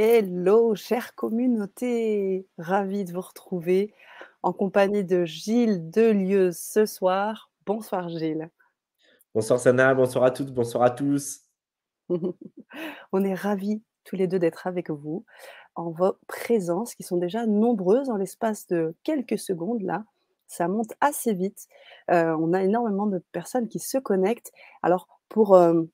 Hello, chère communauté! Ravie de vous retrouver en compagnie de Gilles Delieuse ce soir. Bonsoir Gilles. Bonsoir Sana, bonsoir à toutes, bonsoir à tous. On est ravis tous les 2 d'être avec vous en vos présences qui sont déjà nombreuses en l'espace de quelques secondes là. Ça monte assez vite. Heu, on a énormément de personnes qui se connectent. Alors pour, hem,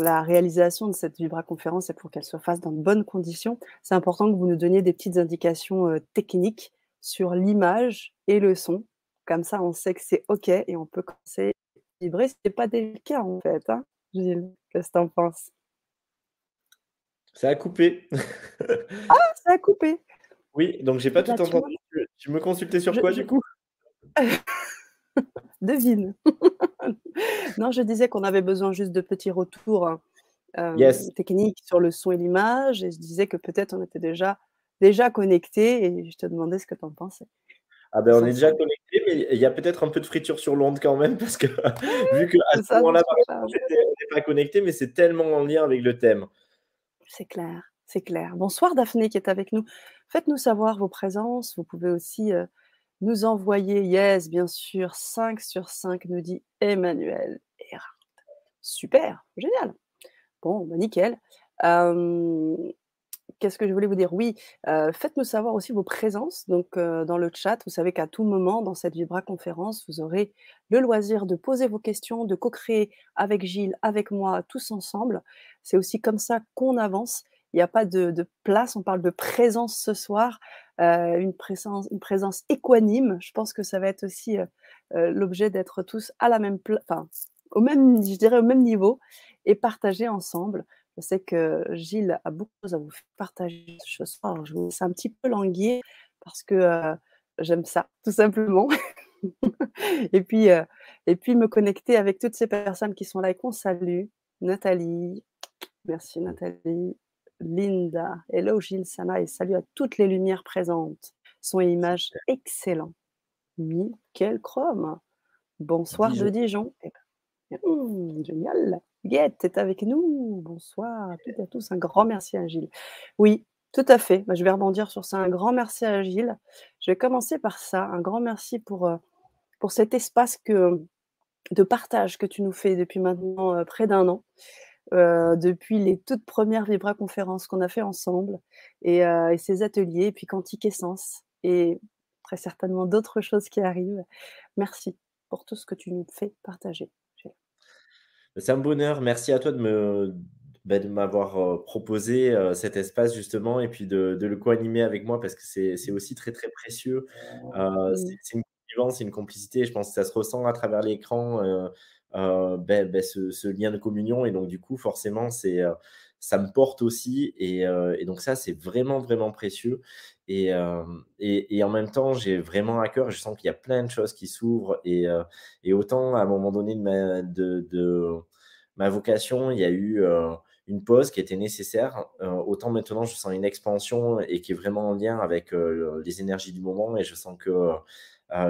la réalisation de cette vibra-conférence et pour qu'elle se fasse dans de bonnes conditions, c'est important que vous nous donniez des petites indications, heu, techniques sur l'image et le son. Comme ça, on sait que c'est OK et on peut commencer à vibrer. C'est pas délicat en fait, hein, Gilles? Qu'est-ce que tu en penses? Ça a coupé. Ah! Ça a coupé? Oui, donc j'ai pas tout bah, vois? entendu. Tu tu me consultais sur Je quoi du coup? Devine. Non, je disais qu'on avait besoin juste de petits retours, Yes. hem, techniques sur le son et l'image et je disais que peut-être on était déjà déjà connectés et je te demandais ce que tu en pensais. Ah ben, on est déjà connectés, mais il y a peut-être un peu de friture sur l'onde quand même parce que vu qu'à c'est ce moment-là, on n'est pas connectés, mais c'est tellement en lien avec le thème. C'est clair, c'est clair. Bonsoir Daphné qui est avec nous. Faites-nous savoir vos présences. Vous pouvez aussi, heu, nous envoyer yes, bien sûr, 5 sur 5 nous dit Emmanuel Hérard. Super, génial. Bon, bah, nickel. Qu'est-ce que je voulais vous dire? Oui, faites-nous savoir aussi vos présences donc dans le chat. Vous savez qu'à tout moment dans cette vibra-conférence, vous aurez le loisir de poser vos questions, de co-créer avec Gilles, avec moi, tous ensemble. C'est aussi comme ça qu'on avance. Il y a pas de place, on parle de présence ce soir, heu, une présence une présence équanime. Je pense que ça va être aussi, heu heu, l'objet d'être tous à la même enfin, au même je dirais au même niveau et partager ensemble. Je sais que Gilles a beaucoup de choses à vous partager ce soir, je vous laisse un petit peu languir parce que, j'aime ça, tout simplement et puis, et puis me connecter avec toutes ces personnes qui sont là et qu'on salue. Nathalie, merci Nathalie. Linda, hello Gilles, Sana et salut à toutes les lumières présentes. Son et image excellent. Nickel chrome. Bonsoir de Dijon. Dijon. Eh ben, mmh, génial. Guette est avec nous. Bonsoir à toutes et à tous. Un grand merci à Gilles. Oui, tout à fait. Bah, je vais rebondir sur ça. Un grand merci à Gilles. Je vais commencer par ça. Un grand merci pour, heu, pour cet espace que de partage que tu nous fais depuis maintenant, heu, près d'1 an. Heu, depuis les toutes premières vibra-conférences qu'on a fait ensemble et et ces ateliers et puis Quantique Essence et très certainement d'autres choses qui arrivent. Merci pour tout ce que tu nous fais partager, Gilles. C'est un bonheur. Merci à toi de me de m'avoir, heu, proposé, cet espace justement et puis de de le co-animer avec moi parce que c'est aussi très, très précieux. C'est Mmh. c'est une c'est une complicité. Je pense que ça se ressent à travers l'écran, heu, beh beh, ce lien de communion. Et donc du coup, forcément, c'est, heu, ça me porte aussi. Et heu et donc ça, c'est vraiment, vraiment précieux. Et et en même temps, j'ai vraiment à cœur je sens qu'il y a plein de choses qui s'ouvrent. Et autant à un moment donné de ma de ma vocation, il y a eu, une pause qui était nécessaire, autant maintenant je sens une expansion et qui est vraiment en lien avec, les énergies du moment. Et je sens que,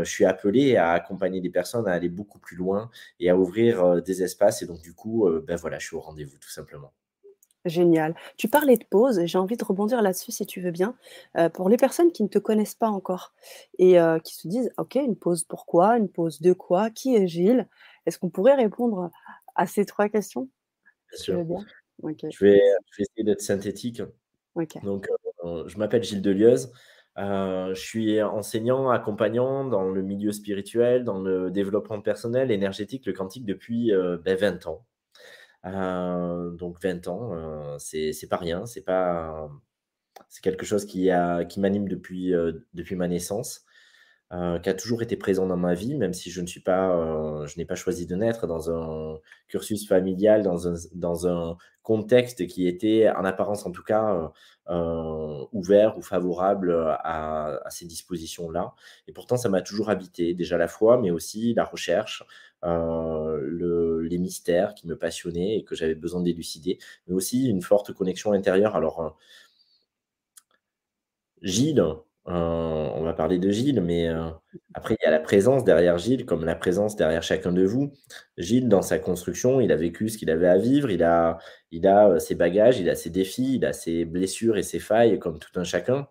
je suis appelé à accompagner des personnes à aller beaucoup plus loin et à ouvrir, heu, des espaces et donc du coup, heu, bah, voilà, je suis au rendez-vous tout simplement. Génial. Tu parlais de pause et j'ai envie de rebondir là-dessus si tu veux bien. Pour les personnes qui ne te connaissent pas encore et qui se disent: «OK, une pause pourquoi? Une pause de quoi? Qui est Gilles?» est-ce qu'on pourrait répondre à ces 3 questions? Bien Si sûr. bien? Je vais merci. je vais essayer d'être synthétique. Donc, je m'appelle Gilles Delieuse, heu, je suis enseignant, accompagnant dans le milieu spirituel, dans le développement personnel, énergétique, le quantique depuis, heu, bah, 20 ans. Heu, donc 20 ans, c'est pas rien, c'est pas c'est quelque chose qui qui m'anime depuis, depuis ma naissance, heu, qui a toujours été présent dans ma vie, même si je ne suis pas, heu, je n'ai pas choisi de naître dans un cursus familial, dans un dans un contexte qui était, en apparence en tout cas, heu, ouvert ou favorable, à ces dispositions-là et pourtant ça m'a toujours habité. Déjà la foi, mais aussi la recherche, les mystères qui me passionnaient et que j'avais besoin d'élucider, mais aussi une forte connexion intérieure. Alors, Gilles, on va parler de Gilles, mais après, il y a la présence derrière Gilles, comme la présence derrière chacun de vous. Gilles, dans sa construction, il a vécu ce qu'il avait à vivre, il a, il a ses bagages, il a ses défis, il a ses blessures et ses failles, comme tout un chacun,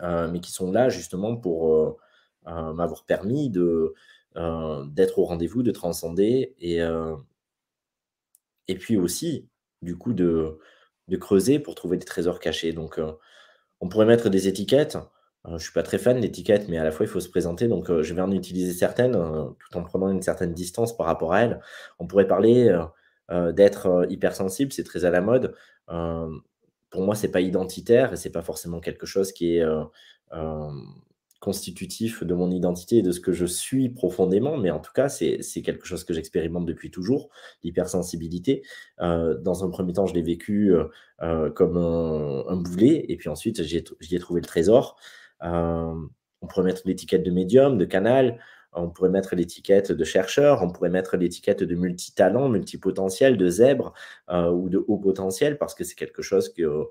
mais qui sont là justement pour m'avoir permis de, d'être au rendez-vous, de transcender et, et puis aussi, du coup, de, de creuser pour trouver des trésors cachés. Donc, on pourrait mettre des étiquettes. Je ne suis pas très fan d'étiquettes, mais à la fois, il faut se présenter. Donc, je vais en utiliser certaines tout en prenant une certaine distance par rapport à elles. On pourrait parler d'être hypersensible, c'est très à la mode. pour moi, ce n'est pas identitaire et ce n'est pas forcément quelque chose qui est constitutif de mon identité et de ce que je suis profondément, mais en tout cas, c'est quelque chose que j'expérimente depuis toujours, l'hypersensibilité. Euh, dans un premier temps, je l'ai vécu euh, euh, comme un, boulet, et puis ensuite, j'y ai, trouvé le trésor. On pourrait mettre l'étiquette de médium, de canal, on pourrait mettre l'étiquette de chercheur, on pourrait mettre l'étiquette de multitalent, multipotentiel, de zèbre ou de haut potentiel, parce que c'est quelque chose que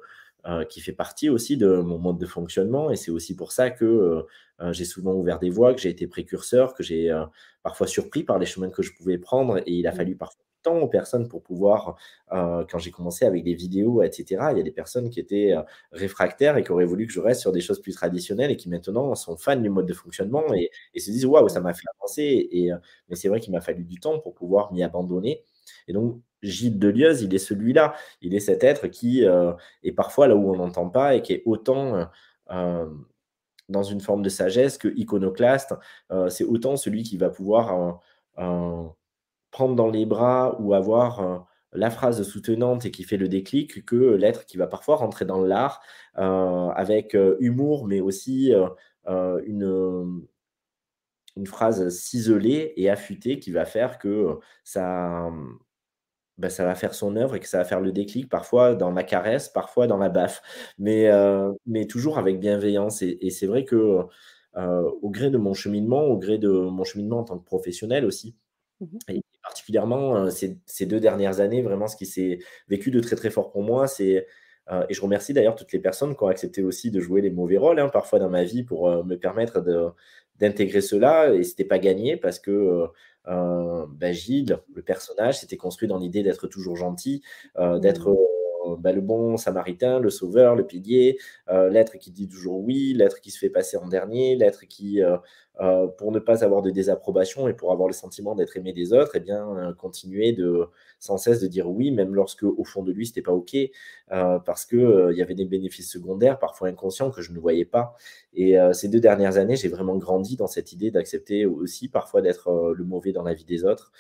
euh, qui fait partie aussi de mon mode de fonctionnement. Et c'est aussi pour ça que euh, euh, j'ai souvent ouvert des voies, que j'ai été précurseur, que j'ai parfois surpris par les chemins que je pouvais prendre. Et il a mmh. fallu parfois temps aux personnes pour pouvoir, quand j'ai commencé avec des vidéos, etc., il y a des personnes qui étaient réfractaires et qui auraient voulu que je reste sur des choses plus traditionnelles et qui maintenant sont fans du mode de fonctionnement et, se disent waouh, ça m'a fait avancer. Et, mais c'est vrai qu'il m'a fallu du temps pour pouvoir m'y abandonner. Et donc, Gilles Delieuse, il est celui-là. Il est cet être qui euh, est parfois là où on n'entend pas et qui est autant euh, euh, dans une forme de sagesse que iconoclaste. c'est autant celui qui va pouvoir prendre dans les bras ou avoir la phrase soutenante et qui fait le déclic que l'être qui va parfois rentrer dans l'art avec humour, mais aussi une, une phrase ciselée et affûtée qui va faire que ça bah, ça va faire son œuvre et que ça va faire le déclic, parfois dans la caresse, parfois dans la baffe, mais, euh, mais toujours avec bienveillance. Et, c'est vrai que euh, au gré de mon cheminement, au gré de mon cheminement en tant que professionnel aussi, mmh et particulièrement euh, ces, deux dernières années, vraiment ce qui s'est vécu de très très fort pour moi, c'est et je remercie d'ailleurs toutes les personnes qui ont accepté aussi de jouer les mauvais rôles, hein, parfois dans ma vie, pour me permettre d'intégrer cela. Et c'était pas gagné parce que euh, bah, Gilles, le personnage, s'était construit dans l'idée d'être toujours gentil, euh, d'être euh, bah, le bon samaritain, le sauveur, le pilier, l'être qui dit toujours oui, l'être qui se fait passer en dernier, l'être qui, pour ne pas avoir de désapprobation et pour avoir le sentiment d'être aimé des autres, et eh bien, continuer de sans cesse de dire oui, même lorsque au fond de lui, c'était pas OK, parce qu'il il y avait des bénéfices secondaires, parfois inconscients, que je ne voyais pas. Et ces deux dernières années, j'ai vraiment grandi dans cette idée d'accepter aussi parfois d'être le mauvais dans la vie des autres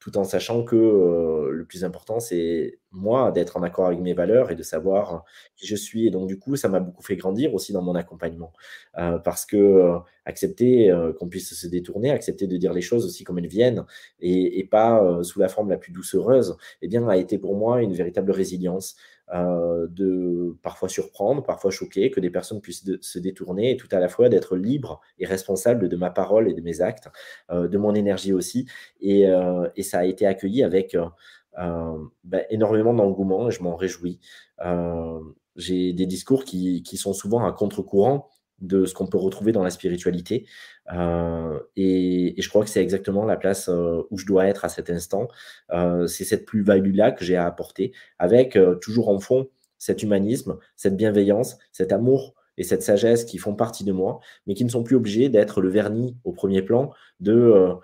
tout en sachant que le plus important, c'est moi d'être en accord avec mes valeurs et de savoir qui je suis. Et donc, du coup, ça m'a beaucoup fait grandir aussi dans mon accompagnement. parce que accepter qu'on puisse se détourner, accepter de dire les choses aussi comme elles viennent et, pas sous la forme la plus doucereuse, eh bien, a été pour moi une véritable résilience. Euh, de parfois surprendre, parfois choquer, que des personnes puissent se détourner et tout à la fois d'être libre et responsable de ma parole et de mes actes, euh, de mon énergie aussi. Et, euh, et, ça a été accueilli avec ben, énormément d'engouement et je m'en réjouis. J'ai des discours qui, qui, sont souvent à contre-courant de ce qu'on peut retrouver dans la spiritualité. Euh, et, je crois que c'est exactement la place euh, où je dois être à cet instant. Euh, c'est cette plus-value-là que j'ai à apporter, avec toujours en fond cet humanisme, cette bienveillance, cet amour et cette sagesse qui font partie de moi, mais qui ne sont plus obligés d'être le vernis au premier plan de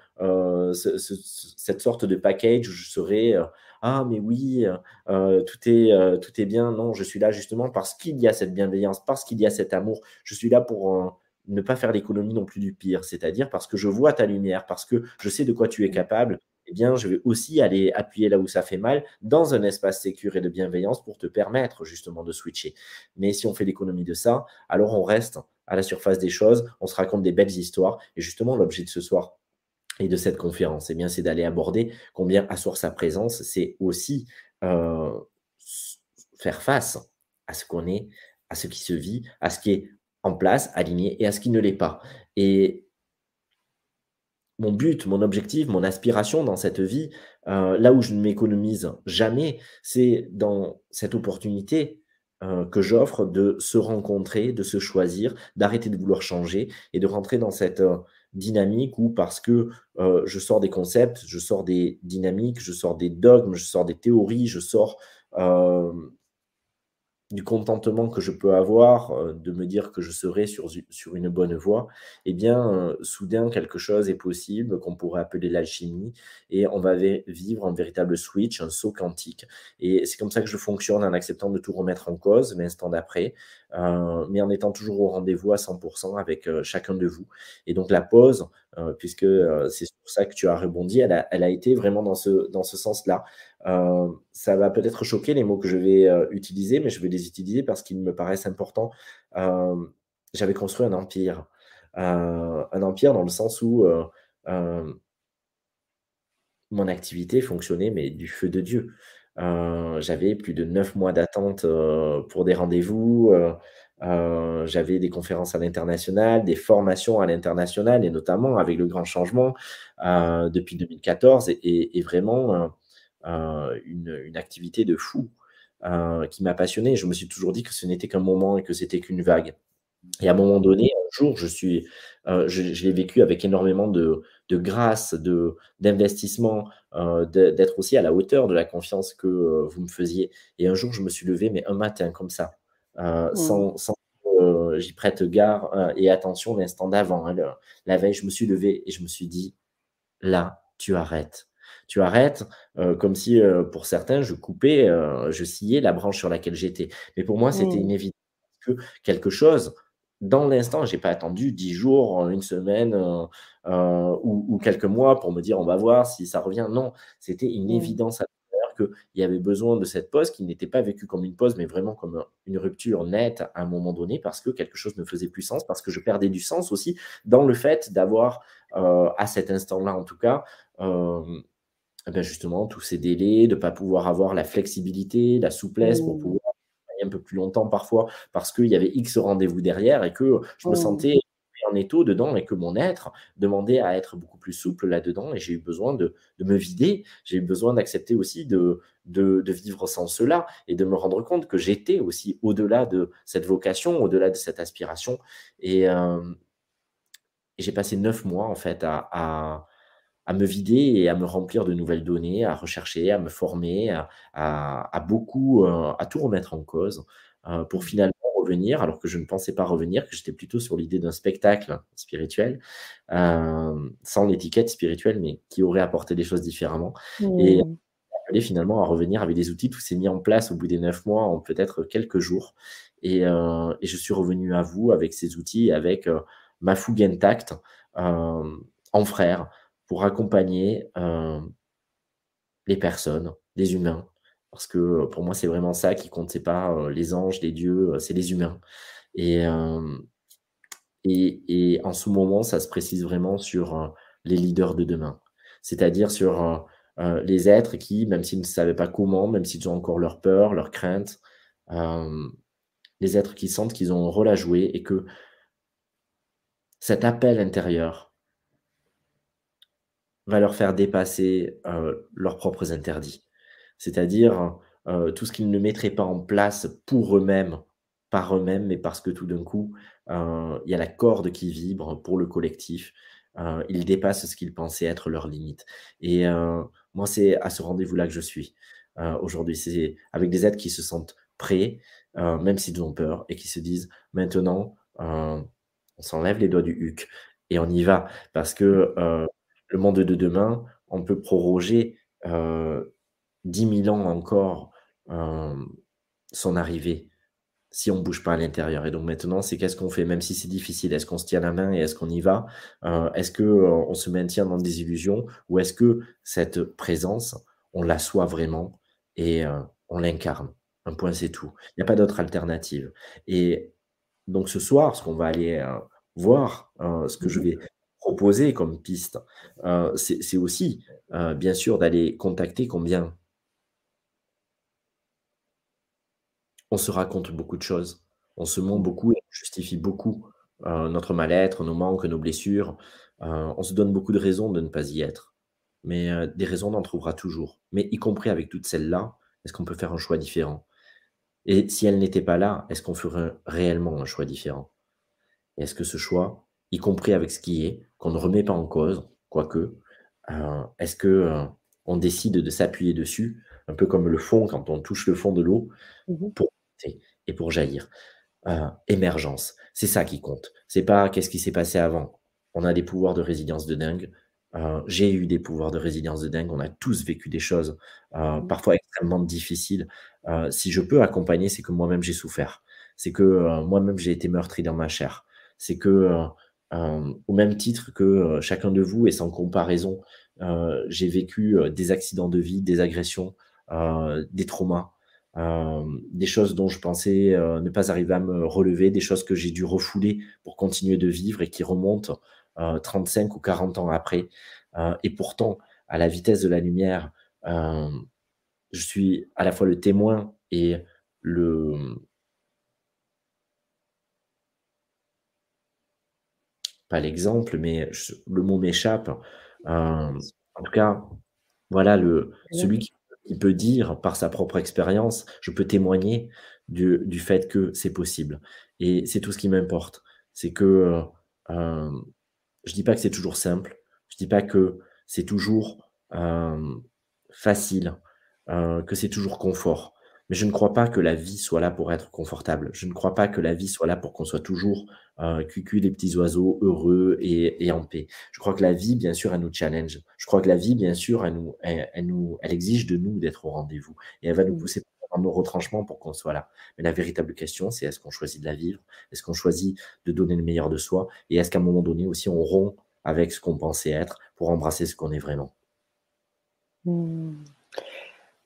cette sorte de package où je serai ah mais oui, tout, est, tout est bien. Non, je suis là justement parce qu'il y a cette bienveillance, parce qu'il y a cet amour. Je suis là pour ne pas faire l'économie non plus du pire, c'est-à-dire parce que je vois ta lumière, parce que je sais de quoi tu es capable. Eh bien, je vais aussi aller appuyer là où ça fait mal, dans un espace sécur et de bienveillance pour te permettre justement de switcher. Mais si on fait l'économie de ça, alors on reste à la surface des choses, on se raconte des belles histoires. Et justement, l'objet de ce soir, et de cette conférence, eh bien, c'est d'aller aborder combien asseoir sa présence, c'est aussi euh, faire face à ce qu'on est, à ce qui se vit, à ce qui est place, aligné et à ce qui ne l'est pas. Et mon but, mon objectif, mon aspiration dans cette vie, euh, là où je ne m'économise jamais, c'est dans cette opportunité heu, que j'offre de se rencontrer, de se choisir, d'arrêter de vouloir changer et de rentrer dans cette, heu, dynamique où parce que, je sors des concepts, je sors des dynamiques, je sors des dogmes, je sors des théories, je sors, du contentement que je peux avoir, heu, de me dire que je serai sur sur une bonne voie et bien, heu, soudain quelque chose est possible qu'on pourrait appeler l'alchimie et on va vivre un véritable switch, un saut quantique et c'est comme ça que je fonctionne en acceptant de tout remettre en cause l'instant d'après, heu, mais en étant toujours au rendez-vous à 100 avec, heu, chacun de vous et donc la pause, heu, puisque, heu, c'est sur ça que tu as rebondi, elle a elle a été vraiment dans ce dans ce sens-là. Heu, ça va peut-être choquer les mots que je vais, heu, utiliser, mais je vais les utiliser parce qu'ils me paraissent importants. Hem, j'avais construit un empire, un empire dans le sens où, mon activité fonctionnait, mais du feu de Dieu. J'avais plus de 9 mois d'attente, pour des rendez-vous, j'avais des conférences à l'international, des formations à l'international et notamment avec le grand changement, depuis 2014 et vraiment, une une activité de fou, heu, qui m'a passionné. Je me suis toujours dit que ce n'était qu'un moment et que c'était qu'une vague. Et à un moment donné, un jour, je suis, heu, je je l'ai vécu avec énormément de de grâce, de d'investissement, de d'être aussi à la hauteur de la confiance que, vous me faisiez. Et un jour, je me suis levé, mais un matin comme ça, Mmh. sans sans j'y prête garde, et attention l'instant d'avant, hein, le la veille, je me suis levé et je me suis dit: Là, tu arrêtes. Tu arrêtes, heu, comme si, heu, pour certains, je coupais, heu, je sciais la branche sur laquelle j'étais. Mais pour moi, c'était une Mmh. évidence que quelque chose, dans l'instant, j'ai pas attendu 10 jours, 1 semaine, ou ou quelques mois pour me dire: «On va voir si ça revient». Non, c'était une Mmh. évidence à qu'il y avait besoin de cette pause qui n'était pas vécue comme une pause, mais vraiment comme, une rupture nette à un moment donné parce que quelque chose ne faisait plus sens, parce que je perdais du sens aussi dans le fait d'avoir, à cet instant-là en tout cas, et bah, justement tous ces délais, de pas pouvoir avoir la flexibilité, la souplesse pour Mmh. pouvoir travailler un peu plus longtemps parfois parce qu'il y avait X rendez-vous derrière et que je me Mmh. sentais en étau dedans et que mon être demandait à être beaucoup plus souple là-dedans et j'ai eu besoin de de me vider. J'ai eu besoin d'accepter aussi de de de vivre sans cela et de me rendre compte que j'étais aussi au-delà de cette vocation, au-delà de cette aspiration et et j'ai passé 9 mois en fait à à à me vider et à me remplir de nouvelles données, à rechercher, à me former, à à à beaucoup, heu, à tout remettre en cause, heu, pour Mmh. finalement revenir, alors que je ne pensais pas revenir, que j'étais plutôt sur l'idée d'un spectacle spirituel, hem, sans l'étiquette spirituelle, mais qui aurait apporté des choses différemment et Mmh. appelé finalement à revenir avec des outils. Tout s'est mis en place au bout des 9 mois en peut-être quelques jours et heu et je suis revenu à vous avec ces outils et avec, heu, ma fougue intacte, en frère pour accompagner, hem, les personnes, les humains. Parce que, heu, pour moi, c'est vraiment ça qui compte, c'est pas, heu, les anges, les dieux, c'est les humains et et en ce moment, ça se précise vraiment sur, les leaders de demain. C'est-à-dire sur, les êtres qui, même s'ils ne savaient pas comment, même s'ils ont encore leurs peurs, leurs craintes, les êtres qui sentent qu'ils ont un rôle à jouer et que cet appel intérieur va leur faire dépasser, heu, leurs propres interdits. C'est-à-dire, heu, tout ce qu'ils ne mettraient pas en place pour eux-mêmes, par eux-mêmes, mais parce que tout d'un coup, heu, il y a la corde qui vibre pour le collectif. Heu, ils dépassent ce qu'ils pensaient être leurs limites et heu, moi, c'est à ce rendez-vous-là que je suis, aujourd'hui. C'est avec des êtres qui se sentent prêts, heu, même s'ils ont peur et qui se disent: «Maintenant, heu, on s'enlève les doigts du huc et on y va». Parce que, heu, le monde de demain, on peut proroger, heu, 10 000 ans encore, hem, son arrivée, si on bouge pas à l'intérieur et donc maintenant, c'est qu'est-ce qu'on fait? Même si c'est difficile, est-ce qu'on se tient la main et est-ce qu'on y va? Heu, est-ce que, heu, on se maintient dans des illusions? Ou est-ce que cette présence, on l'assoit vraiment et on l'incarne? Un point, c'est tout. Il y a pas d'autre alternative et donc ce soir, ce qu'on va aller, voir, ce que je Mmh vais proposer comme piste, heu, c'est aussi, heu, bien sûr d'aller contacter combien? On se raconte beaucoup de choses. On se ment beaucoup et on justifie beaucoup, heu, notre mal-être, nos manques, nos blessures. On se donne beaucoup de raisons de ne pas y être. Mais, des raisons, on en trouvera toujours. Mais y compris avec toutes celles-là, est-ce qu'on peut faire un choix différent? Et si elle n'était pas là, est-ce qu'on ferait réellement un choix différent? Est-ce que ce choix, y compris avec ce qui est, qu'on ne remet pas en cause, quoique, euh, est-ce que euh, on décide de s'appuyer dessus, un peu comme le fond quand on touche le fond de l'eau, Mmh pour monter et pour jaillir euh, Émergence, c'est ça qui compte. C'est pas qu'est-ce qui s'est passé avant. On a des pouvoirs de résilience de dingue. J'ai eu des pouvoirs de résilience de dingue. On a tous vécu des choses Mmh. parfois extrêmement difficiles. si je peux accompagner, c'est que moi-même j'ai souffert. C'est que moi-même j'ai été meurtri dans ma chair. C'est que au même titre que chacun de vous et sans comparaison, j'ai vécu des accidents de vie, des agressions, des traumas, des choses dont je pensais ne pas arriver à me relever, des choses que j'ai dû refouler pour continuer de vivre et qui remontent 35 ou 40 ans après. et pourtant, à la vitesse de la lumière, je suis à la fois le témoin et le, pas l'exemple, mais le mot m'échappe. en tout cas, voilà, le, celui qui, peut dire par sa propre expérience, je peux témoigner du, du fait que c'est possible. Et c'est tout ce qui m'importe. C'est que euh, je dis pas que c'est toujours simple. Je dis pas que c'est toujours facile, que c'est toujours confort. Mais je ne crois pas que la vie soit là pour être confortable. Je ne crois pas que la vie soit là pour qu'on soit toujours euh, cucu les petits oiseaux, heureux et, en paix. Je crois que la vie, bien sûr, elle nous challenge. Je crois que la vie, bien sûr, elle, nous, elle, nous, elle exige de nous d'être au rendez-vous. Et elle va nous mmh. pousser dans nos retranchements pour qu'on soit là. Mais la véritable question, c'est est-ce qu'on choisit de la vivre? Est-ce qu'on choisit de donner le meilleur de soi? Et est-ce qu'à un moment donné aussi, on rompt avec ce qu'on pensait être pour embrasser ce qu'on est vraiment? Mmh.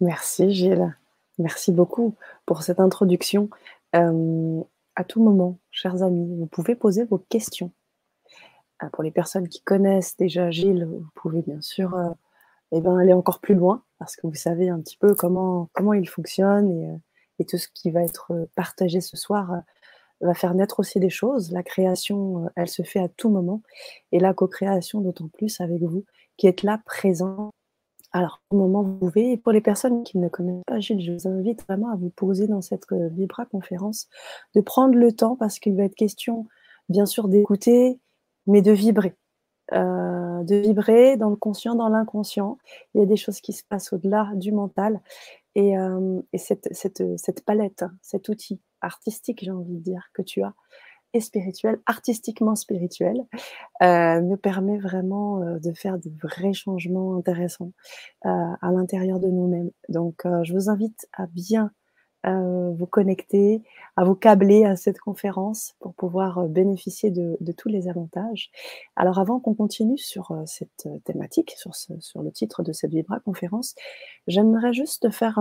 Merci Gilles. Merci beaucoup pour cette introduction. à tout moment, chers amis, vous pouvez poser vos questions. Euh, pour les personnes qui connaissent déjà Gilles, vous pouvez bien sûr euh, eh ben, aller encore plus loin parce que vous savez un petit peu comment, il fonctionne et, euh, et tout ce qui va être partagé ce soir va faire naître aussi des choses. La création, elle se fait à tout moment et la co-création d'autant plus avec vous qui êtes là présent alors, au moment où vous pouvez, et pour les personnes qui ne connaissent pas Gilles, je vous invite vraiment à vous poser dans cette euh, Vibra conférence, de prendre le temps parce qu'il va être question, bien sûr, d'écouter, mais de vibrer. Euh, de vibrer dans le conscient, dans l'inconscient. Il y a des choses qui se passent au-delà du mental. Et, euh, cette, cette, palette, cet outil artistique, j'ai envie de dire, que tu as, et spirituel, artistiquement spirituel, euh, me permet vraiment euh, de faire de vrais changements intéressants euh, à l'intérieur de nous-mêmes. Donc, je vous invite à bien vous connecter, à vous câbler à cette conférence pour pouvoir bénéficier de, tous les avantages. Alors, avant qu'on continue sur cette thématique, sur, sur le titre de cette Vibra conférence, j'aimerais juste faire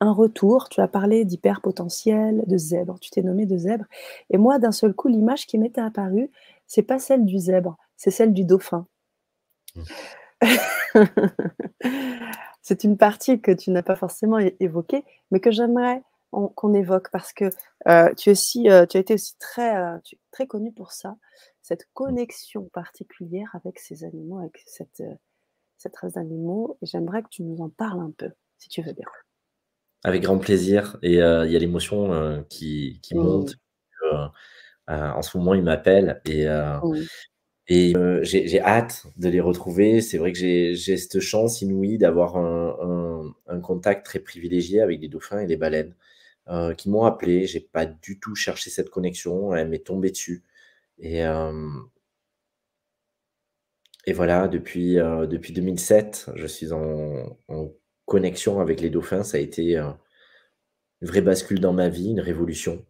un retour. Tu as parlé d'hyperpotentiel, de zèbre. Tu t'es nommé de zèbre. Et moi, d'un seul coup, l'image qui m'était apparue, c'est pas celle du zèbre, c'est celle du dauphin. Mmh. c'est une partie que tu n'as pas forcément évoquée, mais que j'aimerais qu'on évoque parce que euh, tu, aussi, euh, tu as été aussi très, euh, très connu pour ça, cette connexion particulière avec ces animaux, avec cette, cette race d'animaux. Et j'aimerais que tu nous en parles un peu, si tu veux bien. Avec grand plaisir. Et il y a l'émotion qui, qui monte. Mmh. en ce moment, ils m'appellent et, mmh. et j'ai hâte de les retrouver. C'est vrai que j'ai cette chance inouïe d'avoir un, un, contact très privilégié avec des dauphins et des baleines qui m'ont appelé. J'ai pas du tout cherché cette connexion. Elle m'est tombée dessus. Et, et voilà, depuis, depuis 2007, je suis en, en connexion avec les dauphins, ça a été euh, une vraie bascule dans ma vie, une révolution.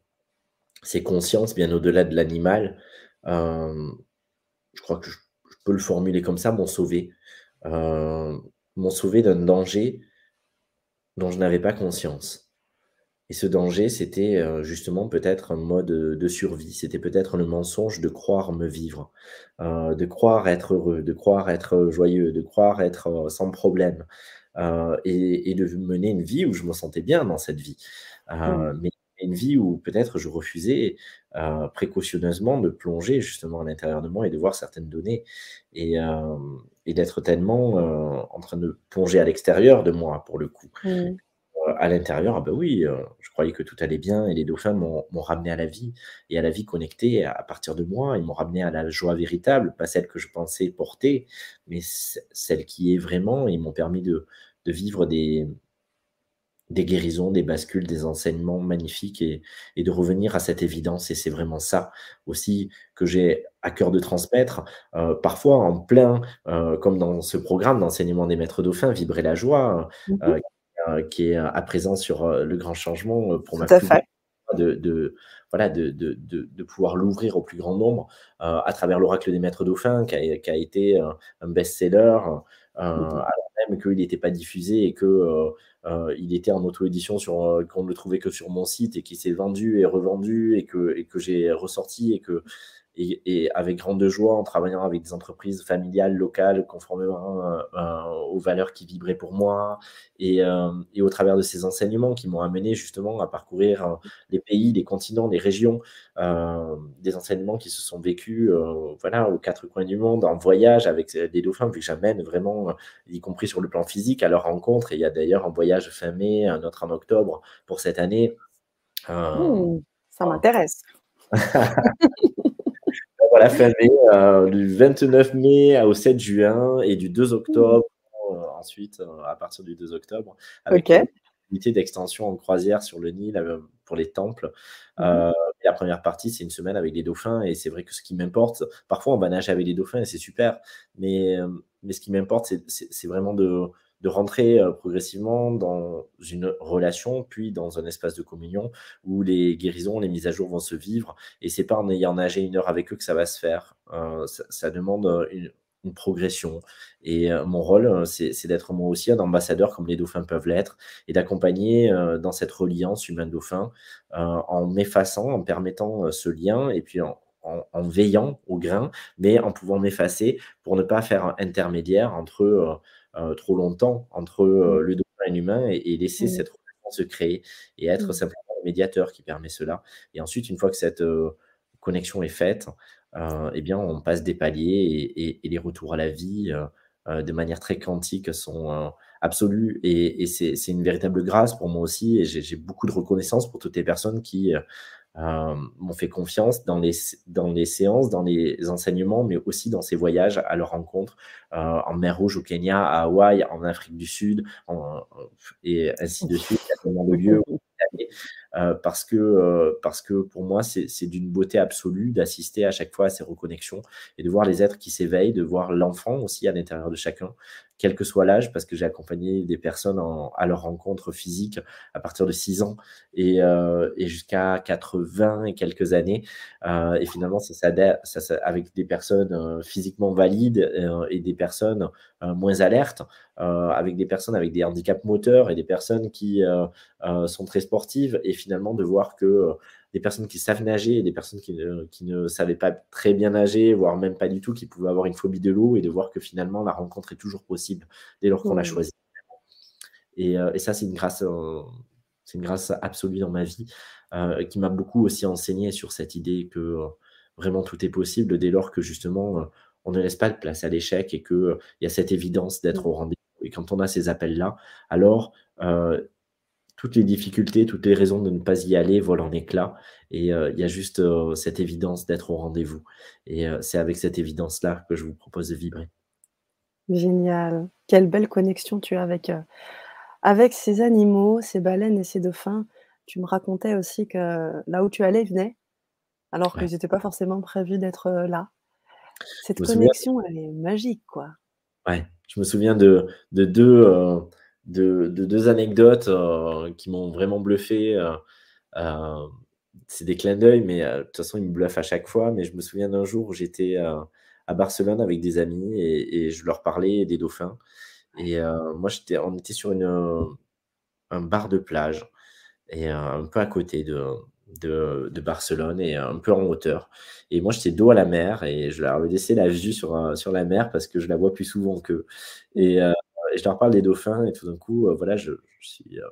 C'est conscience, bien au-delà de l'animal. Euh, je crois que je, peux le formuler comme ça, m'ont sauvé. Euh, m'ont sauvé d'un danger dont je n'avais pas conscience. Et ce danger, c'était justement peut-être un mode de survie. C'était peut-être le mensonge de croire me vivre, de croire être heureux, de croire être joyeux, de croire être sans problème. Euh, et, de mener une vie où je me sentais bien dans cette vie. Euh, mais une vie où peut-être je refusais euh, précautionneusement de plonger justement à l'intérieur de moi et de voir certaines données et, d'être tellement en train de plonger à l'extérieur de moi pour le coup. À l'intérieur, ah bah, oui, heu, je croyais que tout allait bien et les dauphins m'ont m'ont ramené à la vie et à la vie connectée à partir de moi. Ils m'ont ramené à la joie véritable, pas celle que je pensais porter, mais celle qui est vraiment. Ils m'ont permis de de vivre des des guérisons, des bascules, des enseignements magnifiques et et de revenir à cette évidence et c'est vraiment ça aussi que j'ai à cœur de transmettre. Heu, parfois en plein, comme dans ce programme d'enseignement des maîtres dauphins, Vibrer la joie, Mmh qui est à présent sur, heu, le grand changement, pour ma de de voilà, de de de pouvoir l'ouvrir au plus grand nombre, à travers l'oracle des maîtres dauphins qui a qui a été, un best-seller, Mmh mh. alors même qu'il était pas diffusé et que, il était en auto-édition sur, qu'on ne le trouvait que sur mon site et qui s'est vendu et revendu et que et que j'ai ressorti et que et et avec grande joie en travaillant avec des entreprises familiales, locales, conformément, heu, heu, aux valeurs qui vibraient pour moi et hem et au travers de ces enseignements qui m'ont amené justement à parcourir, les pays, les continents, les régions, des enseignements qui se sont vécus, voilà, aux 4 coins du monde, en voyage avec des dauphins, vu que j'amène vraiment, y compris sur le plan physique, à leur rencontre et il y a d'ailleurs un voyage fin mai, un autre en octobre pour cette année. Mmh, ça m'intéresse. Voilà, fin mai, heu, du 29 mai au 7 juin et du 2 Mmh. octobre, heu, ensuite, heu, à partir du 2 octobre, avec une OK. unité d'extension en croisière sur le Nil, pour les temples. Mmh mh. Heu, la 1re partie, c'est 1 semaine avec des dauphins et c'est vrai que ce qui m'importe parfois on va nager avec des dauphins et c'est super, mais mais ce qui m'importe, c'est vraiment de de rentrer, heu, progressivement dans une relation, puis dans un espace de communion où les guérisons, les mises à jour vont se vivre et c'est pas en ayant nagé 1 heure avec eux que ça va se faire. Heu, ça demande, heu, une une progression et mon rôle, c'est d'être moi aussi un ambassadeur comme les dauphins peuvent l'être et d'accompagner, dans cette reliance humain-dauphin, en m'effaçant, en permettant, ce lien et puis en en veillant au grain, mais en pouvant m'effacer pour ne pas faire intermédiaire entre trop longtemps, entre, heu, Mmh. le dauphin et l'humain et et laisser Mmh. cette relation se créer et être Mmh. simplement le médiateur qui permet cela et ensuite une fois que cette, heu, connexion est faite, et bien on passe des paliers et et et les retours à la vie, de manière très quantique sont, absolus et et c'est une véritable grâce pour moi aussi et j'ai beaucoup de reconnaissance pour toutes les personnes qui, m'ont fait confiance dans les dans les séances, dans les enseignements, mais aussi dans ces voyages à leur rencontre, heu, en mer Rouge au Kenya, à Hawaï, en Afrique du Sud, et ainsi de suite. Heu, parce que, parce que pour moi, c'est d'une beauté absolue d'assister à chaque fois à ces reconnexions et de voir les êtres qui s'éveillent, de voir l'enfant aussi à l'intérieur de chacun, quel que soit l'âge, parce que j'ai accompagné des personnes en à leur rencontre physique à partir de 6 ans et heu et jusqu'à 80 et quelques années, heu et finalement ça ça avec des personnes, heu, physiquement valides, heu et des personnes, heu, moins alertes, avec des personnes avec des handicaps moteurs et des personnes qui, sont très sportives. Et finalement de voir que, des personnes qui savent nager et des personnes qui ne qui ne savaient pas très bien nager, voire même pas du tout, qui pouvaient avoir une phobie de l'eau et de voir que finalement la rencontre est toujours possible dès lors qu'on l'a Mmh. choisie et heu et ça, c'est une grâce, heu, c'est une grâce absolue dans ma vie, heu, qui m'a beaucoup aussi enseigné sur cette idée que, vraiment tout est possible dès lors que justement, on ne laisse pas de place à l'échec et heu, il y a cette évidence d'être Mmh. au rendez-vous et quand on a ces appels-là, alors, toutes les difficultés, toutes les raisons de ne pas y aller volent en éclats et heu, il y a juste, heu, cette évidence d'être au rendez-vous et heu, c'est avec cette évidence-là que je vous propose de vibrer. Génial. Quelle belle connexion tu as avec, ces animaux, ces baleines et ces dauphins. Tu me racontais aussi que là où tu allais, ils venaient, alors Ouais. qu'ils étaient pas forcément prévus d'être, là. Cette souviens connexion, elle est magique, quoi. Ouais, je me souviens de de 2, heu, de de 2 anecdotes, heu, qui m'ont vraiment bluffé, heu, hem, c'est des clins d'œil, mais de toute façon, ils me bluffent à chaque fois, mais je me souviens d'un jour où j'étais, à Barcelone avec des amis et je leur parlais des dauphins. Et moi, j'étais on était sur une, un bar de plage et un peu à côté de de Barcelone et un peu en hauteur. Et moi, j'étais dos à la mer et je leur ai laissé la vue sur, sur la mer parce que je la vois plus souvent qu'eux. Et et je leur parle des dauphins et tout d'un coup, heu, voilà, je je suis, heu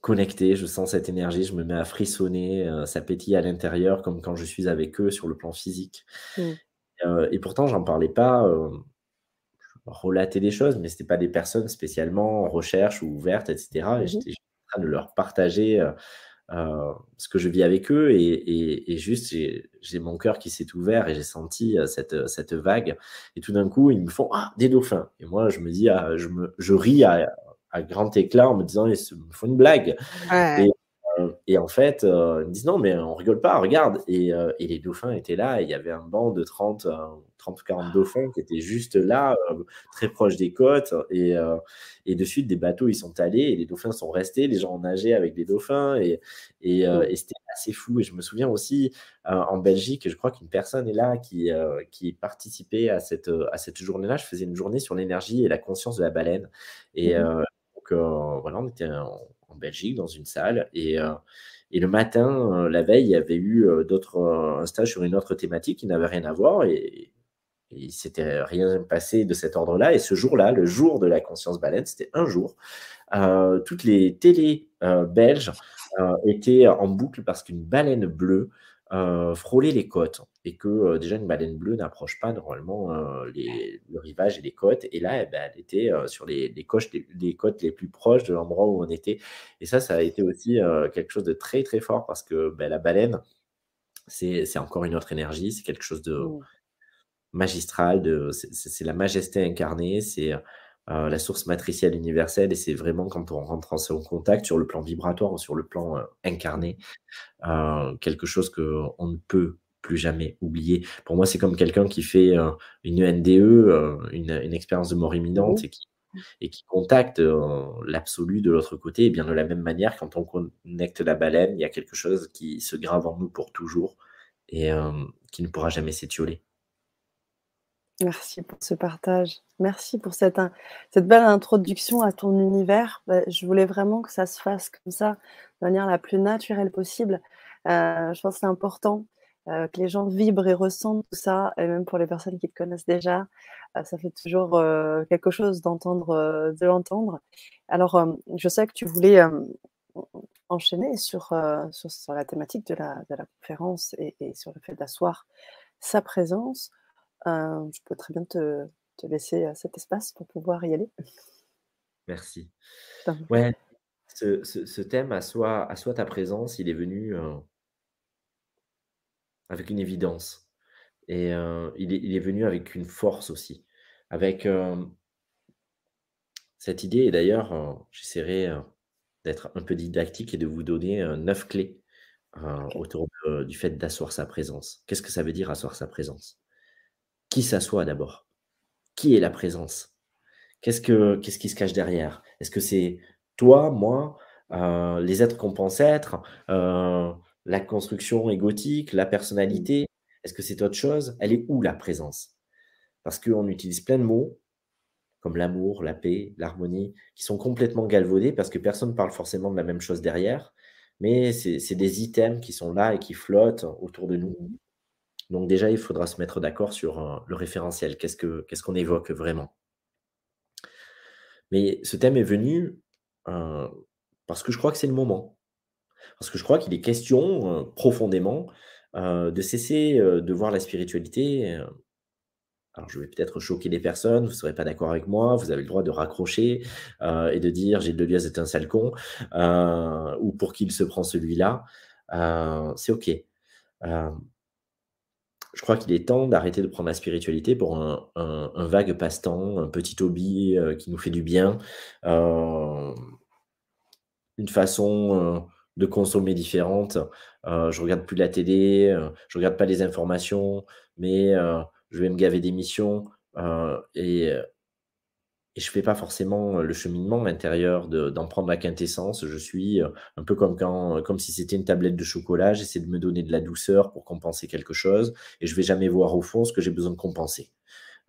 connecté, je sens cette énergie, je me mets à frissonner, heu, ça pétille à l'intérieur comme quand je suis avec eux sur le plan physique, Mmh. heu et pourtant j'en parlais pas, relater des choses, mais ce n'étaient pas des personnes spécialement en recherche ou ouvertes, etc. Et Mmh j'étais en train de leur partager ce que je vis avec eux. Et, juste, j'ai mon cœur qui s'est ouvert et j'ai senti cette, cette vague. Et tout d'un coup, ils me font Ah, des dauphins. Et moi, je me dis, ah, je, me, je ris à, grand éclat en me disant Ils me font une blague. Euh, et en fait, euh, ils me disent non, mais on rigole pas, regarde. Et, euh, et les dauphins étaient là, et il y avait un banc de 30, 30 ou 40 dauphins qui étaient juste là, très proches des côtes. Et, et de suite, des bateaux, ils sont allés, et les dauphins sont restés, les gens ont nagé avec des dauphins, et, et, et c'était assez fou. Et je me souviens aussi, en Belgique, je crois qu'une personne est là qui, qui participait à cette, à cette journée-là. Je faisais une journée sur l'énergie et la conscience de la baleine. Et mmh donc, voilà, on était en Belgique, dans une salle. Et, euh, et le matin, euh, la veille, il y avait eu euh, d'autres, un stage sur une autre thématique qui n'avait rien à voir. Et, il s'était rien passé de cet ordre-là. Et ce jour-là, le jour de la conscience baleine, c'était un jour. toutes les télés belges étaient en boucle parce qu'une baleine bleue euh, frôler les côtes et que euh, déjà une baleine bleue n'approche pas normalement euh, les, le rivage et les côtes. Et là, eh ben, elle était sur les, les, les, côtes les plus proches de l'endroit où on était. Et ça, ça a été aussi quelque chose de très très fort parce que ben, la baleine, c'est encore une autre énergie, c'est quelque chose de mmh. Magistral, de, c'est la majesté incarnée, c'est la source matricielle universelle, et c'est vraiment quand on rentre en son contact sur le plan vibratoire ou sur le plan incarné, quelque chose qu'on ne peut plus jamais oublier. Pour moi, c'est comme quelqu'un qui fait une NDE, une, expérience de mort imminente, mmh et, qui, et qui contacte l'absolu de l'autre côté. Et bien de la même manière, quand on connecte la baleine, il y a quelque chose qui se grave en nous pour toujours et qui ne pourra jamais s'étioler. Merci pour ce partage. Merci pour cette, cette belle introduction à ton univers. Bah, je voulais vraiment que ça se fasse comme ça, de manière la plus naturelle possible. Euh, je pense que c'est important euh, que les gens vibrent et ressentent tout ça, et même pour les personnes qui te connaissent déjà, euh, ça fait toujours quelque chose d'entendre, de l'entendre. Alors, je sais que tu voulais enchaîner sur, la thématique de la, conférence et sur le fait d'asseoir sa présence. Euh, je peux très bien te, laisser euh, cet espace pour pouvoir y aller. Merci. Ouais, ce, thème, à soi, à soi ta présence, il est venu euh, avec une évidence. Et il, est, venu avec une force aussi. Avec cette idée, et d'ailleurs, j'essaierai d'être un peu didactique et de vous donner neuf clés autour du fait d'asseoir sa présence. Qu'est-ce que ça veut dire asseoir sa présence? Qui s'assoit d'abord? Qui est la présence? Qu'est-ce que qu'est-ce qui se cache derrière? Est-ce que c'est toi, moi, euh, les êtres qu'on pense être, euh, la construction égotique, la personnalité? Est-ce que c'est autre chose? Elle est où la présence? Parce qu'on utilise plein de mots comme l'amour, la paix, l'harmonie, qui sont complètement galvaudés parce que personne ne parle forcément de la même chose derrière, mais c'est des items qui sont là et qui flottent autour de nous. Donc déjà, il faudra se mettre d'accord sur euh, le référentiel. Qu'est-ce qu'on évoque vraiment? Mais ce thème est venu euh, parce que je crois que c'est le moment. Parce que je crois qu'il est question euh, profondément de cesser de voir la spiritualité. alors je vais peut-être choquer les personnes, vous ne serez pas d'accord avec moi, vous avez le droit de raccrocher et de dire Gilles Deleuze est un sale con, ou pour qui il se prend celui-là. c'est OK je crois qu'il est temps d'arrêter de prendre la spiritualité pour un, vague passe-temps, un petit hobby euh, qui nous fait du bien, euh, une façon euh, de consommer différente. je regarde plus la télé, je regarde pas les informations, mais je vais me gaver d'émissions et et je fais pas forcément le cheminement intérieur d'en prendre la quintessence. Je suis un peu comme quand, comme si c'était une tablette de chocolat. J'essaie de me donner de la douceur pour compenser quelque chose, et je vais jamais voir au fond ce que j'ai besoin de compenser.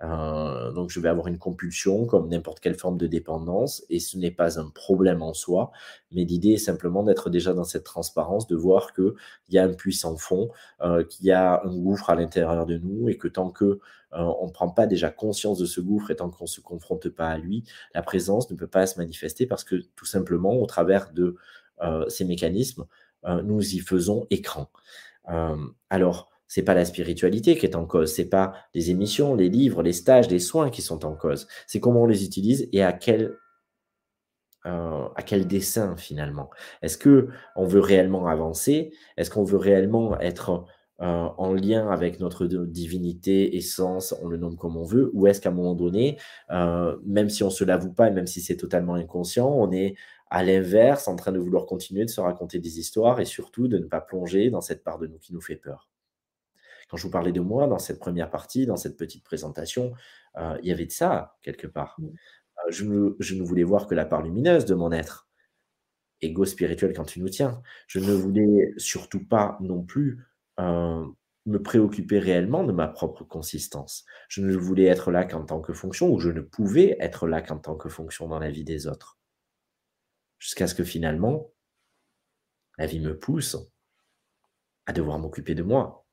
Euh, donc je vais avoir une compulsion comme n'importe quelle forme de dépendance et ce n'est pas un problème en soi, mais l'idée est simplement d'être déjà dans cette transparence, de voir qu'il y a un puissant fond, euh, qu'il y a un gouffre à l'intérieur de nous et que tant que euh, on ne prend pas déjà conscience de ce gouffre et tant qu'on ne se confronte pas à lui, la présence ne peut pas se manifester parce que tout simplement au travers de ces mécanismes, nous y faisons écran. alors, c'est pas la spiritualité qui est en cause, c'est pas les émissions, les livres, les stages, les soins qui sont en cause. C'est comment on les utilise et à quel euh, dessin finalement. Est-ce que on veut réellement avancer? Est-ce qu'on veut réellement être euh, en lien avec notre divinité, essence, on le nomme comme on veut? Ou est-ce qu'à un moment donné, euh, même si on se l'avoue pas et même si c'est totalement inconscient, on est à l'inverse en train de vouloir continuer de se raconter des histoires et surtout de ne pas plonger dans cette part de nous qui nous fait peur? Quand je vous parlais de moi dans cette première partie, dans cette petite présentation, il y avait de ça quelque part. Mmh je ne, voulais voir que la part lumineuse de mon être, égo spirituel quand tu nous tiens. Je ne voulais surtout pas non plus euh, me préoccuper réellement de ma propre consistance. Je ne voulais être là qu'en tant que fonction, ou je ne pouvais être là qu'en tant que fonction dans la vie des autres. Jusqu'à ce que finalement, la vie me pousse à devoir m'occuper de moi,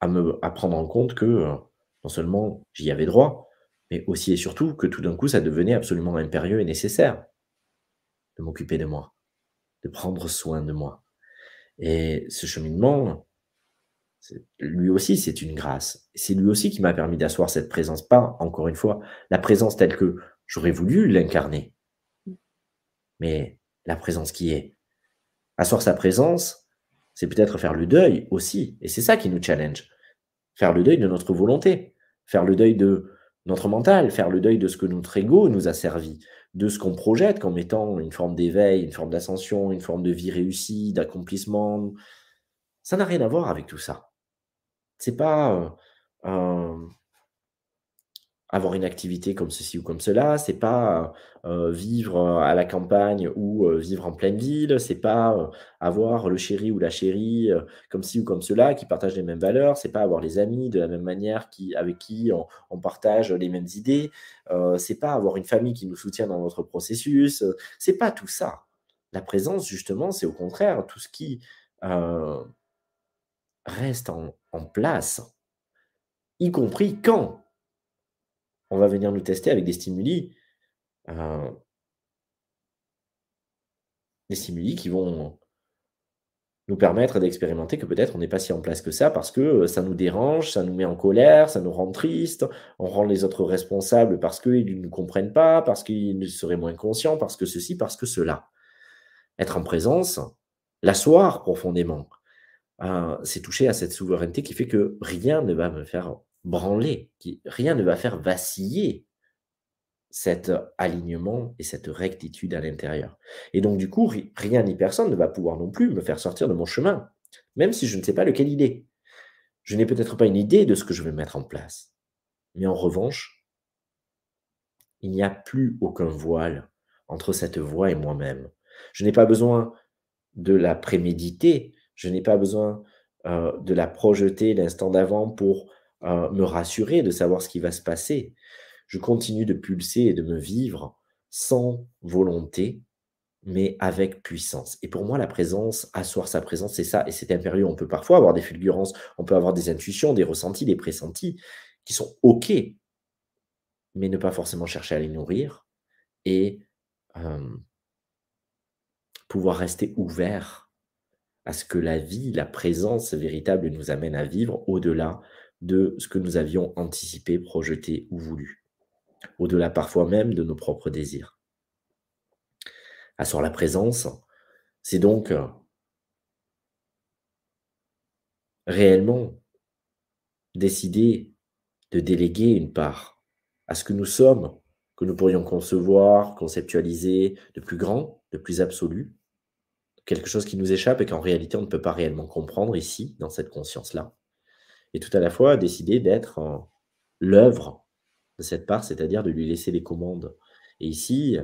à, me, à prendre en compte que euh, non seulement j'y avais droit, mais aussi et surtout que tout d'un coup, ça devenait absolument impérieux et nécessaire de m'occuper de moi, de prendre soin de moi. Et ce cheminement, lui aussi, c'est une grâce. C'est lui aussi qui m'a permis d'asseoir cette présence, pas, encore une fois, la présence telle que j'aurais voulu l'incarner, mais la présence qui est. Asseoir sa présence, c'est peut-être faire le deuil aussi, et c'est ça qui nous challenge. Faire le deuil de notre volonté, faire le deuil de notre mental, faire le deuil de ce que notre ego nous a servi, de ce qu'on projette comme étant une forme d'éveil, une forme d'ascension, une forme de vie réussie, d'accomplissement. Ça n'a rien à voir avec tout ça. C'est pas euh, avoir une activité comme ceci ou comme cela, c'est pas euh, vivre à la campagne ou euh, vivre en pleine ville, c'est pas euh, avoir le chéri ou la chérie comme ci ou comme cela qui partagent les mêmes valeurs, c'est pas avoir les amis de la même manière qui, avec qui on, partage les mêmes idées, c'est pas avoir une famille qui nous soutient dans notre processus, c'est pas tout ça. La présence, justement, c'est au contraire tout ce qui reste en place, y compris quand on va venir nous tester avec des stimuli, euh, des stimuli qui vont nous permettre d'expérimenter que peut-être on n'est pas si en place que ça parce que euh, ça nous dérange, ça nous met en colère, ça nous rend triste, on rend les autres responsables parce qu'ils ne nous comprennent pas, parce qu'ils seraient moins conscients, parce que ceci, parce que cela. Être en présence, l'asseoir profondément, euh, c'est toucher à cette souveraineté qui fait que rien ne va me faire branler, qui, rien ne va faire vaciller cet alignement et cette rectitude à l'intérieur. Et donc, du coup, rien ni personne ne va pouvoir non plus me faire sortir de mon chemin, même si je ne sais pas lequel il est. Je n'ai peut-être pas une idée de ce que je vais mettre en place. Mais en revanche, il n'y a plus aucun voile entre cette voie et moi-même. Je n'ai pas besoin de la préméditer, je n'ai pas besoin euh, de la projeter l'instant d'avant pour me rassurer de savoir ce qui va se passer. Je continue de pulser et de me vivre sans volonté, mais avec puissance. Et pour moi, la présence, asseoir sa présence, c'est ça. Et c'est impérieux. On peut parfois avoir des fulgurances, on peut avoir des intuitions, des ressentis, des pressentis qui sont OK, mais ne pas forcément chercher à les nourrir et pouvoir rester ouvert à ce que la vie, la présence véritable nous amène à vivre au-delà de ce que nous avions anticipé, projeté ou voulu, au-delà parfois même de nos propres désirs. Asseoir la présence, c'est donc euh, réellement décider de déléguer une part à ce que nous sommes, que nous pourrions concevoir, conceptualiser de plus grand, de plus absolu, quelque chose qui nous échappe et qu'en réalité on ne peut pas réellement comprendre ici, dans cette conscience-là et tout à la fois décider d'être l'œuvre de cette part, c'est-à-dire de lui laisser les commandes. Et ici,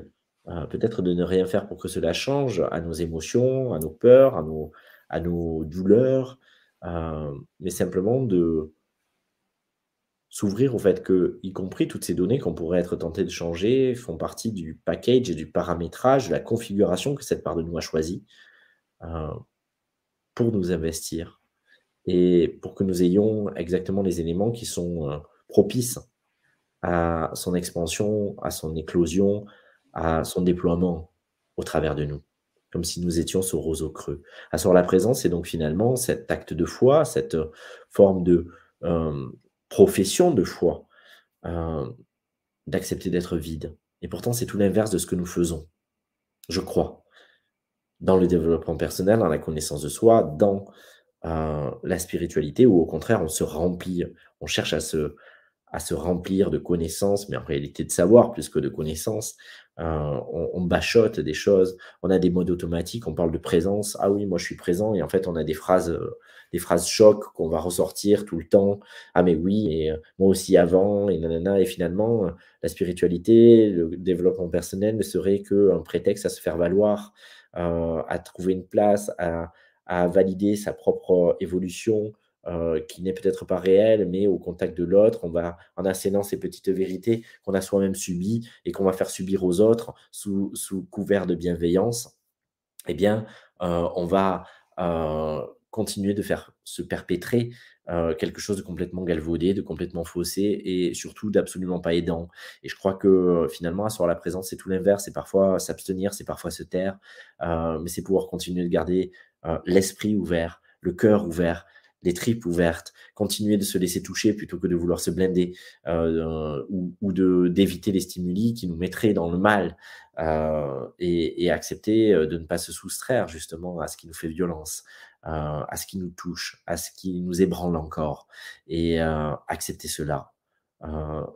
euh, peut-être de ne rien faire pour que cela change à nos émotions, à nos peurs, à nos, douleurs, euh, mais simplement de s'ouvrir au fait que, y compris toutes ces données qu'on pourrait être tenté de changer, font partie du package et du paramétrage, de la configuration que cette part de nous a choisi euh, pour nous investir et pour que nous ayons exactement les éléments qui sont euh, propices à son expansion, à son éclosion, à son déploiement au travers de nous. comme si nous étions sur roseau creux. Asseoir la présence, c'est donc finalement cet acte de foi, cette forme de profession de foi, d'accepter d'être vide. Et pourtant, c'est tout l'inverse de ce que nous faisons, je crois, dans le développement personnel, dans la connaissance de soi, dans la spiritualité, où au contraire, on se remplit, on cherche à se, à se remplir de connaissances, mais en réalité de savoir plus que de connaissances. Euh, on, bachote des choses, on a des modes automatiques, on parle de présence. Ah oui, moi je suis présent, et en fait on a des phrases, euh, des phrases chocs qu'on va ressortir tout le temps. Ah mais oui, et euh, moi aussi avant, et nanana. Et finalement, la spiritualité, le développement personnel ne serait qu'un prétexte à se faire valoir, à trouver une place, à, à valider sa propre évolution, euh, qui n'est peut-être pas réel, mais au contact de l'autre, on va, en assénant ces petites vérités qu'on a soi-même subies et qu'on va faire subir aux autres sous, sous couvert de bienveillance, eh bien, euh, on va euh, continuer de faire se perpétrer quelque chose de complètement galvaudé, de complètement faussé et surtout d'absolument pas aidant. Et je crois que finalement, asseoir la présence, c'est tout l'inverse. C'est parfois s'abstenir, c'est parfois se taire, mais c'est pouvoir continuer de garder l'esprit ouvert, le cœur ouvert, les tripes ouvertes, continuer de se laisser toucher plutôt que de vouloir se blender euh, ou, de d'éviter les stimuli qui nous mettraient dans le mal et, accepter de ne pas se soustraire justement à ce qui nous fait violence, à ce qui nous touche, à ce qui nous ébranle encore et accepter cela.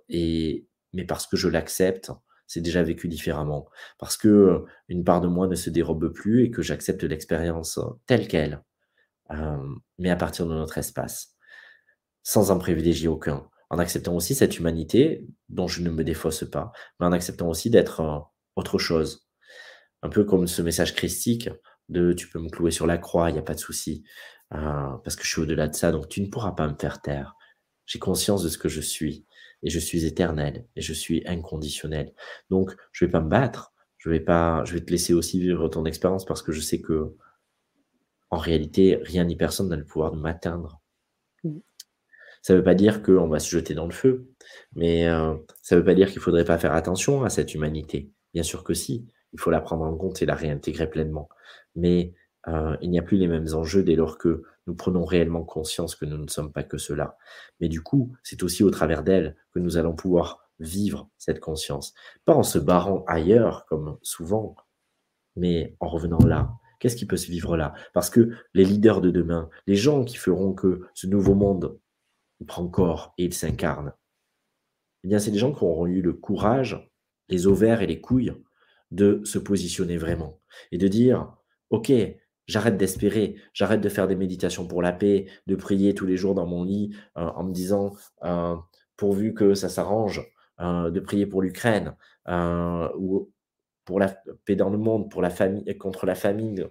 et mais parce que je l'accepte, c'est déjà vécu différemment, parce que une part de moi ne se dérobe plus et que j'accepte l'expérience telle qu'elle mais à partir de notre espace, sans en privilégier aucun, en acceptant aussi cette humanité dont je ne me défausse pas, mais en acceptant aussi d'être autre chose. Un peu comme ce message christique de tu peux me clouer sur la croix, il n'y a pas de souci, parce que je suis au-delà de ça, donc tu ne pourras pas me faire taire. J'ai conscience de ce que je suis, et je suis éternel, et je suis inconditionnel. Donc, je ne vais pas me battre, je vais, pas, je vais te laisser aussi vivre ton expérience parce que je sais que en réalité, rien ni personne n'a le pouvoir de m'atteindre. Mmh. Ça ne veut pas dire qu'on va se jeter dans le feu, mais euh, ça ne veut pas dire qu'il ne faudrait pas faire attention à cette humanité. Bien sûr que si, il faut la prendre en compte et la réintégrer pleinement. Mais euh, il n'y a plus les mêmes enjeux dès lors que nous prenons réellement conscience que nous ne sommes pas que cela. Mais du coup, c'est aussi au travers d'elle que nous allons pouvoir vivre cette conscience. Pas en se barrant ailleurs, comme souvent, mais en revenant là, Qu'est-ce qui peut se vivre là? Parce que les leaders de demain, les gens qui feront que ce nouveau monde prend corps et il s'incarne, eh bien, c'est des gens qui auront eu le courage, les ovaires et les couilles de se positionner vraiment et de dire, OK, j'arrête d'espérer, j'arrête de faire des méditations pour la paix, de prier tous les jours dans mon lit euh, en me disant, euh, pourvu que ça s'arrange, euh, de prier pour l'Ukraine, ou pour la paix dans le monde, pour la famille, contre la famine,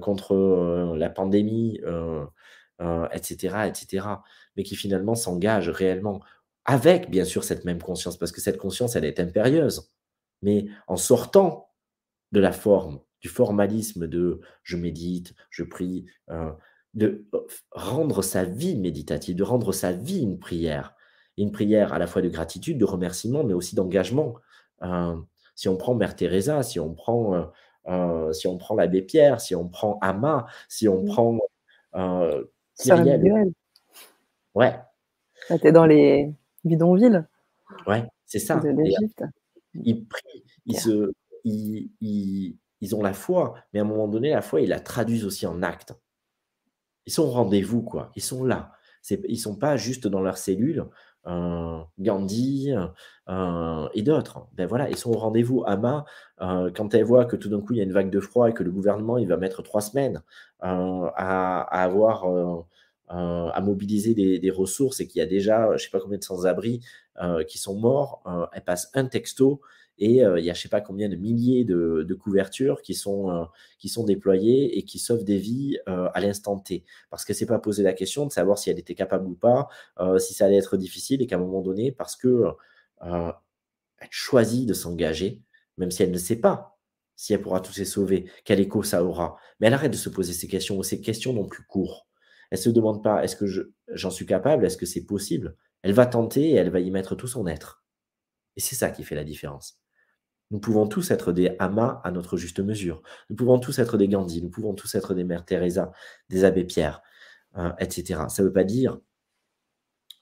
contre la pandémie, etc., etc., mais qui finalement s'engage réellement avec, bien sûr, cette même conscience, parce que cette conscience, elle est impérieuse, mais en sortant de la forme, du formalisme de je médite, je prie, de rendre sa vie méditative, de rendre sa vie une prière, une prière à la fois de gratitude, de remerciement, mais aussi d'engagement. Si on prend Mère Teresa, si on prend, euh, euh, si on prend l'abbé Pierre, si on prend Ama, si on mmh. prend euh. Ouais. Ah, dans les bidonvilles. Ouais, c'est ça. De l'Égypte. Ils prient, ils, se, ils, ont la foi, mais à un moment donné, la foi, ils la traduisent aussi en actes. Ils sont au rendez-vous, quoi. Ils sont là. Ils ne sont pas juste dans leur cellule Gandhi et d'autres. Ben voilà, ils sont au rendez-vous. Ama, quand elle voit que tout d'un coup il y a une vague de froid et que le gouvernement il va mettre trois semaines à, avoir à mobiliser des, ressources et qu'il y a déjà je sais pas combien de sans-abri qui sont morts, elle passe un texto et euh, il y a je ne sais pas combien de milliers de, couvertures qui sont, euh, qui sont déployées et qui sauvent des vies euh, à l'instant T. Parce que c'est pas posé la question de savoir si elle était capable ou pas, si ça allait être difficile et qu'à un moment donné, parce que elle choisit de s'engager, même si elle ne sait pas si elle pourra tous les sauver, quel écho ça aura. Mais elle arrête de se poser ces questions ou ces questions non plus courtes. Elle se demande pas est-ce que j'en suis capable, est-ce que c'est possible? Elle va tenter et elle va y mettre tout son être. Et c'est ça qui fait la différence. Nous pouvons tous être des Hamas à notre juste mesure. Nous pouvons tous être des Gandhi. Nous pouvons tous être des Mères Teresa, des Abbé Pierre, euh, etc. Ça ne veut pas dire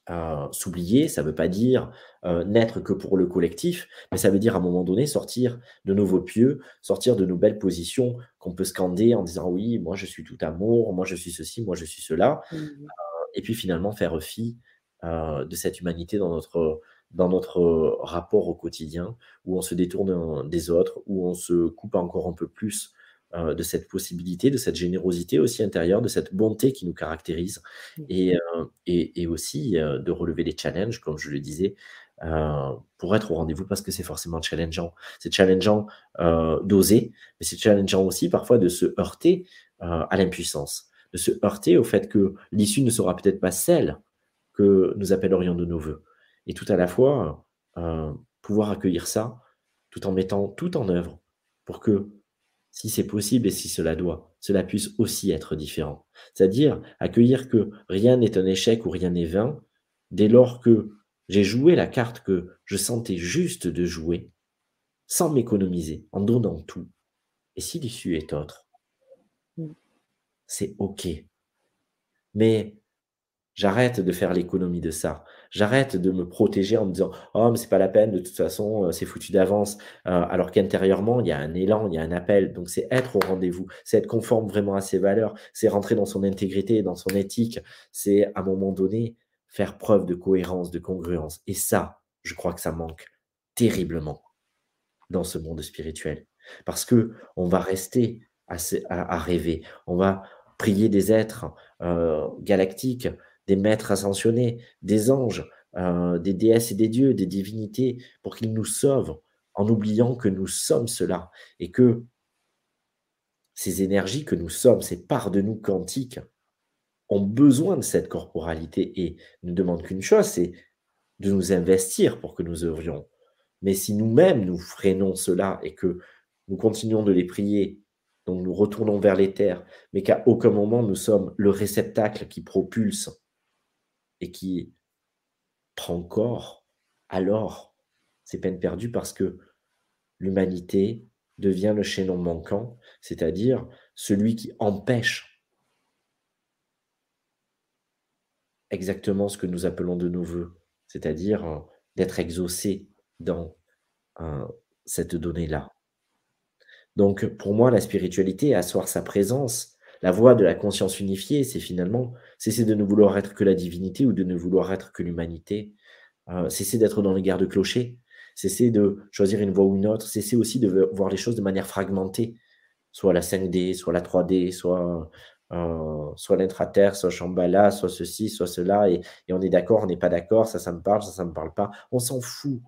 euh, s'oublier, ça ne veut pas dire euh, n'être que pour le collectif, mais ça veut dire à un moment donné sortir de nos vœux pieux, sortir de nos belles positions qu'on peut scander en disant oui, moi je suis tout amour, moi je suis ceci, moi je suis cela, mmh. et puis finalement faire fi de cette humanité dans notre dans notre rapport au quotidien, où on se détourne des autres, où on se coupe encore un peu plus euh, de cette possibilité, de cette générosité aussi intérieure, de cette bonté qui nous caractérise, mmh. et, euh, et, aussi euh, de relever les challenges, comme je le disais, pour être au rendez-vous, parce que c'est forcément challengeant. C'est challengeant d'oser, mais c'est challengeant aussi parfois de se heurter à l'impuissance, de se heurter au fait que l'issue ne sera peut-être pas celle que nous appellerions de nos voeux et tout à la fois euh, pouvoir accueillir ça tout en mettant tout en œuvre pour que, si c'est possible et si cela doit, cela puisse aussi être différent. C'est-à-dire accueillir que rien n'est un échec ou rien n'est vain dès lors que j'ai joué la carte que je sentais juste de jouer, sans m'économiser, en donnant tout. Et si l'issue est autre, mmh. c'est OK. Mais J'arrête de faire l'économie de ça. J'arrête de me protéger en me disant Oh, mais c'est pas la peine, de toute façon, euh, c'est foutu d'avance. Euh, alors qu'intérieurement, il y a un élan, il y a un appel. Donc, c'est être au rendez-vous, c'est être conforme vraiment à ses valeurs, c'est rentrer dans son intégrité, dans son éthique. C'est à un moment donné faire preuve de cohérence, de congruence. Et ça, je crois que ça manque terriblement dans ce monde spirituel. Parce que on va rester à, rêver. On va prier des êtres euh, galactiques des maîtres ascensionnés, des anges, euh, des déesses et des dieux, des divinités, pour qu'ils nous sauvent en oubliant que nous sommes cela et que ces énergies que nous sommes, ces parts de nous quantiques, ont besoin de cette corporalité et ne demandent qu'une chose, c'est de nous investir pour que nous œuvrions. Mais si nous-mêmes nous freinons cela et que nous continuons de les prier, donc nous retournons vers les terres, mais qu'à aucun moment nous sommes le réceptacle qui propulse et qui prend corps, alors c'est peine perdue parce que l'humanité devient le chaînon manquant, c'est-à-dire celui qui empêche exactement ce que nous appelons de nos voeux, c'est-à-dire euh, d'être exaucé dans euh, cette donnée-là. Donc pour moi, la spiritualité, asseoir sa présence, la voie de la conscience unifiée, c'est finalement cesser de ne vouloir être que la divinité ou de ne vouloir être que l'humanité. Euh, cesser d'être dans les guerres de clocher. Cesser de choisir une voie ou une autre. Cesser aussi de voir les choses de manière fragmentée. Soit la 5D, soit la 3D, soit, euh, soit l'intraterre, soit Shambhala, soit ceci, soit cela. Et, on est d'accord, on n'est pas d'accord, ça, ça me parle, ça, ça me parle pas. On s'en fout.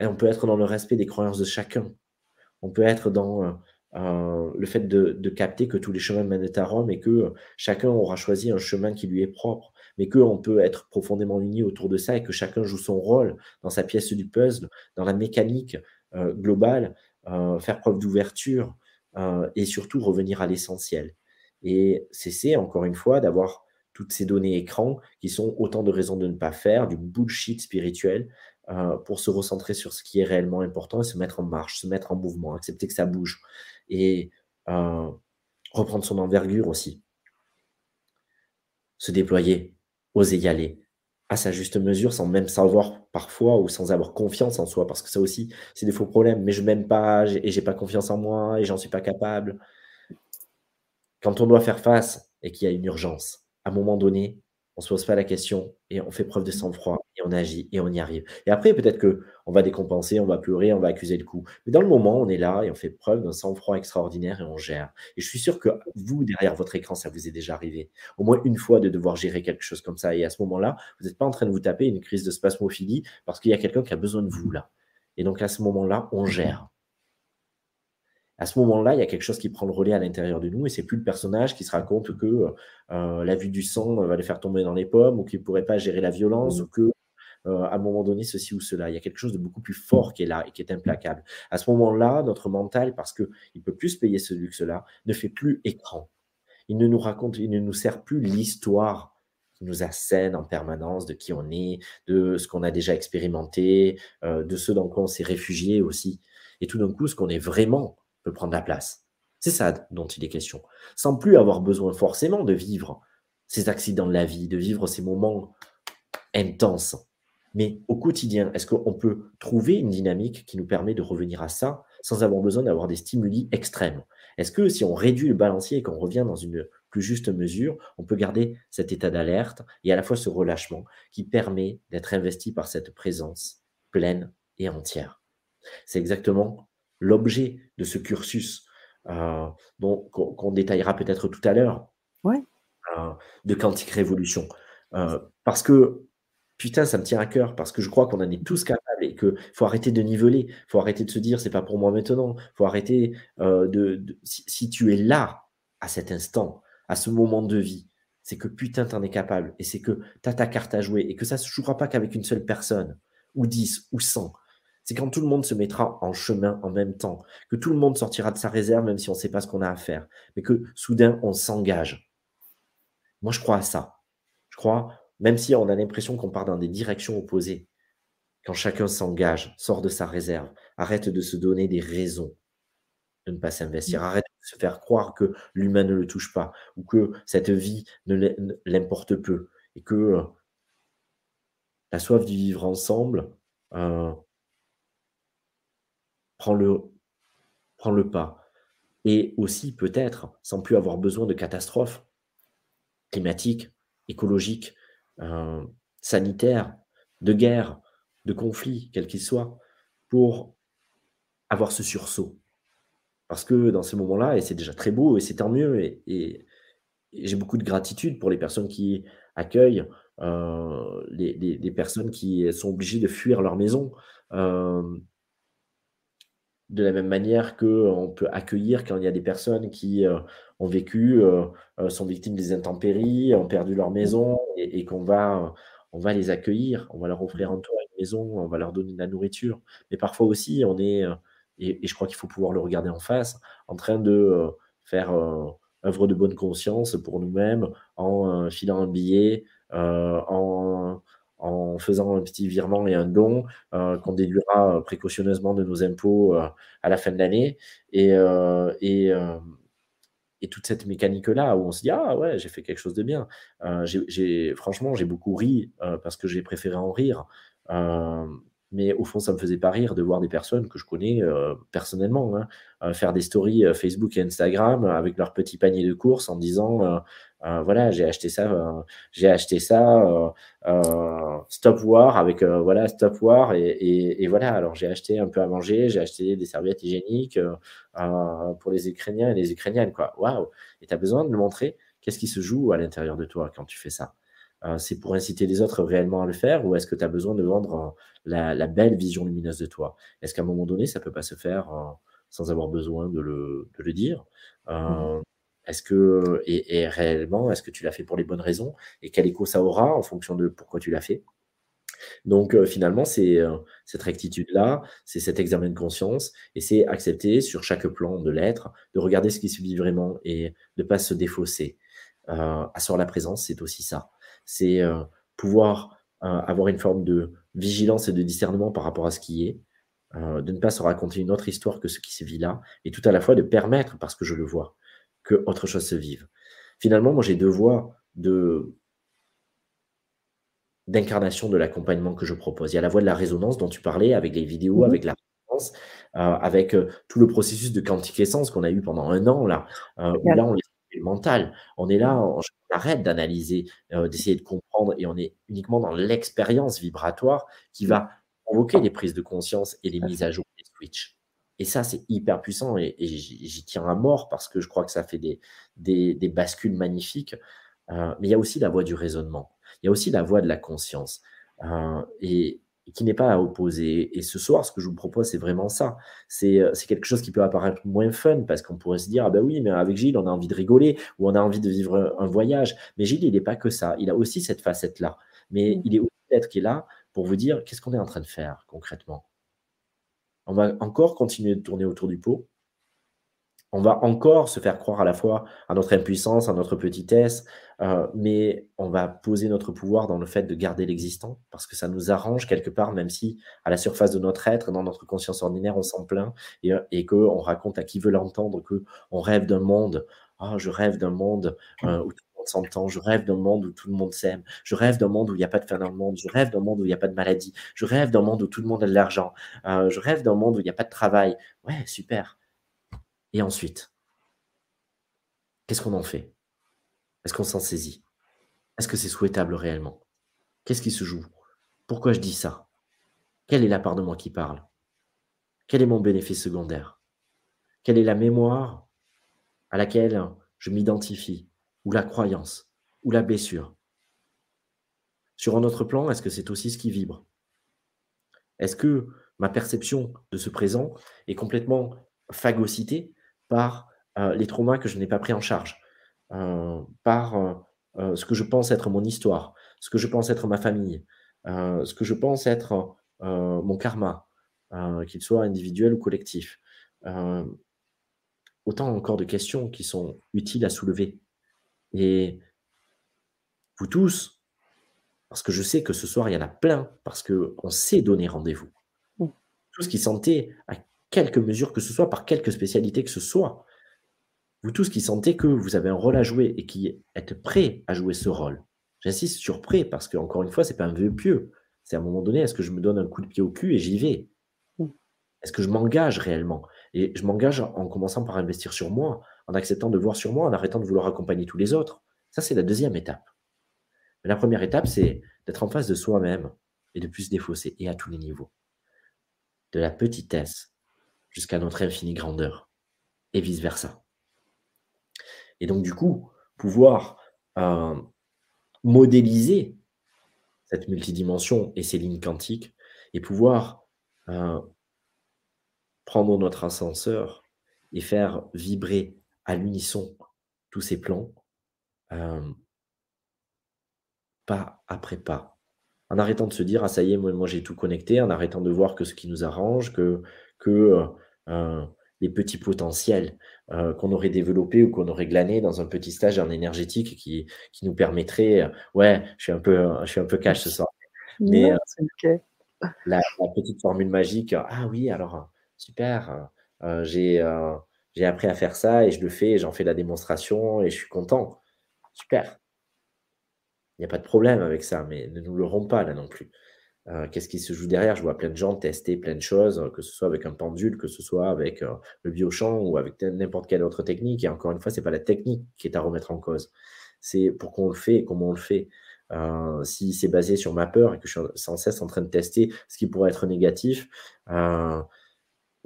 Et on peut être dans le respect des croyances de chacun. On peut être dans... Euh, le fait de, capter que tous les chemins mènent à Rome et que chacun aura choisi un chemin qui lui est propre, mais qu'on peut être profondément unis autour de ça et que chacun joue son rôle dans sa pièce du puzzle, dans la mécanique euh, globale, euh, faire preuve d'ouverture et surtout revenir à l'essentiel. Et cesser, encore une fois, d'avoir toutes ces données écrans qui sont autant de raisons de ne pas faire, du bullshit spirituel, pour se recentrer sur ce qui est réellement important et se mettre en marche, se mettre en mouvement, accepter que ça bouge et euh, reprendre son envergure aussi. Se déployer, oser y aller à sa juste mesure sans même savoir parfois ou sans avoir confiance en soi parce que ça aussi c'est des faux problèmes mais je m'aime pas et j'ai pas confiance en moi et j'en suis pas capable quand on doit faire face et qu'il y a une urgence à un moment donné on se pose pas la question et on fait preuve de sang-froid et on agit et on y arrive. Et après, peut-être que on va décompenser, on va pleurer, on va accuser le coup. Mais dans le moment, on est là et on fait preuve d'un sang-froid extraordinaire et on gère. Et je suis sûr que vous, derrière votre écran, ça vous est déjà arrivé. Au moins une fois de devoir gérer quelque chose comme ça. Et à ce moment-là, vous n'êtes pas en train de vous taper une crise de spasmophilie parce qu'il y a quelqu'un qui a besoin de vous là. Et donc à ce moment-là, on gère à ce moment-là, il y a quelque chose qui prend le relais à l'intérieur de nous et c'est plus le personnage qui se raconte que euh, la vue du sang va le faire tomber dans les pommes ou qu'il ne pourrait pas gérer la violence mmh. ou que euh, à un moment donné ceci ou cela. Il y a quelque chose de beaucoup plus fort qui est là et qui est implacable. À ce moment-là, notre mental, parce qu'il ne peut plus se payer ce luxe-là, ne fait plus écran. Il ne nous raconte, il ne nous sert plus l'histoire qui nous assène en permanence de qui on est, de ce qu'on a déjà expérimenté, euh, de ce dans quoi on s'est réfugié aussi. Et tout d'un coup, ce qu'on est vraiment prendre la place. C'est ça dont il est question. Sans plus avoir besoin forcément de vivre ces accidents de la vie, de vivre ces moments intenses. Mais au quotidien, est-ce qu'on peut trouver une dynamique qui nous permet de revenir à ça sans avoir besoin d'avoir des stimuli extrêmes? Est-ce que si on réduit le balancier et qu'on revient dans une plus juste mesure, on peut garder cet état d'alerte et à la fois ce relâchement qui permet d'être investi par cette présence pleine et entière? C'est exactement l'objet de ce cursus euh, qu'on détaillera peut-être tout à l'heure. Ouais. Euh, de Quantique Révolution. Euh, parce que, putain, ça me tient à cœur, parce que je crois qu'on en est tous capables et qu'il faut arrêter de niveler, il faut arrêter de se dire c'est pas pour moi maintenant, il faut arrêter de. si, tu es là, à cet instant, à ce moment de vie, c'est que putain, t'en es capable et c'est que tu as ta carte à jouer et que ça se jouera pas qu'avec une seule personne, ou dix, ou cent. C'est quand tout le monde se mettra en chemin en même temps, que tout le monde sortira de sa réserve, même si on ne sait pas ce qu'on a à faire, mais que soudain on s'engage moi, je crois à ça. Je crois, même si on a l'impression qu'on part dans des directions opposées, quand chacun s'engage, sort de sa réserve, arrête de se donner des raisons de ne pas s'investir, mmh. arrête de se faire croire que l'humain ne le touche pas ou que cette vie ne l'importe peu et que euh, la soif du vivre ensemble euh, prend, le, pas. Et aussi peut-être, sans plus avoir besoin de catastrophes, climatique, écologique, euh, sanitaire, de guerre, de conflit, quel qu'il soit, pour avoir ce sursaut. Parce que dans ces moments-là, et c'est déjà très beau, et c'est tant mieux, et, j'ai beaucoup de gratitude pour les personnes qui accueillent euh, les, personnes qui sont obligées de fuir leur maison. Euh, de la même manière qu'on peut accueillir quand il y a des personnes qui euh, ont vécu, euh, euh, sont victimes des intempéries, ont perdu leur maison et, qu'on va, on va les accueillir, on va leur offrir un toit une maison, on va leur donner de la nourriture. Mais parfois aussi, on est, et, je crois qu'il faut pouvoir le regarder en face, en train de faire œuvre de bonne conscience pour nous-mêmes en filant un billet, en en faisant un petit virement et un don euh, qu'on déduira euh, précautionneusement de nos impôts euh, à la fin de l'année. Et, et, et, toute cette mécanique-là, où on se dit, ah ouais, j'ai fait quelque chose de bien. franchement, j'ai beaucoup ri parce que j'ai préféré en rire. Mais au fond, ça me faisait pas rire de voir des personnes que je connais personnellement hein, faire des stories Facebook et Instagram avec leur petit panier de courses en disant euh, voilà, j'ai acheté ça, euh, j'ai acheté ça, euh, Stop War avec voilà Stop War et, voilà. Alors j'ai acheté un peu à manger, j'ai acheté des serviettes hygiéniques pour les Ukrainiens et les Ukrainiennes quoi. Waouh Et tu as besoin de le montrer. Qu'est-ce qui se joue à l'intérieur de toi quand tu fais ça C'est pour inciter les autres réellement à le faire ou est-ce que tu as besoin de vendre la, belle vision lumineuse de toi? Est-ce qu'à un moment donné, ça peut pas se faire sans avoir besoin de le, de le dire? Mmh. Est-ce que, et, réellement, est-ce que tu l'as fait pour les bonnes raisons? Et quel écho ça aura en fonction de pourquoi tu l'as fait? Donc euh, finalement, c'est euh, cette rectitude-là, c'est cet examen de conscience, et c'est accepter sur chaque plan de l'être, de regarder ce qui se vit vraiment et de ne pas se défausser. Euh, asseoir la présence, c'est aussi ça. C'est euh, pouvoir avoir une forme de vigilance et de discernement par rapport à ce qui est, de ne pas se raconter une autre histoire que ce qui se vit là, et tout à la fois de permettre, parce que je le vois, que autre chose se vive. Finalement, moi, j'ai deux voies de d'incarnation de l'accompagnement que je propose. Il y a la voie de la résonance dont tu parlais, avec les vidéos, mmh avec la résonance, euh, avec euh, tout le processus de quantique essence qu'on a eu pendant un an, là, euh, où là, on mental. On est là, on, arrête d'analyser, d'essayer de comprendre, et on est uniquement dans l'expérience vibratoire qui va provoquer les prises de conscience et les mises à jour des switches. Et ça, c'est hyper puissant et, j'y tiens à mort parce que je crois que ça fait des, des, bascules magnifiques. Euh, mais il y a aussi la voie du raisonnement. Il y a aussi la voie de la conscience. Euh, et, qui n'est pas à opposer. Et ce soir, ce que je vous propose, c'est vraiment ça. C'est quelque chose qui peut apparaître moins fun parce qu'on pourrait se dire, ah ben oui, mais avec Gilles, on a envie de rigoler ou on a envie de vivre un voyage. Mais Gilles, il n'est pas que ça. Il a aussi cette facette-là. Mais mmh. il est aussi d'être qui est là pour vous dire qu'est-ce qu'on est en train de faire concrètement? On va encore continuer de tourner autour du pot. On va encore se faire croire à la fois à notre impuissance, à notre petitesse, euh, mais on va poser notre pouvoir dans le fait de garder l'existant, parce que ça nous arrange quelque part, même si à la surface de notre être, dans notre conscience ordinaire, on s'en plaint et, et qu'on raconte à qui veut l'entendre qu'on rêve d'un monde. Ah, je rêve d'un monde euh, où tout le monde s'entend, je rêve d'un monde où tout le monde s'aime, je rêve d'un monde où il n'y a pas de fin dans le monde, je rêve d'un monde où il n'y a pas de maladie, je rêve d'un monde où tout le monde a de l'argent, euh, je rêve d'un monde où il n'y a pas de travail. Ouais, super. Et ensuite, qu'est-ce qu'on en fait? Est-ce qu'on s'en saisit? Est-ce que c'est souhaitable réellement? Qu'est-ce qui se joue? Pourquoi je dis ça? Quelle est la part de moi qui parle? Quel est mon bénéfice secondaire? Quelle est la mémoire à laquelle je m'identifie? Ou la croyance? Ou la blessure? Sur un autre plan, est-ce que c'est aussi ce qui vibre? Est-ce que ma perception de ce présent est complètement phagocytée? Par euh, les traumas que je n'ai pas pris en charge, euh, par ce que je pense être mon histoire, ce que je pense être ma famille, ce que je pense être mon karma, qu'il soit individuel ou collectif. autant encore de questions qui sont utiles à soulever. Et vous tous, parce que je sais que ce soir, il y en a plein, parce qu'on sait donner rendez-vous. Mmh. Tous qui sentaient à quelque mesure que ce soit, par quelque spécialité que ce soit, vous tous qui sentez que vous avez un rôle à jouer et qui êtes prêts à jouer ce rôle. J'insiste sur prêt parce que, encore une fois, ce n'est pas un vœu pieux. C'est à un moment donné, est-ce que je me donne un coup de pied au cul et j'y vais? Mmh. Est-ce que je m'engage réellement? Et je m'engage en commençant par investir sur moi, en acceptant de voir sur moi, en arrêtant de vouloir accompagner tous les autres. Ça, c'est la deuxième étape. Mais la première étape, c'est d'être en face de soi-même et de plus se défausser, et à tous les niveaux. De la petitesse jusqu'à notre infinie grandeur, et vice-versa. Et donc, du coup, pouvoir euh, modéliser cette multidimension et ces lignes quantiques, et pouvoir euh, prendre notre ascenseur et faire vibrer à l'unisson tous ces plans, euh, pas après pas. En arrêtant de se dire, ah ça y est, moi, moi j'ai tout connecté, en arrêtant de voir que ce qui nous arrange, que, que les petits potentiels euh, qu'on aurait développés ou qu'on aurait glanés dans un petit stage en énergétique qui, qui nous permettrait, euh, ouais, je suis un peu, je suis un peu cash ce soir, mais euh, la, petite formule magique, ah oui, alors super, j'ai j'ai appris à faire ça et je le fais, j'en fais la démonstration et je suis content, super. Il n'y a pas de problème avec ça, mais ne nous le romps pas là non plus. Euh, qu'est-ce qui se joue derrière? Je vois plein de gens tester plein de choses, que ce soit avec un pendule, que ce soit avec euh, le biochamp ou avec n'importe quelle autre technique. Et encore une fois, ce n'est pas la technique qui est à remettre en cause. C'est pourquoi on le fait et comment on le fait. Euh, si c'est basé sur ma peur et que je suis sans cesse en train de tester ce qui pourrait être négatif,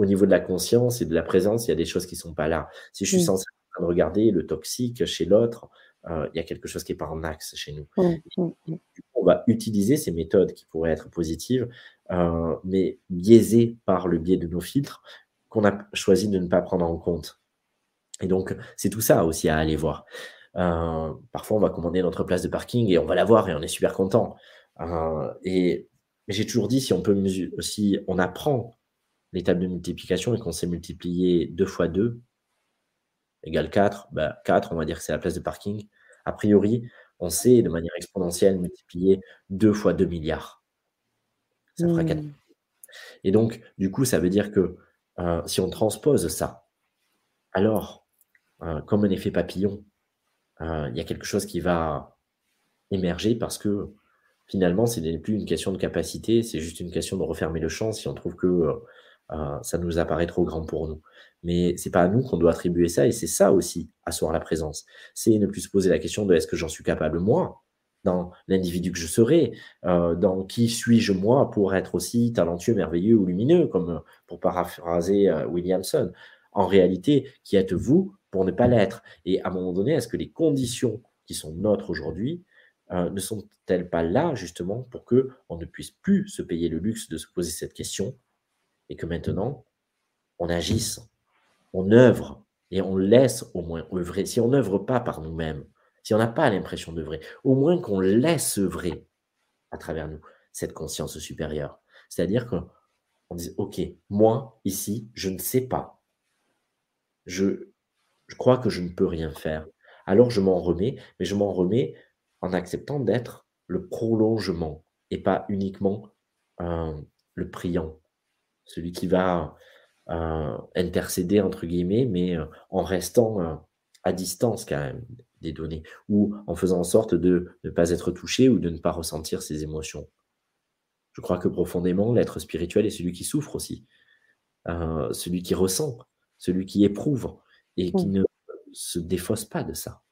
au niveau de la conscience et de la présence, il y a des choses qui ne sont pas là. Si je suis sans cesse en train de regarder le toxique chez l'autre, il y a quelque chose qui n'est pas en axe chez nous. Mmh, on va utiliser ces méthodes qui pourraient être positives, euh, mais biaisées par le biais de nos filtres qu'on a choisi de ne pas prendre en compte. Et donc, c'est tout ça aussi à aller voir. Euh, parfois, on va commander notre place de parking et on va la voir et on est super content. Euh, et j'ai toujours dit, si on peut si on apprend l'étape de multiplication et qu'on sait multiplier 2 fois 2 égale 4, bah 4, on va dire que c'est la place de parking. A priori, on sait de manière exponentielle multiplier 2 fois 2 milliards. Ça fera 4. Mmh. Et donc, du coup, ça veut dire que euh, si on transpose ça, alors, euh, comme un effet papillon, euh, il y a quelque chose qui va émerger parce que finalement, ce n'est plus une question de capacité, c'est juste une question de refermer le champ si on trouve que ça nous apparaît trop grand pour nous. Mais c'est pas à nous qu'on doit attribuer ça, et c'est ça aussi, asseoir la présence. C'est ne plus se poser la question de est-ce que j'en suis capable moi, dans l'individu que je serai, euh, dans qui suis-je moi pour être aussi talentueux, merveilleux ou lumineux, comme euh, pour paraphraser euh, Williamson. En réalité, qui êtes-vous pour ne pas l'être? Et à un moment donné, est-ce que les conditions qui sont nôtres aujourd'hui ne sont-elles pas là justement pour que on ne puisse plus se payer le luxe de se poser cette question et que maintenant on agisse on œuvre et on laisse au moins œuvrer. Si on n'œuvre pas par nous-mêmes, si on n'a pas l'impression d'œuvrer, au moins qu'on laisse œuvrer à travers nous cette conscience supérieure. C'est-à-dire qu'on dit, OK, moi, ici, je ne sais pas. Je crois que je ne peux rien faire. Alors je m'en remets, mais je m'en remets en acceptant d'être le prolongement et pas uniquement, heu, le priant. Celui qui va, heu, «intercéder» entre guillemets, mais, heu, en restant, heu, à distance quand même des données ou en faisant en sorte de ne pas être touché ou de ne pas ressentir ses émotions. Je crois que profondément, l'être spirituel est celui qui souffre aussi, celui qui ressent, celui qui éprouve et qui Mmh. ne se défausse pas de ça.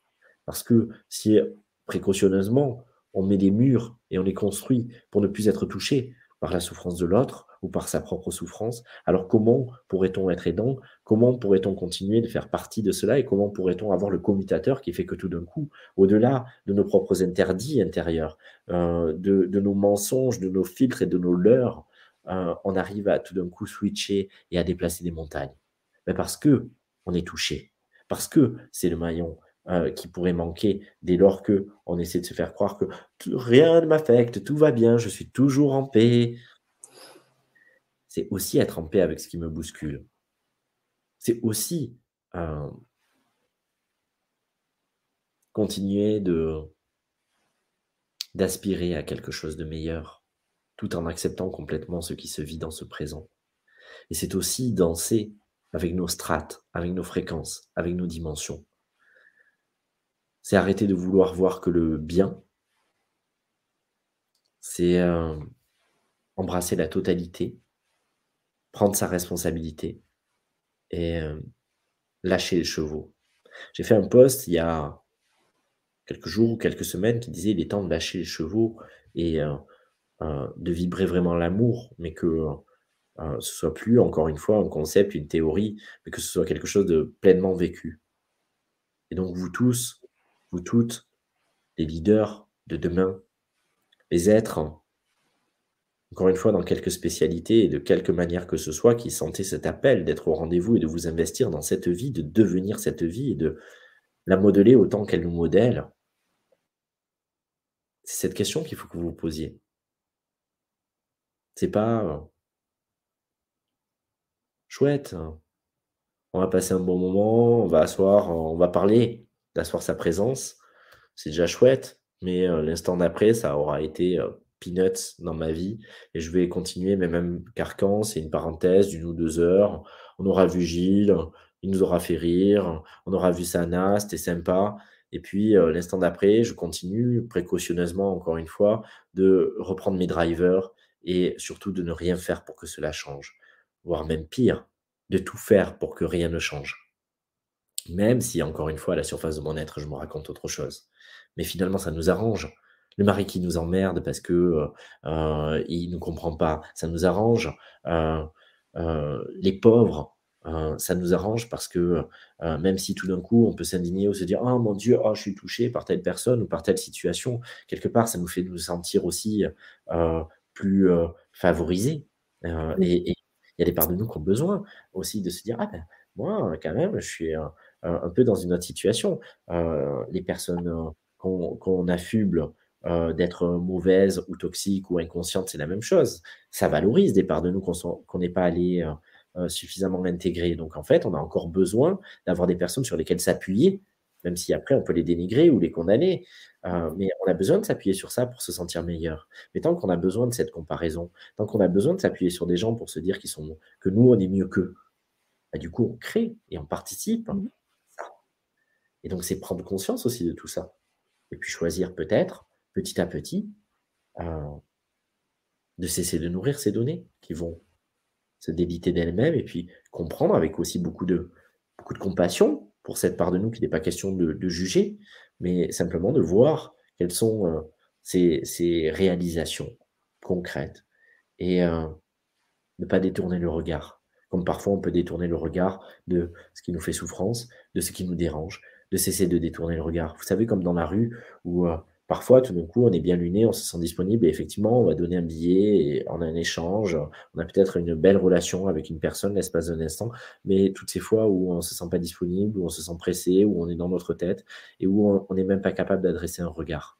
Parce que si précautionneusement, on met des murs et on les construit pour ne plus être touché par la souffrance de l'autre ou par sa propre souffrance, alors comment pourrait-on être aidant? Comment pourrait-on continuer de faire partie de cela? Et comment pourrait-on avoir le commutateur qui fait que tout d'un coup, au-delà de nos propres interdits intérieurs, heu, de nos mensonges, de nos filtres et de nos leurres, heu, on arrive à tout d'un coup switcher et à déplacer des montagnes? Bah, parce qu'on est touché, parce que c'est le maillon, heu, qui pourrait manquer dès lors qu'on essaie de se faire croire que rien ne m'affecte, tout va bien, je suis toujours en paix. C'est aussi être en paix avec ce qui me bouscule. C'est aussi, heu continuer de d'aspirer à quelque chose de meilleur, tout en acceptant complètement ce qui se vit dans ce présent. Et c'est aussi danser avec nos strates, avec nos fréquences, avec nos dimensions. C'est arrêter de vouloir voir que le bien c'est, hem, embrasser la totalité, prendre sa responsabilité et hem, lâcher les chevaux. J'ai fait un post il y a quelques jours ou quelques semaines qui disait: «Il est temps de lâcher les chevaux et heu heu, de vibrer vraiment l'amour», mais que, ce soit plus encore une fois un concept, une théorie, mais que ce soit quelque chose de pleinement vécu. Et donc vous tous, vous toutes, les leaders de demain, les êtres encore une fois dans quelques spécialités et de quelque manière que ce soit, qui sentez cet appel d'être au rendez-vous et de vous investir dans cette vie, de devenir cette vie et de la modeler autant qu'elle nous modèle. C'est cette question qu'il faut que vous vous posiez. C'est pas, heu chouette, on va passer un bon moment, on va asseoir, on va parler, d'asseoir sa présence, c'est déjà chouette, mais heu, l'instant d'après, ça aura été, heu, peanuts dans ma vie et je vais continuer, mais même carcan, c'est une parenthèse d'1 ou 2 heures. On aura vu Gilles, il nous aura fait rire, on aura vu Sana, c'était sympa et puis, heu, l'instant d'après, je continue précautionneusement, encore une fois, de reprendre mes drivers et surtout de ne rien faire pour que cela change. Voire même pire, de tout faire pour que rien ne change. Même si, encore une fois, à la surface de mon être, je me raconte autre chose. Mais finalement, ça nous arrange. Le mari qui nous emmerde parce que, heu heu, il nous comprend pas, ça nous arrange. Heu heu, les pauvres, ça nous arrange parce que, même si tout d'un coup, on peut s'indigner ou se dire: «Oh mon Dieu, oh je suis touché par telle personne ou par telle situation», quelque part, ça nous fait nous sentir aussi, plus, favorisés, et il y a des parts de nous qui ont besoin aussi de se dire: «Ah ben, moi, quand même, je suis, un peu dans une autre situation». Les personnes, qu'on affuble, heu, d'être mauvaises ou toxiques ou inconscientes, c'est la même chose. Ça valorise des parts de nous qu'on n'est pas allé, heu heu, suffisamment intégrer. Donc en fait, on a encore besoin d'avoir des personnes sur lesquelles s'appuyer, même si après on peut les dénigrer ou les condamner. Mais on a besoin de s'appuyer sur ça pour se sentir meilleur. Mais tant qu'on a besoin de cette comparaison, tant qu'on a besoin de s'appuyer sur des gens pour se dire qu'ils sont que nous, on est mieux qu'eux, bah, du coup, on crée et on participe Mmh. Et donc c'est prendre conscience aussi de tout ça et puis choisir peut-être, petit à petit, heu de cesser de nourrir ces données qui vont se déliter d'elles-mêmes et puis comprendre avec aussi beaucoup de beaucoup de compassion pour cette part de nous qu'il n'est pas question de juger, mais simplement de voir quelles sont, heu, ces ces réalisations concrètes et heu, ne pas détourner le regard. Comme parfois on peut détourner le regard de ce qui nous fait souffrance, de ce qui nous dérange, de cesser de détourner le regard. Vous savez comme dans la rue où, parfois tout d'un coup on est bien luné, on se sent disponible et effectivement on va donner un billet et en un échange, on a peut-être une belle relation avec une personne l'espace d'un instant, mais toutes ces fois où on se sent pas disponible, où on se sent pressé, où on est dans notre tête et où on on n'est même pas capable d'adresser un regard,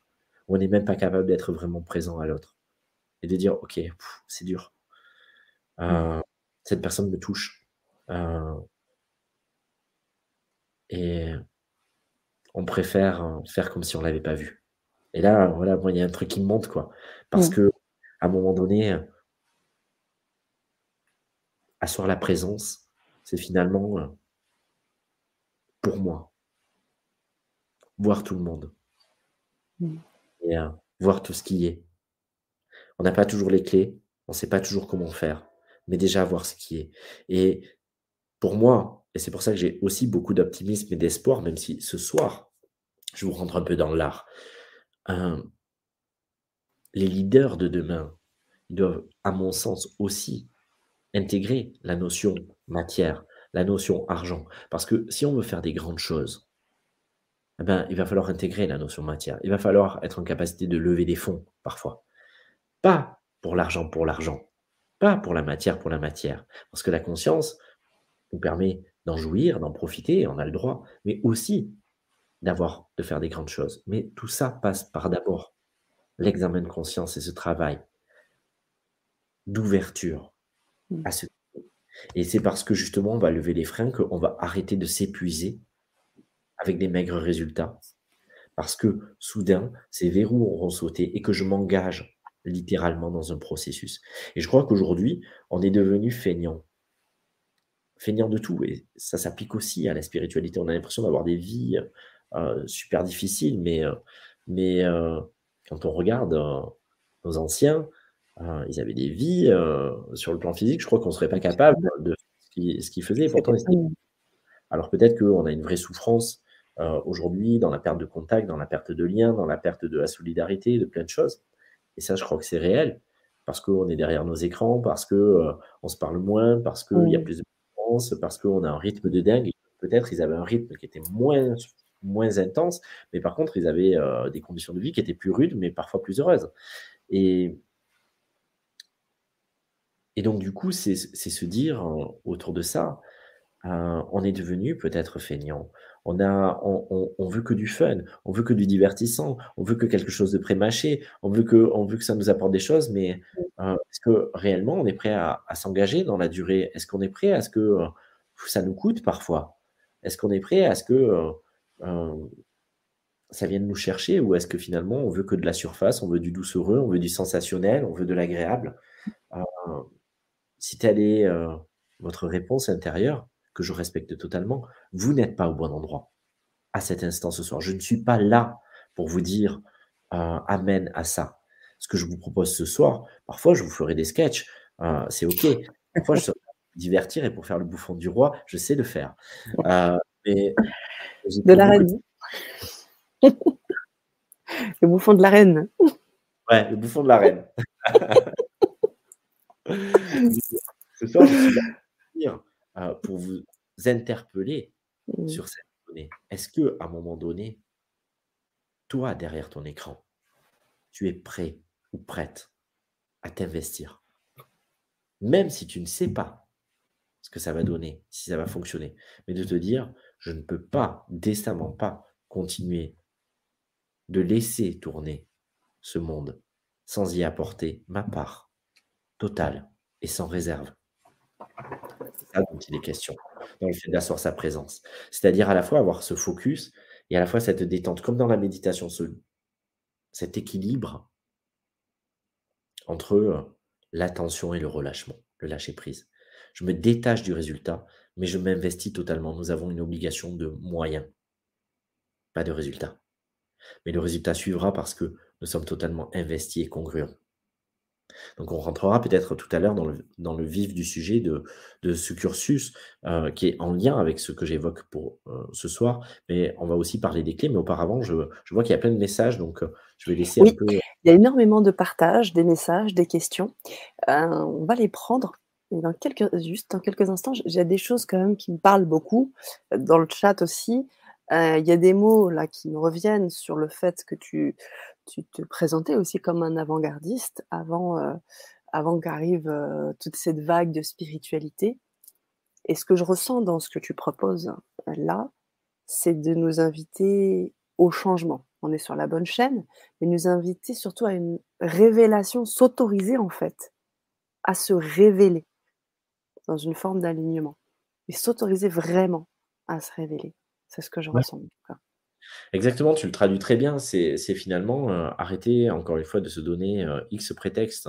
où on n'est même pas capable d'être vraiment présent à l'autre et de dire: «OK, c'est dur». Mmh. Heu, cette personne me touche, heu et on préfère faire comme si on l'avait pas vu. Et là, voilà, moi, il y a un truc qui me monte, quoi. Parce Mmh. que à un moment donné asseoir la présence, c'est finalement, heu pour moi voir tout le monde Mmh. et heu, voir tout ce qui est. On n'a pas toujours les clés, on sait pas toujours comment faire, mais déjà voir ce qui est et pour moi et c'est pour ça que j'ai aussi beaucoup d'optimisme et d'espoir, même si ce soir, je vous rentre un peu dans l'art. Les leaders de demain doivent, à mon sens aussi, intégrer la notion matière, la notion argent. Parce que si on veut faire des grandes choses eh ben, il va falloir intégrer la notion matière. Il va falloir être en capacité de lever des fonds, parfois. Pas pour l'argent pour l'argent, pas pour la matière pour la matière, parce que la conscience nous permet d'en jouir, d'en profiter, on a le droit, mais aussi d'avoir de faire des grandes choses. Mais tout ça passe par d'abord l'examen de conscience et ce travail d'ouverture Mmh. à ce et c'est parce que justement on va lever les freins qu'on va arrêter de s'épuiser avec des maigres résultats. Parce que soudain, ces verrous auront sauté et que je m'engage littéralement dans un processus et je crois qu'aujourd'hui, on est devenus feignants. Feignants de tout et ça s'applique aussi à la spiritualité. On a l'impression d'avoir des vies, super difficiles, mais mais heu, quand on regarde, nos anciens, ils avaient des vies, sur le plan physique, je crois qu'on serait pas capable de ce qu'ils ce qu'ils faisaient. Pourtant alors peut-être qu'on a une vraie souffrance, aujourd'hui dans la perte de contact, dans la perte de liens, dans la perte de la solidarité, de plein de choses. Et ça, je crois que c'est réel parce qu'on est derrière nos écrans, parce que, heu, on se parle moins, parce qu'il y a plus de violence, parce qu'on a un rythme de dingue. Et peut-être ils avaient un rythme qui était moins moins intense, mais par contre ils avaient, heu, des conditions de vie qui étaient plus rudes, mais parfois plus heureuses et et donc du coup, c'est se dire, heu, autour de ça, heu, on est devenus peut-être feignants. On a on on on veut que du fun, on veut que du divertissant, on veut que quelque chose de pré-mâché, on veut que on veut que ça nous apporte des choses, mais heu, est-ce que réellement on est prêt à à s'engager dans la durée? Est-ce qu'on est prêt à ce que, ça nous coûte parfois? Est-ce qu'on est prêt à ce que, ça vienne nous chercher ou est-ce que finalement on veut que de la surface, on veut du doucereux, on veut du sensationnel, on veut de l'agréable? Heu, si telle est, heu, votre réponse intérieure, que je respecte totalement, vous n'êtes pas au bon endroit, à cet instant ce soir. Je ne suis pas là pour vous dire, heu: «Amen» à ça. Ce que je vous propose ce soir, parfois je vous ferai des sketchs, c'est OK. Parfois je serai pour divertir et pour faire le bouffon du roi, je sais le faire. De la reine. Le bouffon de la reine. Ouais, le bouffon de la reine. Ce soir, je suis là pour vous interpeller Mmh. sur cette donnée. Est-ce qu'à un moment donné toi, derrière ton écran, tu es prêt ou prête à t'investir? Même si tu ne sais pas ce que ça va donner, si ça va fonctionner, mais de te dire: «Je ne peux pas, décemment pas, continuer de laisser tourner ce monde sans y apporter ma part totale et sans réserve». C'est ça dont il est question, dans le fait d'asseoir sa présence. C'est-à-dire à la fois avoir ce focus et à la fois cette détente, comme dans la méditation, ce cet équilibre entre, heu, l'attention et le relâchement, le lâcher prise. Je me détache du résultat, mais je m'investis totalement. Nous avons une obligation de moyens pas de résultat. Mais le résultat suivra parce que nous sommes totalement investis et congruents. Donc on rentrera peut-être tout à l'heure dans le dans le vif du sujet de de ce cursus, heu, qui est en lien avec ce que j'évoque pour, heu, ce soir, mais on va aussi parler des clés, mais auparavant je je vois qu'il y a plein de messages donc heu, je vais laisser un peu il y a énormément de partages, des messages, des questions. On va les prendre dans quelques juste dans quelques instants. Des choses quand même qui me parlent beaucoup, dans le chat aussi. Heu, il y a des mots là qui me reviennent sur le fait que tu te présentais aussi comme un avant-gardiste avant, avant qu'arrive, toute cette vague de spiritualité et ce que je ressens dans ce que tu proposes, là, c'est de nous inviter au changement. On est sur la bonne chaîne, mais nous inviter surtout à une révélation, s'autoriser en fait à se révéler dans une forme d'alignement et s'autoriser vraiment à se révéler. C'est ce que je Ouais. ressens, en tout cas. Exactement, tu le traduis très bien. C'est finalement, heu, arrêter encore une fois de se donner, heu, X prétextes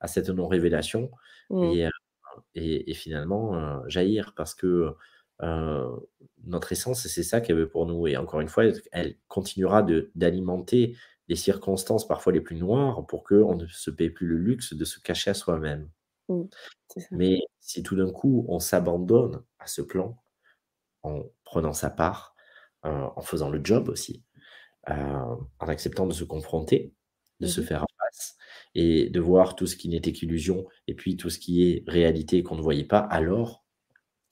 à cette non-révélation Mmh. et heu et et finalement, jaillir parce que, notre essence, c'est ça qu'elle veut pour nous et encore une fois, elle continuera d'alimenter les circonstances parfois les plus noires pour qu'on ne se paie plus le luxe de se cacher à soi-même. Mmh. Ça. Mais si tout d'un coup, on s'abandonne à ce plan en prenant sa part, en faisant le job aussi, heu, en acceptant de se confronter, de Mmh se faire face et de voir tout ce qui n'était qu'illusion et puis tout ce qui est réalité qu'on ne voyait pas, alors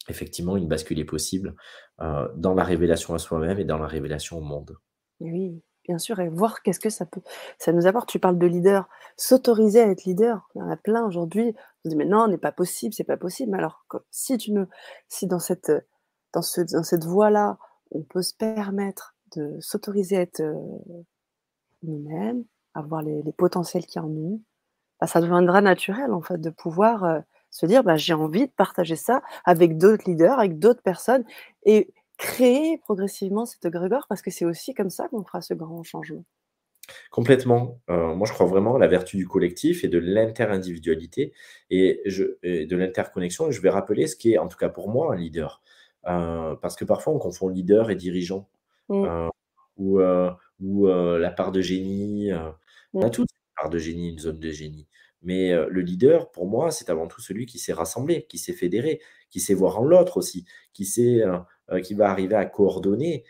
effectivement une bascule est possible, heu, dans la révélation à soi-même et dans la révélation au monde. Oui, bien sûr et voir qu'est-ce que ça peut ça nous apporte. Tu parles de leader, s'autoriser à être leader. Il y en a plein aujourd'hui, on se dit: «Mais non, n'est pas possible, c'est pas possible». Mais alors si dans cette, cette voie-là, on peut se permettre de s'autoriser à être, heu, nous-mêmes, à voir les potentiels qu'il y en nous, bah, ça deviendra naturel, en fait, de pouvoir, heu, se dire: «Bah, j'ai envie de partager ça avec d'autres leaders, avec d'autres personnes» et créer progressivement cet égrégore parce que c'est aussi comme ça qu'on fera ce grand changement. Complètement, heu, moi je crois vraiment à la vertu du collectif et de l'inter-individualité et et de l'interconnexion. Je vais rappeler ce qui est, en tout cas pour moi, un leader. Heu, parce que parfois on confond leader et dirigeant, Mmh, heu, ou, la part de génie, heu, on a tous une part de génie, une zone de génie. Mais, le leader pour moi, c'est avant tout celui qui sait rassembler, qui sait fédérer, qui sait voir en l'autre aussi, qui sait, qui va arriver à coordonner,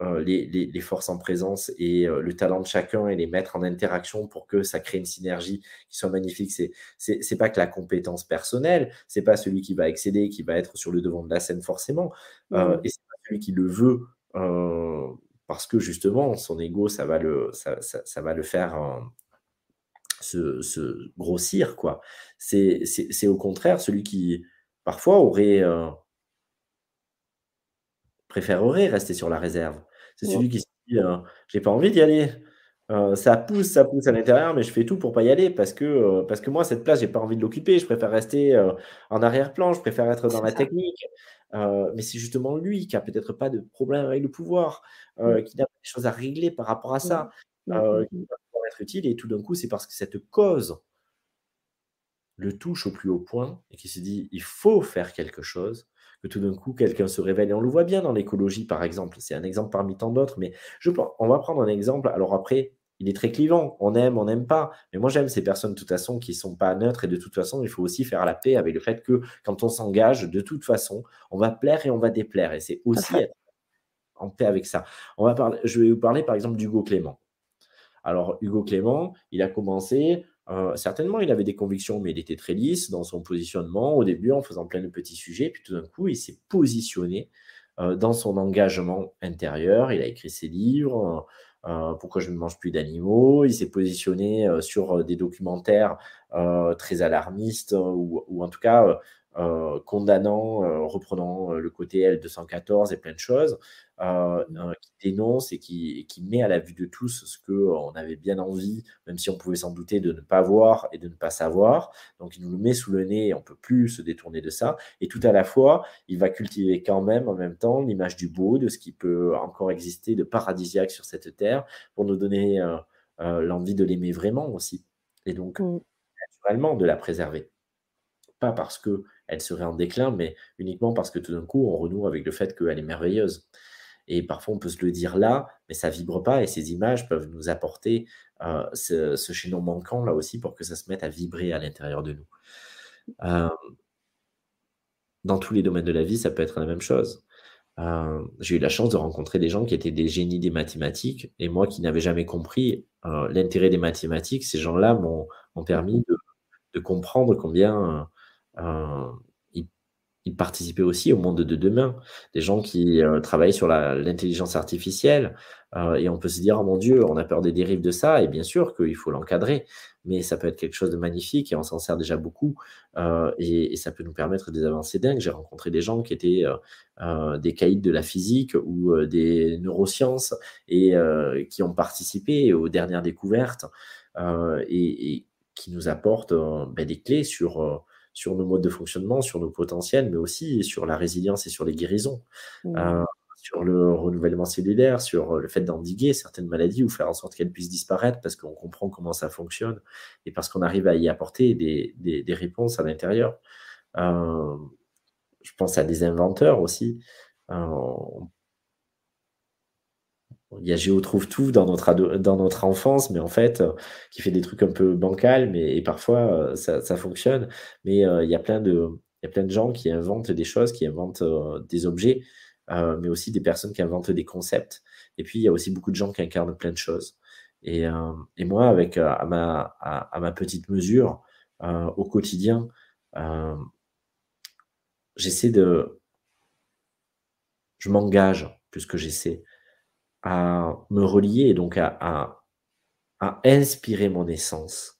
les les les forces en présence et heu, le talent de chacun et les mettre en interaction pour que ça crée une synergie qui soit magnifique. C'est c'est c'est pas que la compétence personnelle, c'est pas celui qui va excéder, qui va être sur le devant de la scène forcément, heu mmh, et c'est pas celui qui le veut, parce que justement son ego ça va le ça ça ça va le faire, se se grossir quoi. C'est c'est c'est au contraire celui qui parfois aurait, Préférerait rester sur la réserve. C'est celui qui se dit, «J'ai pas envie d'y aller, ça pousse, ça pousse à l'intérieur, mais je fais tout pour pas y aller parce que, parce que moi cette place j'ai pas envie de l'occuper, je préfère rester, en arrière-plan, je préfère être dans la ça. technique». Mais c'est justement lui qui a peut-être pas de problème avec le pouvoir, Mmh, qui n'a pas des choses à régler par rapport à ça, qui va pouvoir être utile et tout d'un coup, c'est parce que cette cause le touche au plus haut point et qui se dit: «Il faut faire quelque chose», que tout d'un coup quelqu'un se révèle et on le voit bien dans l'écologie par exemple. C'est un exemple parmi tant d'autres, mais je pen on va prendre un exemple, alors après, il est très clivant, on aime, on n'aime pas, mais moi j'aime ces personnes de toute façon qui sont pas neutres. Et de toute façon, il faut aussi faire la paix avec le fait que quand on s'engage, de toute façon, on va plaire et on va déplaire. Et c'est aussi être en paix avec ça. On va parler je vais vous parler par exemple d'Hugo Clément. Alors Hugo Clément, il a commencé, heu, certainement il avait des convictions, mais il était très lisse dans son positionnement au début en faisant plein de petits sujets, puis tout d'un coup il s'est positionné, heu, dans son engagement intérieur. Il a écrit ses livres, heu, «Pourquoi je ne mange plus d'animaux». Il s'est positionné, sur, des documentaires, très alarmistes, ou en tout cas, heu, condamnant, heu, reprenant, heu, le côté L214 et plein de choses Mmh, qui dénonce et qui et qui met à la vue de tous ce qu'on avait bien envie, même si on pouvait s'en douter, de ne pas voir et de ne pas savoir. Donc il nous le met sous le nez et on ne peut plus se détourner de ça et tout à la fois, il va cultiver quand même, en même temps, l'image du beau, de ce qui peut encore exister de paradisiaque sur cette terre, pour nous donner, l'envie de l'aimer vraiment aussi et donc mmh, naturellement de la préserver. Pas parce qu'elle serait en déclin, mais uniquement parce que tout d'un coup, on renoue avec le fait qu'elle est merveilleuse. Et parfois, on peut se le dire là, mais ça vibre pas et ces images peuvent nous apporter, heu, ce ce chaînon manquant là aussi pour que ça se mette à vibrer à l'intérieur de nous. Heu, dans tous les domaines de la vie, ça peut être la même chose. Heu, j'ai eu la chance de rencontrer des gens qui étaient des génies des mathématiques et moi qui n'avais jamais compris, l'intérêt des mathématiques, ces gens-là m'ont permis de comprendre combien, ils ils participaient aussi au monde de demain. Des gens qui, heu, travaillent sur l'intelligence artificielle, heu et on peut se dire: «Oh mon Dieu, on a peur des dérives de ça» et bien sûr qu'il faut l'encadrer, mais ça peut être quelque chose de magnifique et on s'en sert déjà beaucoup, et ça peut nous permettre des avancées dingues. J'ai rencontré des gens qui étaient, des caïds de la physique ou, des neurosciences et qui ont participé aux dernières découvertes, et qui nous apportent, bah, des clés sur, sur nos modes de fonctionnement, sur nos potentiels, mais aussi sur la résilience et sur les guérisons, Mmh. euh, sur le renouvellement cellulaire, sur le fait d'endiguer certaines maladies ou faire en sorte qu'elles puissent disparaître parce qu'on comprend comment ça fonctionne et parce qu'on arrive à y apporter des, des- des réponses à l'intérieur. Euh, je pense à des inventeurs aussi. Euh, il y a Géo trouve tout dans notre, dans notre enfance, mais en fait, euh, qui fait des trucs un peu bancals, mais et parfois euh, ça, ça fonctionne. Mais euh, il y a plein de, il y a plein de gens qui inventent des choses, qui inventent des objets, mais aussi des personnes qui inventent des concepts. Et puis il y a aussi beaucoup de gens qui incarnent plein de choses. Et, et moi, avec à ma, à, ma petite mesure, au quotidien, j'essaie de, je m'engage plus que j'essaie à me relier et donc à, à, à inspirer mon essence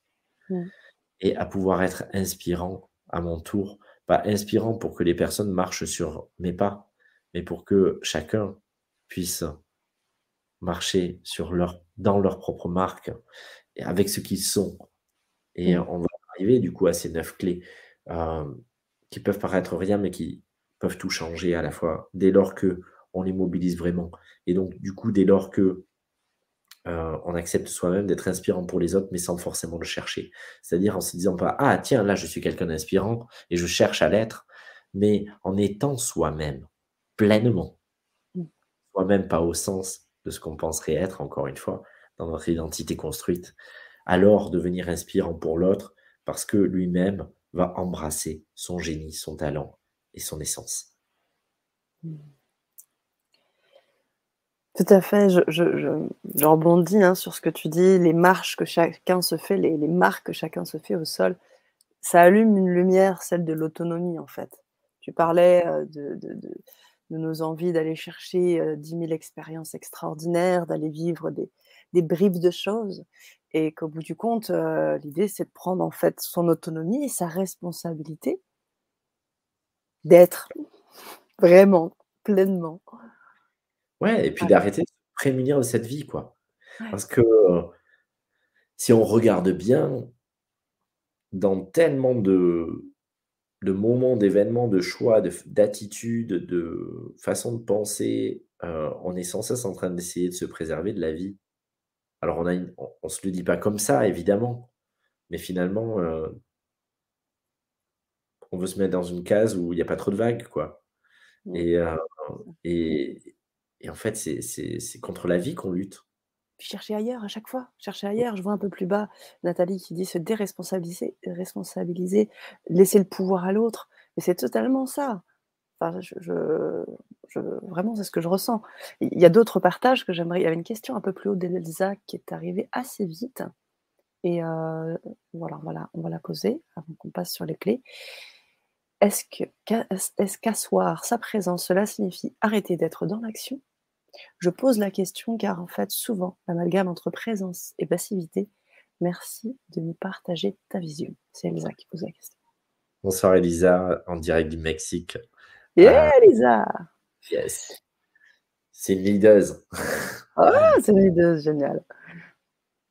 et à pouvoir être inspirant à mon tour. Pas inspirant pour que les personnes marchent sur mes pas, mais pour que chacun puisse marcher sur leur, dans leur propre marque et avec ce qu'ils sont. Et on va arriver du coup à ces neuf clés euh, qui peuvent paraître rien, mais qui peuvent tout changer à la fois dès lors que on les mobilise vraiment. Et donc, du coup, dès lors que euh, on accepte soi-même d'être inspirant pour les autres, mais sans forcément le chercher. C'est-à-dire en se disant pas, ah tiens, là, je suis quelqu'un d'inspirant et je cherche à l'être, mais en étant soi-même pleinement. Mmh. Soi-même pas au sens de ce qu'on penserait être, encore une fois, dans notre identité construite, alors devenir inspirant pour l'autre parce que lui-même va embrasser son génie, son talent et son essence. Mmh. Tout à fait, je, je, je, rebondis hein, sur ce que tu dis, les marches que chacun se fait, les, marques que chacun se fait au sol, ça allume une lumière, celle de l'autonomie en fait. Tu parlais euh, de, de, de, nos envies d'aller chercher euh, 10 000 expériences extraordinaires, d'aller vivre des, des bribes de choses, et qu'au bout du compte, euh, l'idée c'est de prendre en fait son autonomie et sa responsabilité d'être vraiment pleinement Ouais, et puis Ouais. d'arrêter de se prémunir de cette vie, quoi. Ouais. Parce que euh, si on regarde bien, dans tellement de, de moments, d'événements, de choix, de d'attitudes, de façons de penser, euh, on est sans cesse en train d'essayer de se préserver de la vie. Alors on a une- on, on se le dit pas comme ça, évidemment, mais finalement, euh, on veut se mettre dans une case où il n'y a pas trop de vagues, quoi. Euh, et, et en fait, c'est contre la vie qu'on lutte. Puis chercher ailleurs à chaque fois, chercher ailleurs. Je vois un peu plus bas Nathalie qui dit se déresponsabiliser, responsabiliser, laisser le pouvoir à l'autre. Mais c'est totalement ça. Enfin, je, je- je- vraiment, c'est ce que je ressens. Il y a d'autres partages que j'aimerais. Il y avait une question un peu plus haut d'Elsa qui est arrivée assez vite. Et euh, voilà, voilà, on va la poser avant qu'on passe sur les clés. Est-ce qu'asseoir sa présence, cela signifie arrêter d'être dans l'action? Je pose la question car en fait, souvent, l'amalgame entre présence et passivité. Merci de nous partager ta vision. C'est Elsa qui pose la question. Bonsoir Elisa, en direct du Mexique. Yeah, Ah, Elisa yes. C'est une leaduse. Ah, c'est une idée géniale.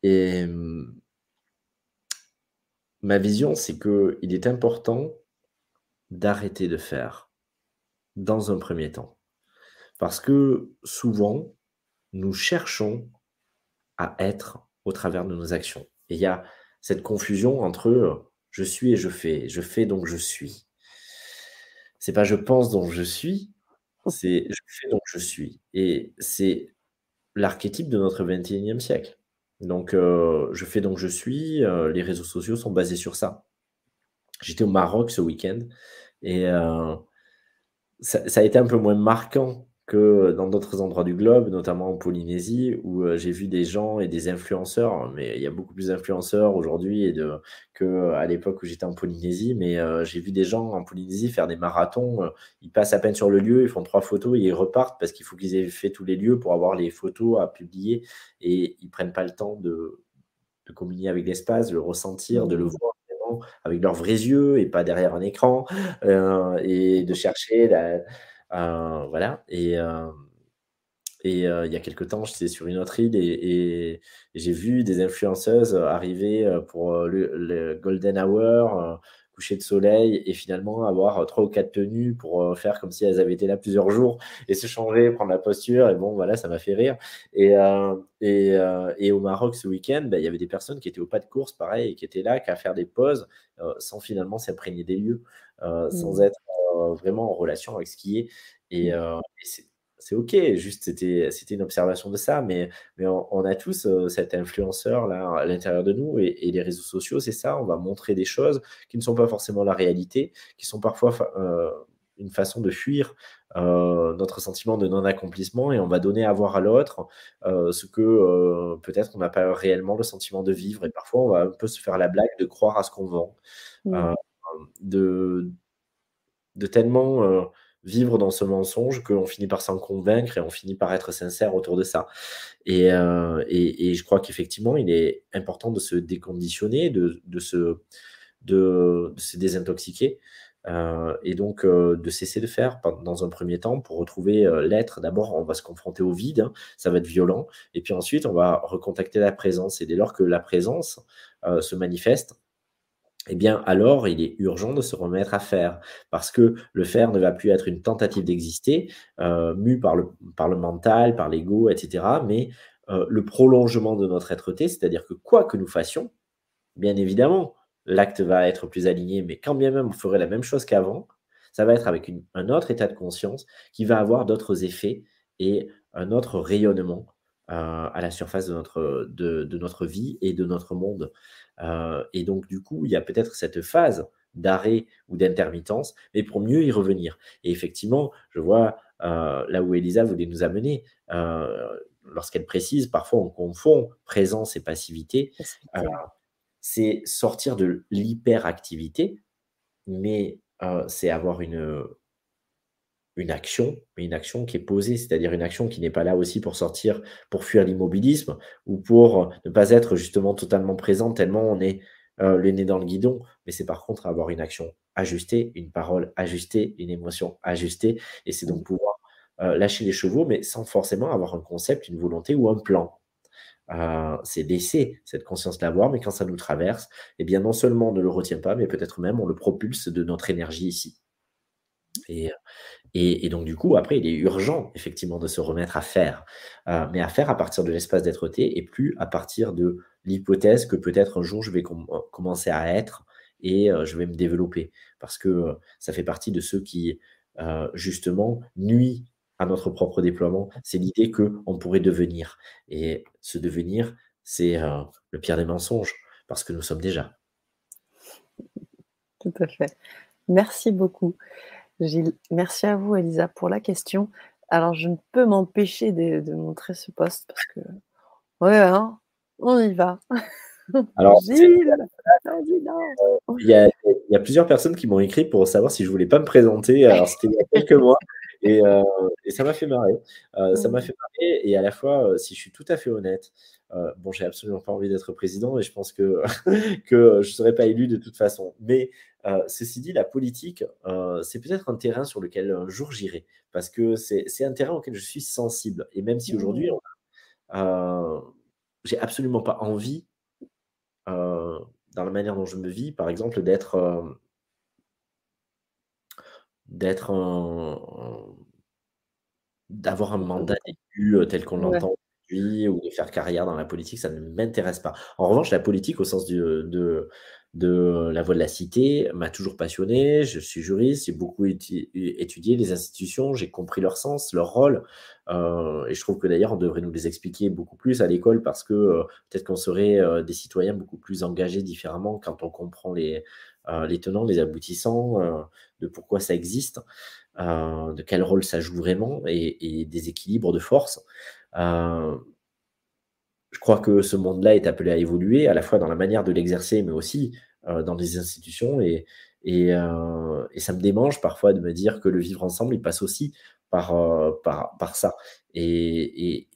Et hum, ma vision, c'est que il est important d'arrêter de faire dans un premier temps. Parce que souvent, nous cherchons à être au travers de nos actions. Et il y a cette confusion entre euh, je suis et je fais. Je fais donc je suis. C'est pas je pense donc je suis, c'est je fais donc je suis. Et c'est l'archétype de notre 21e siècle. Donc, euh, je fais donc je suis. euh, les réseaux sociaux sont basés sur ça. J'étais au Maroc ce week-end et ça a été un peu moins marquant que dans d'autres endroits du globe, notamment en Polynésie, où euh, j'ai vu des gens et des influenceurs, mais il y a beaucoup plus d'influenceurs aujourd'hui et de, qu'à l'époque où j'étais en Polynésie, mais euh, j'ai vu des gens en Polynésie faire des marathons, euh, ils passent à peine sur le lieu, ils font trois photos et ils repartent parce qu'il faut qu'ils aient fait tous les lieux pour avoir les photos à publier et ils prennent pas le temps de, de communier avec l'espace, de le ressentir, de le Mmh. voir vraiment avec leurs vrais yeux et pas derrière un écran, euh, et de chercher la, euh, voilà. Et, euh, et euh, il y a quelques temps, j'étais sur une autre île et, et j'ai vu des influenceuses arriver pour le, le Golden Hour, coucher de soleil et finalement avoir trois ou quatre tenues pour faire comme si elles avaient été là plusieurs jours et se changer, prendre la posture. Et bon, voilà, ça m'a fait rire. Et, et, et, au Maroc ce week-end, ben, il y avait des personnes qui étaient au pas de course, pareil, et qui étaient là, qu'à faire des pauses sans finalement s'imprégner des lieux, sans mmh. être vraiment en relation avec ce qui est. Et, mmh. et c'est OK, juste c'était, c'était une observation de ça, mais, mais on, a tous euh, cet influenceur là à l'intérieur de nous et, les réseaux sociaux, c'est ça, on va montrer des choses qui ne sont pas forcément la réalité, qui sont parfois euh, une façon de fuir euh, notre sentiment de non-accomplissement et on va donner à voir à l'autre ce que peut-être on n'a pas réellement le sentiment de vivre et parfois on va un peu se faire la blague de croire à ce qu'on vend, mmh. de, de tellement vivre dans ce mensonge qu'on finit par s'en convaincre et on finit par être sincère autour de ça. Et, euh, et, je crois qu'effectivement, il est important de se déconditionner, de, de, se, de, se désintoxiquer. Euh, et donc euh, de cesser de faire dans un premier temps pour retrouver l'être. D'abord, on va se confronter au vide, hein, ça va être violent, et puis ensuite, on va recontacter la présence. Et dès lors que la présence se manifeste, eh bien alors il est urgent de se remettre à faire, parce que le faire ne va plus être une tentative d'exister, euh, mue par le, par le mental, par l'ego, etc., mais euh, le prolongement de notre être-té, c'est-à-dire que quoi que nous fassions, bien évidemment, l'acte va être plus aligné, mais quand bien même on ferait la même chose qu'avant, ça va être avec un autre état de conscience qui va avoir d'autres effets et un autre rayonnement euh, à la surface de notre, de, de notre vie et de notre monde. Euh, et donc, du coup, il y a peut-être cette phase d'arrêt ou d'intermittence, mais pour mieux y revenir. Et effectivement, je vois euh, là où Elisa voulait nous amener, euh, lorsqu'elle précise, parfois on confond présence et passivité. c'est sortir de l'hyperactivité, mais c'est avoir une, une action, mais une action qui est posée, c'est-à-dire une action qui n'est pas là aussi pour sortir, pour fuir l'immobilisme ou pour ne pas être justement totalement présent tellement on est euh, le nez dans le guidon, mais c'est par contre avoir une action ajustée, une parole ajustée, une émotion ajustée, et c'est donc pouvoir euh, lâcher les chevaux, mais sans forcément avoir un concept, une volonté ou un plan. Euh, c'est laisser cette conscience l'avoir, mais quand ça nous traverse, eh bien non seulement on ne le retient pas, mais peut-être même on le propulse de notre énergie ici. Et, et, donc, du coup, après, il est urgent, effectivement, de se remettre à faire. Euh, mais à faire à partir de l'espace d'être-té et plus à partir de l'hypothèse que peut-être un jour, je vais euh, commencer à être et euh, je vais me développer. Parce que ça fait partie de ceux qui, justement, nuit à notre propre déploiement. C'est l'idée qu'on pourrait devenir. Et ce devenir, c'est le pire des mensonges, parce que nous sommes déjà. Tout à fait. Merci beaucoup. Gilles, merci à vous, Elisa, pour la question. Alors, je ne peux m'empêcher de, montrer ce poste parce que, ouais, hein, on y va. Alors, Gilles, il y, a, il y, a, plusieurs personnes qui m'ont écrit pour savoir si je voulais pas me présenter. Alors, c'était il y a quelques mois. Et, euh, et ça m'a fait marrer. Euh, ça m'a fait marrer. Et à la fois, euh, si je suis tout à fait honnête, bon, j'ai absolument pas envie d'être président et je pense que, que je ne serai pas élu de toute façon. Mais ceci dit, la politique, c'est peut-être un terrain sur lequel un jour j'irai. Parce que c'est un terrain auquel je suis sensible. Et même si aujourd'hui, mmh. j'ai absolument pas envie, dans la manière dont je me vis, par exemple, d'être d'être d'avoir un mandat d'élu tel qu'on l'entend aujourd'hui ou faire carrière dans la politique, ça ne m'intéresse pas. En revanche, la politique au sens de, de la voie de la cité m'a toujours passionné. Je suis juriste, j'ai beaucoup étudié les institutions, j'ai compris leur sens, leur rôle. et je trouve que d'ailleurs, on devrait nous les expliquer beaucoup plus à l'école parce que peut-être qu'on serait des citoyens beaucoup plus engagés différemment quand on comprend les, les tenants, les aboutissants, de pourquoi ça existe, de quel rôle ça joue vraiment et, des équilibres de force. Je crois que ce monde-là est appelé à évoluer, à la fois dans la manière de l'exercer, mais aussi dans les institutions. Et, et, ça me démange parfois de me dire que le vivre ensemble, il passe aussi par, ça. Et,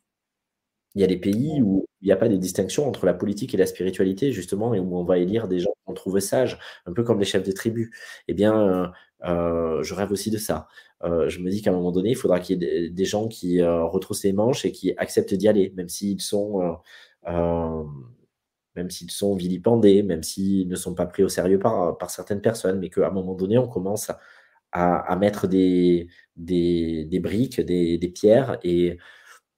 il y a des pays où il n'y a pas de distinction entre la politique et la spiritualité, justement, et où on va élire des gens qu'on trouve sages, un peu comme les chefs de tribu. Eh bien, euh, je rêve aussi de ça. Euh, je me dis qu'à un moment donné, il faudra qu'il y ait des, gens qui euh, retroussent les manches et qui acceptent d'y aller, même s'ils sont même s'ils sont vilipendés, même s'ils ne sont pas pris au sérieux par, certaines personnes, mais qu'à un moment donné, on commence à, mettre des, des, briques, des, pierres, et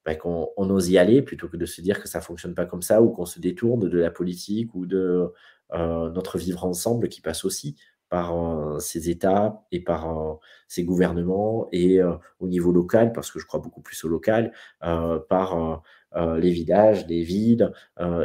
ben, qu'on on ose y aller plutôt que de se dire que ça ne fonctionne pas comme ça, ou qu'on se détourne de la politique ou de euh, notre vivre ensemble qui passe aussi par ces États et par ces gouvernements et au niveau local, parce que je crois beaucoup plus au local, par les villages, les villes,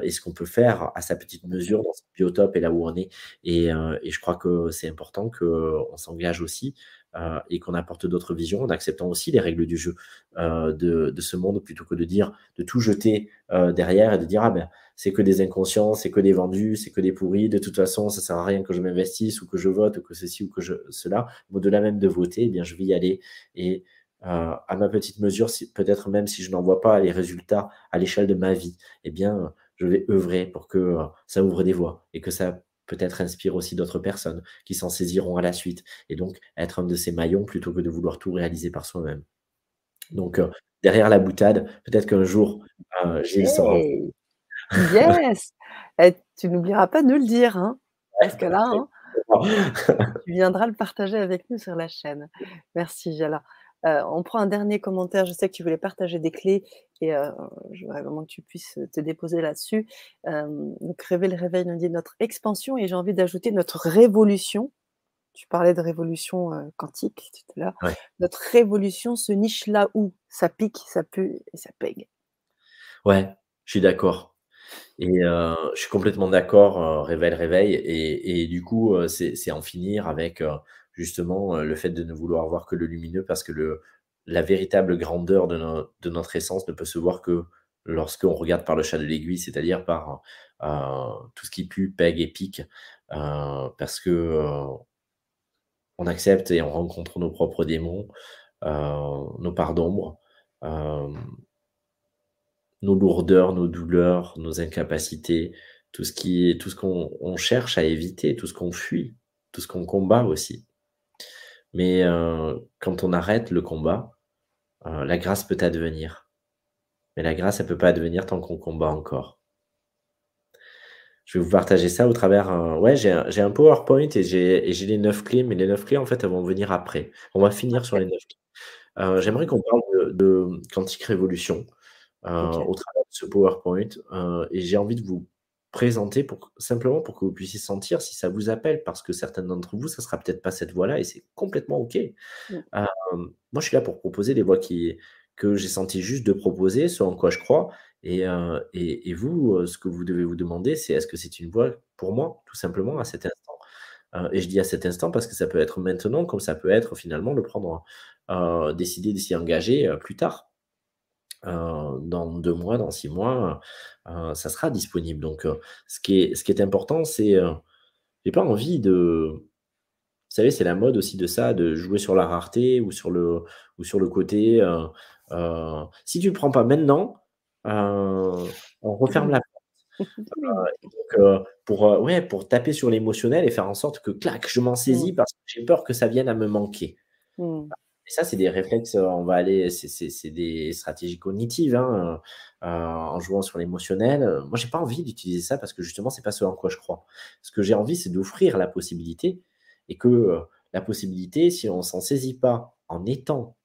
et ce qu'on peut faire à sa petite mesure dans ce biotope et là où on est. Et, et je crois que c'est important qu'on s'engage aussi euh, et qu'on apporte d'autres visions en acceptant aussi les règles du jeu euh, de, ce monde plutôt que de dire, de tout jeter euh, derrière et de dire, ah ben, c'est que des inconscients, c'est que des vendus, c'est que des pourris, de toute façon, ça sert à rien que je m'investisse ou que je vote ou que ceci ou que je, cela. Au-delà même de voter, eh bien, je vais y aller et à ma petite mesure, peut-être même si je n'en vois pas les résultats à l'échelle de ma vie, eh bien, je vais œuvrer pour que ça ouvre des voies et que ça peut-être inspire aussi d'autres personnes qui s'en saisiront à la suite. Et donc, être un de ces maillons plutôt que de vouloir tout réaliser par soi-même. Donc, euh, derrière la boutade, peut-être qu'un jour, euh, Gilles hey Yes Et Tu n'oublieras pas de nous le dire, hein parce que là, hein, tu viendras le partager avec nous sur la chaîne. Merci, Jala. Euh, on prend un dernier commentaire. Je sais que tu voulais partager des clés et euh, je voudrais vraiment que tu puisses te déposer là-dessus. Euh, donc, Réveil le réveil nous dit notre expansion et j'ai envie d'ajouter notre révolution. Tu parlais de révolution quantique tout à l'heure. Notre révolution se niche là où ça pique, ça pue et ça pègue. Ouais, je suis d'accord. Et je suis complètement d'accord, réveil, réveil. Et, et du coup, c'est en finir avec justement le fait de ne vouloir voir que le lumineux parce que le, la véritable grandeur de, notre essence ne peut se voir que lorsqu'on regarde par le chat de l'aiguille, c'est-à-dire par euh, tout ce qui pue, pègue et pique, euh, parce que euh, on accepte et on rencontre nos propres démons, nos parts d'ombre, nos lourdeurs, nos douleurs, nos incapacités, tout ce tout ce qu'on cherche à éviter, tout ce qu'on fuit, tout ce qu'on combat aussi. Mais euh, quand on arrête le combat, euh, la grâce peut advenir. Mais la grâce, elle ne peut pas advenir tant qu'on combat encore. Je vais vous partager ça au travers. Un... Ouais, j'ai un, PowerPoint et j'ai les neuf clés, mais les neuf clés, en fait, elles vont venir après. On va finir sur les neuf clés. Euh, j'aimerais qu'on parle de, de, Quantique Révolution au travers de ce PowerPoint. et j'ai envie de vous présenter pour, simplement pour que vous puissiez sentir si ça vous appelle, parce que certains d'entre vous, ça sera peut-être pas cette voie-là et c'est complètement OK. Mmh. Euh, moi, je suis là pour proposer des voies qui, que j'ai senti juste de proposer, ce en quoi je crois. Et, euh, et, et, vous, euh, ce que vous devez vous demander, c'est est-ce que c'est une voie pour moi, tout simplement, à cet instant? Et je dis à cet instant parce que ça peut être maintenant, comme ça peut être finalement le prendre, décider de s'y engager plus tard. Euh, dans deux mois, dans six mois, euh, ça sera disponible. Donc, euh, ce, qui est, ce qui est important, c'est. j'ai pas envie de. Vous savez, c'est la mode aussi de ça, de jouer sur la rareté ou sur le, ou sur le côté. si tu ne le prends pas maintenant, on referme la porte. donc, pour, ouais, pour taper sur l'émotionnel et faire en sorte que, clac, je m'en saisis mmh. parce que j'ai peur que ça vienne à me manquer. Mmh. Et ça, c'est des réflexes, euh, on va aller, c'est des stratégies cognitives, hein, euh, en jouant sur l'émotionnel. Moi, j'ai pas envie d'utiliser ça parce que justement, c'est pas ce en quoi je crois. Ce que j'ai envie, c'est d'offrir la possibilité et que euh, la possibilité, si on s'en saisit pas en étant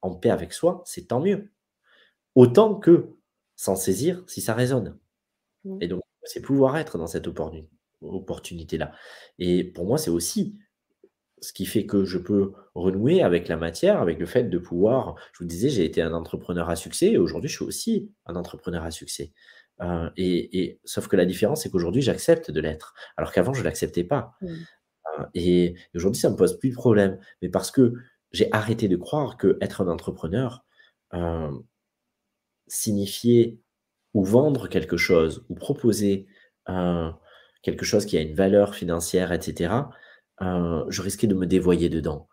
en paix avec soi, c'est tant mieux. Autant que s'en saisir si ça résonne. Mmh. Et donc, c'est pouvoir être dans cette opportunité-là. Et pour moi, c'est aussi ce qui fait que je peux renouer avec la matière, avec le fait de pouvoir, je vous disais, j'ai été un entrepreneur à succès et aujourd'hui je suis aussi un entrepreneur à succès. Euh, et, sauf que la différence, c'est qu'aujourd'hui j'accepte de l'être, alors qu'avant je ne l'acceptais pas. Mmh. Euh, et, aujourd'hui ça ne me pose plus de problème, mais parce que j'ai arrêté de croire que être un entrepreneur euh, signifiait ou vendre quelque chose ou proposer quelque chose qui a une valeur financière, etc euh, je risquais de me dévoyer dedans.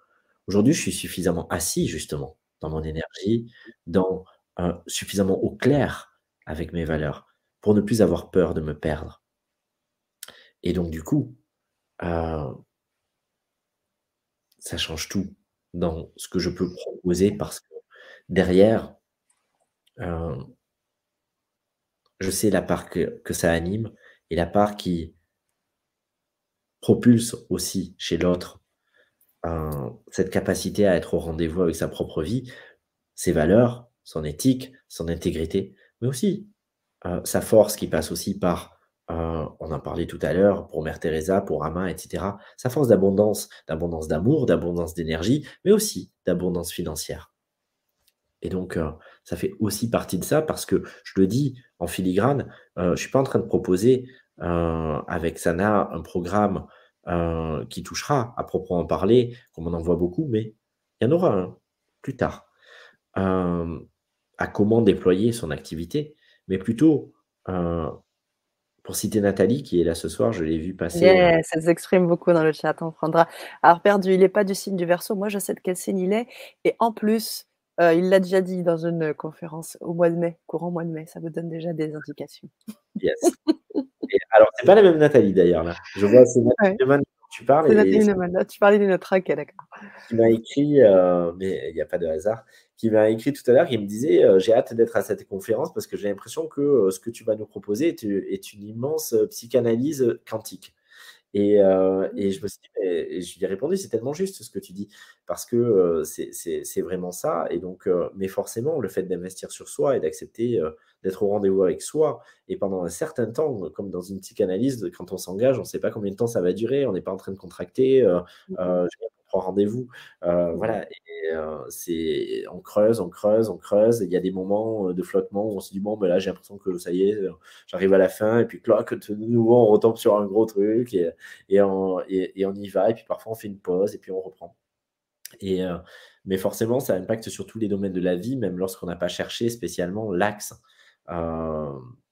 Aujourd'hui, je suis suffisamment assis justement dans mon énergie, dans euh, suffisamment au clair avec mes valeurs pour ne plus avoir peur de me perdre. Et donc du coup, euh, ça change tout dans ce que je peux proposer parce que derrière, je sais la part que, que ça anime et la part qui propulse aussi chez l'autre cette capacité à être au rendez-vous avec sa propre vie, ses valeurs, son éthique, son intégrité, mais aussi euh, sa force qui passe aussi par, euh, on en parlait tout à l'heure, pour Mère Teresa, pour Ama, etc., sa force d'abondance, d'abondance d'amour, d'abondance d'énergie, mais aussi d'abondance financière. Et donc, euh, ça fait aussi partie de ça parce que je le dis en filigrane, je ne suis pas en train de proposer avec Sana un programme qui touchera à proprement parler, comme on en voit beaucoup, mais il y en aura un plus tard, à comment déployer son activité, mais plutôt, pour citer Nathalie, qui est là ce soir, je l'ai vu passer. Yeah, ça s'exprime beaucoup dans le chat, on prendra. Alors, perdu, il n'est pas du signe du verso, moi je sais de quel signe il est, et en plus, il l'a déjà dit dans une conférence au mois de mai, courant mois de mai, ça vous donne déjà des indications. Yes. alors, c'est pas la même Nathalie d'ailleurs, là. Je vois, c'est Nathalie ouais. tu parles. Nathalie tu parlais d'une autre, ok, d'accord. Qui m'a écrit, euh, mais il n'y a pas de hasard, qui m'a écrit tout à l'heure, qui me disait euh, J'ai hâte d'être à cette conférence parce que j'ai l'impression que euh, ce que tu vas nous proposer est une immense psychanalyse quantique. Et, euh, et, je me suis dit, je lui ai répondu, c'est tellement juste ce que tu dis, parce que euh, c'est vraiment ça. Et donc, euh, mais forcément, le fait d'investir sur soi et d'accepter d'être au rendez-vous avec soi, et pendant un certain temps, comme dans une psychanalyse, quand on s'engage, on ne sait pas combien de temps ça va durer, on n'est pas en train de contracter. Mmh rendez-vous. Euh, voilà, et euh, c'est on creuse, on creuse, on creuse. Il y a des moments euh, de flottement où on se dit bon, ben là, j'ai l'impression que ça y est, j'arrive à la fin, et puis clac, de nouveau, on retombe sur un gros truc et, et, on, et, on y va. Et puis parfois, on fait une pause et puis on reprend. Et, mais forcément, ça impacte sur tous les domaines de la vie, même lorsqu'on n'a pas cherché spécialement l'axe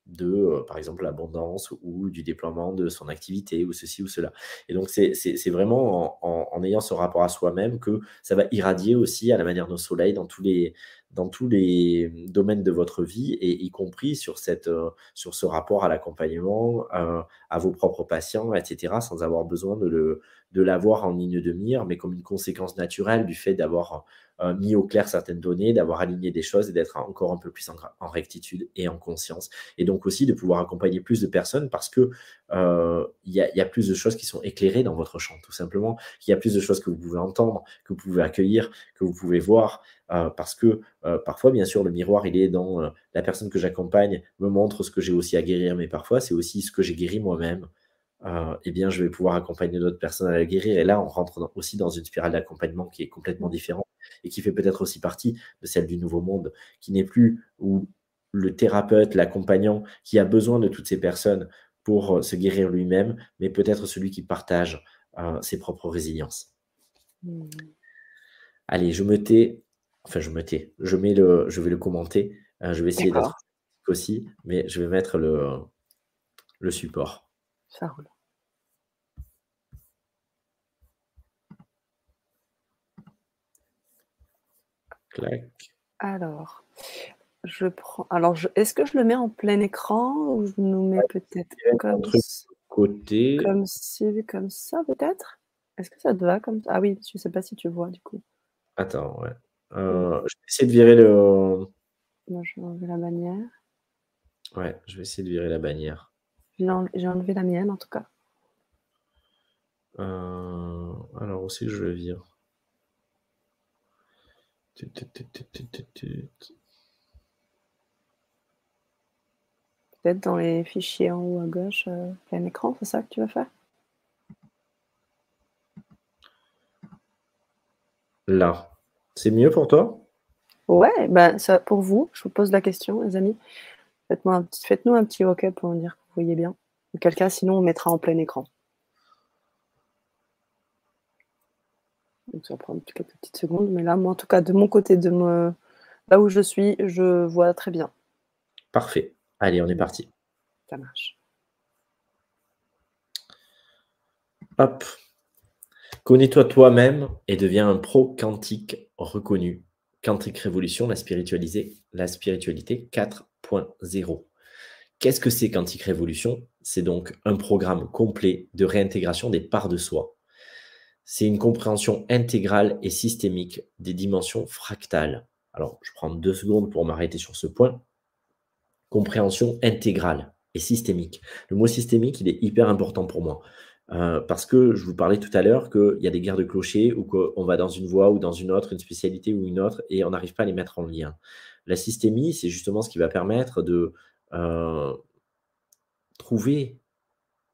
de, euh, par exemple, l'abondance ou du déploiement de son activité ou ceci ou cela. Et donc, c'est vraiment en, ayant ce rapport à soi-même que ça va irradier aussi à la manière de nos soleils dans tous les, dans tous les domaines de votre vie, et y compris sur, cette, euh, sur ce rapport à l'accompagnement, euh, à vos propres patients, etc., sans avoir besoin de, le, de l'avoir en ligne de mire, mais comme une conséquence naturelle du fait d'avoir euh, mis au clair certaines données, d'avoir aligné des choses et d'être encore un peu plus en, rectitude et en conscience. Et donc aussi de pouvoir accompagner plus de personnes parce que euh, il y, a plus de choses qui sont éclairées dans votre champ, tout simplement. Il y a plus de choses que vous pouvez entendre, que vous pouvez accueillir, que vous pouvez voir. Euh, parce que parfois, bien sûr, le miroir, il est dans la personne que j'accompagne, me montre ce que j'ai aussi à guérir, mais parfois, c'est aussi ce que j'ai guéri moi-même. Eh bien, je vais pouvoir accompagner d'autres personnes à la guérir. Et là, on rentre aussi dans une spirale d'accompagnement qui est complètement différente et qui fait peut-être aussi partie de celle du nouveau monde, qui n'est plus où le thérapeute, l'accompagnant, qui a besoin de toutes ces personnes pour euh, se guérir lui-même, mais peut-être celui qui partage euh, ses propres résiliences. Mmh. Allez, je me tais, enfin je me tais, je, mets le, je vais le commenter, euh, je vais essayer d'être aussi, mais je vais mettre le, le support. Ça roule. Alors, je prends. Alors, est-ce que je le mets en plein écran ou je nous mets peut-être comme côté. Comme ci, comme ça, peut-être? Est-ce que ça te va comme ça? Ah oui, je ne sais pas si tu vois du coup. Attends, ouais. Euh, je vais essayer de virer le. Moi, je vais enlever la bannière. Ouais, je vais essayer de virer la bannière. J'ai enlevé, la mienne en tout cas. Euh, alors, aussi, je le vire Peut-être dans les fichiers en haut à gauche, euh, plein écran, c'est ça que tu vas faire? Là. C'est mieux pour toi? Ouais, ben ça, pour vous, je vous pose la question, les amis. Faites-nous un, faites un, petit OK pour nous dire voyez bien. Auquel cas, sinon, on mettra en plein écran. Donc ça va prendre quelques petites secondes. Mais là, moi, en tout cas, de mon côté, de me... là où je suis, je vois très bien. Parfait. Allez, on est parti. Ça marche. Hop. Connais-toi toi-même et deviens un pro quantique reconnu. Quantique Révolution, la spiritualité, la spiritualité 4.0. Qu'est-ce que c'est Quantique Révolution? C'est donc un programme complet de réintégration des parts de soi c'est une compréhension intégrale et systémique des dimensions fractales. Alors, je prends deux secondes pour m'arrêter sur ce point. Compréhension intégrale. et systémique. Le mot systémique, il est hyper important pour moi. Euh, parce que je vous parlais tout à l'heure qu'il y a des guerres de clochers ou qu'on va dans une voie ou dans une autre, une spécialité ou une autre, et on n'arrive pas à les mettre en lien. La systémie, c'est justement ce qui va permettre de euh, trouver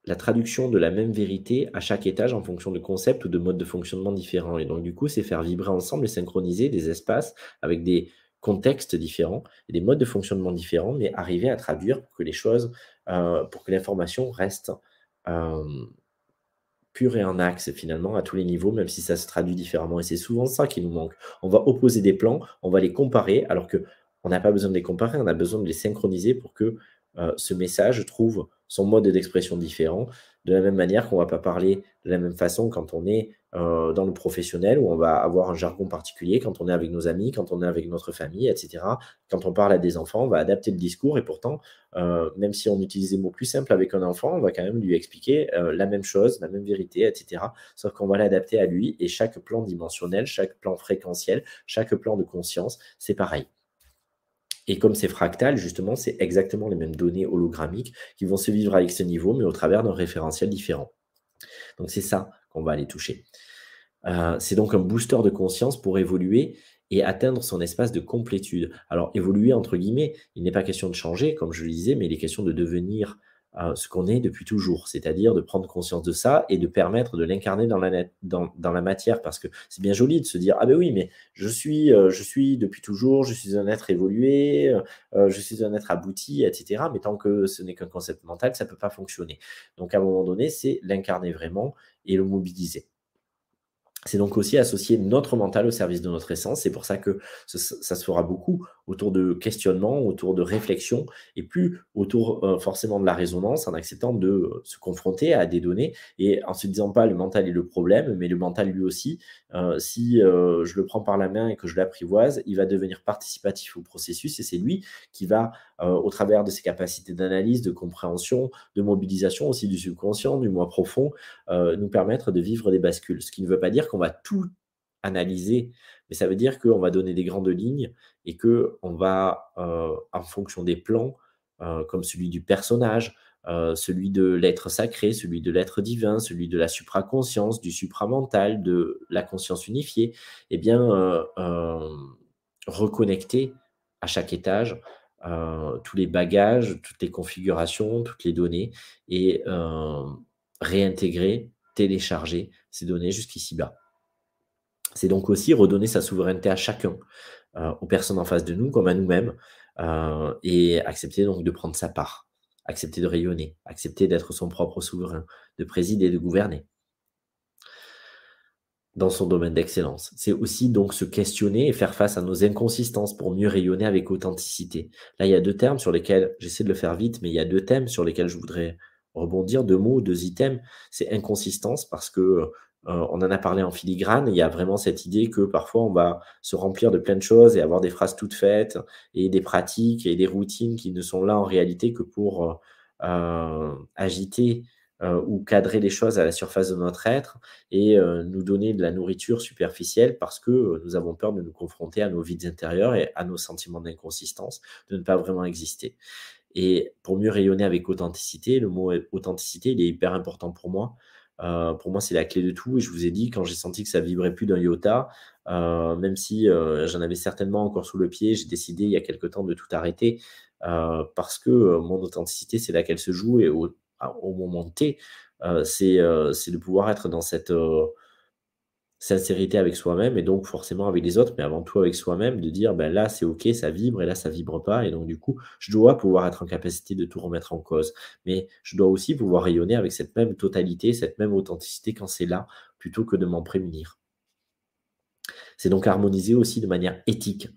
la traduction de la même vérité à chaque étage en fonction de concepts ou de modes de fonctionnement différents. Et donc, du coup, c'est faire vibrer ensemble et synchroniser des espaces avec des contextes différents et des modes de fonctionnement différents, mais arriver à traduire pour que les choses, euh, pour que l'information reste euh, pure et en axe finalement à tous les niveaux, même si ça se traduit différemment. Et c'est souvent ça qui nous manque. On va opposer des plans, on va les comparer, alors que on n'a pas besoin de les comparer, on a besoin de les synchroniser pour que euh, ce message trouve son mode d'expression différent. De la même manière qu'on ne va pas parler de la même façon quand on est euh, dans le professionnel, où on va avoir un jargon particulier, quand on est avec nos amis, quand on est avec notre famille, etc. Quand on parle à des enfants, on va adapter le discours et pourtant, euh, même si on utilise des mots plus simples avec un enfant, on va quand même lui expliquer la même chose, la même vérité, etc. Sauf qu'on va l'adapter à lui et chaque plan dimensionnel, chaque plan fréquentiel, chaque plan de conscience, c'est pareil. Et comme c'est fractal, justement, c'est exactement les mêmes données hologrammiques qui vont se vivre avec ce niveau, mais au travers d'un référentiel différent. Donc c'est ça qu'on va aller toucher. Euh, c'est donc un booster de conscience pour évoluer et atteindre son espace de complétude. Alors évoluer, entre guillemets, il n'est pas question de changer, comme je le disais, mais il est question de devenir ce qu'on est depuis toujours, c'est-à-dire de prendre conscience de ça et de permettre de l'incarner dans la, matière, parce que c'est bien joli de se dire, ah ben oui, mais je suis, euh, je suis depuis toujours, je suis un être évolué, euh, euh, je suis un être abouti, etc. Mais tant que ce n'est qu'un concept mental, ça ne peut pas fonctionner. Donc à un moment donné, c'est l'incarner vraiment et le mobiliser. C'est donc aussi associer notre mental au service de notre essence. C'est pour ça que ça, se fera beaucoup autour de questionnements, autour de réflexions, et plus autour euh, forcément de la résonance, en acceptant de euh, se confronter à des données, et en se disant pas le mental est le problème, mais le mental lui aussi, euh, si je le prends par la main et que je l'apprivoise, il va devenir participatif au processus, et c'est lui qui va, au travers de ses capacités d'analyse, de compréhension, de mobilisation aussi du subconscient, du moins profond, nous permettre de vivre des bascules. Ce qui ne veut pas dire qu'on va tout analyser, mais ça veut dire qu'on va donner des grandes lignes et qu'on va, euh, en fonction des plans, euh, comme celui du personnage, euh, celui de l'être sacré, celui de l'être divin, celui de la supraconscience, du supramental, de la conscience unifiée, eh bien, reconnecter à chaque étage tous les bagages, toutes les configurations, toutes les données et réintégrer, télécharger ces données jusqu'ici bas. C'est donc aussi redonner sa souveraineté à chacun, euh, aux personnes en face de nous comme à nous-mêmes, euh, et accepter donc de prendre sa part, accepter de rayonner, accepter d'être son propre souverain, de présider, de gouverner dans son domaine d'excellence. C'est aussi donc se questionner et faire face à nos inconsistances pour mieux rayonner avec authenticité. Là, il y a deux termes sur lesquels j'essaie de le faire vite, mais il y a deux thèmes sur lesquels je voudrais rebondir, deux mots, deux items. C'est inconsistance parce que euh, on en a parlé en filigrane. Il y a vraiment cette idée que parfois on va se remplir de plein de choses et avoir des phrases toutes faites et des pratiques et des routines qui ne sont là en réalité que pour euh, euh, agiter ou cadrer les choses à la surface de notre être et nous donner de la nourriture superficielle parce que nous avons peur de nous confronter à nos vides intérieurs et à nos sentiments d'inconsistance, de ne pas vraiment exister. Et pour mieux rayonner avec authenticité, le mot authenticité, il est hyper important pour moi euh, pour moi, c'est la clé de tout. Et je vous ai dit, quand j'ai senti que ça vibrait plus d'un iota, euh, même si euh, j'en avais certainement encore sous le pied, j'ai décidé il y a quelque temps de tout arrêter parce que mon authenticité, c'est là qu'elle se joue et au, au moment T, c'est de pouvoir être dans cette sincérité avec soi-même et donc forcément avec les autres, mais avant tout avec soi-même, de dire ben là c'est ok, ça vibre et là ça vibre pas. Et donc du coup, je dois pouvoir être en capacité de tout remettre en cause. Mais je dois aussi pouvoir rayonner avec cette même totalité, cette même authenticité quand c'est là, plutôt que de m'en prémunir. C'est donc harmoniser aussi de manière éthique,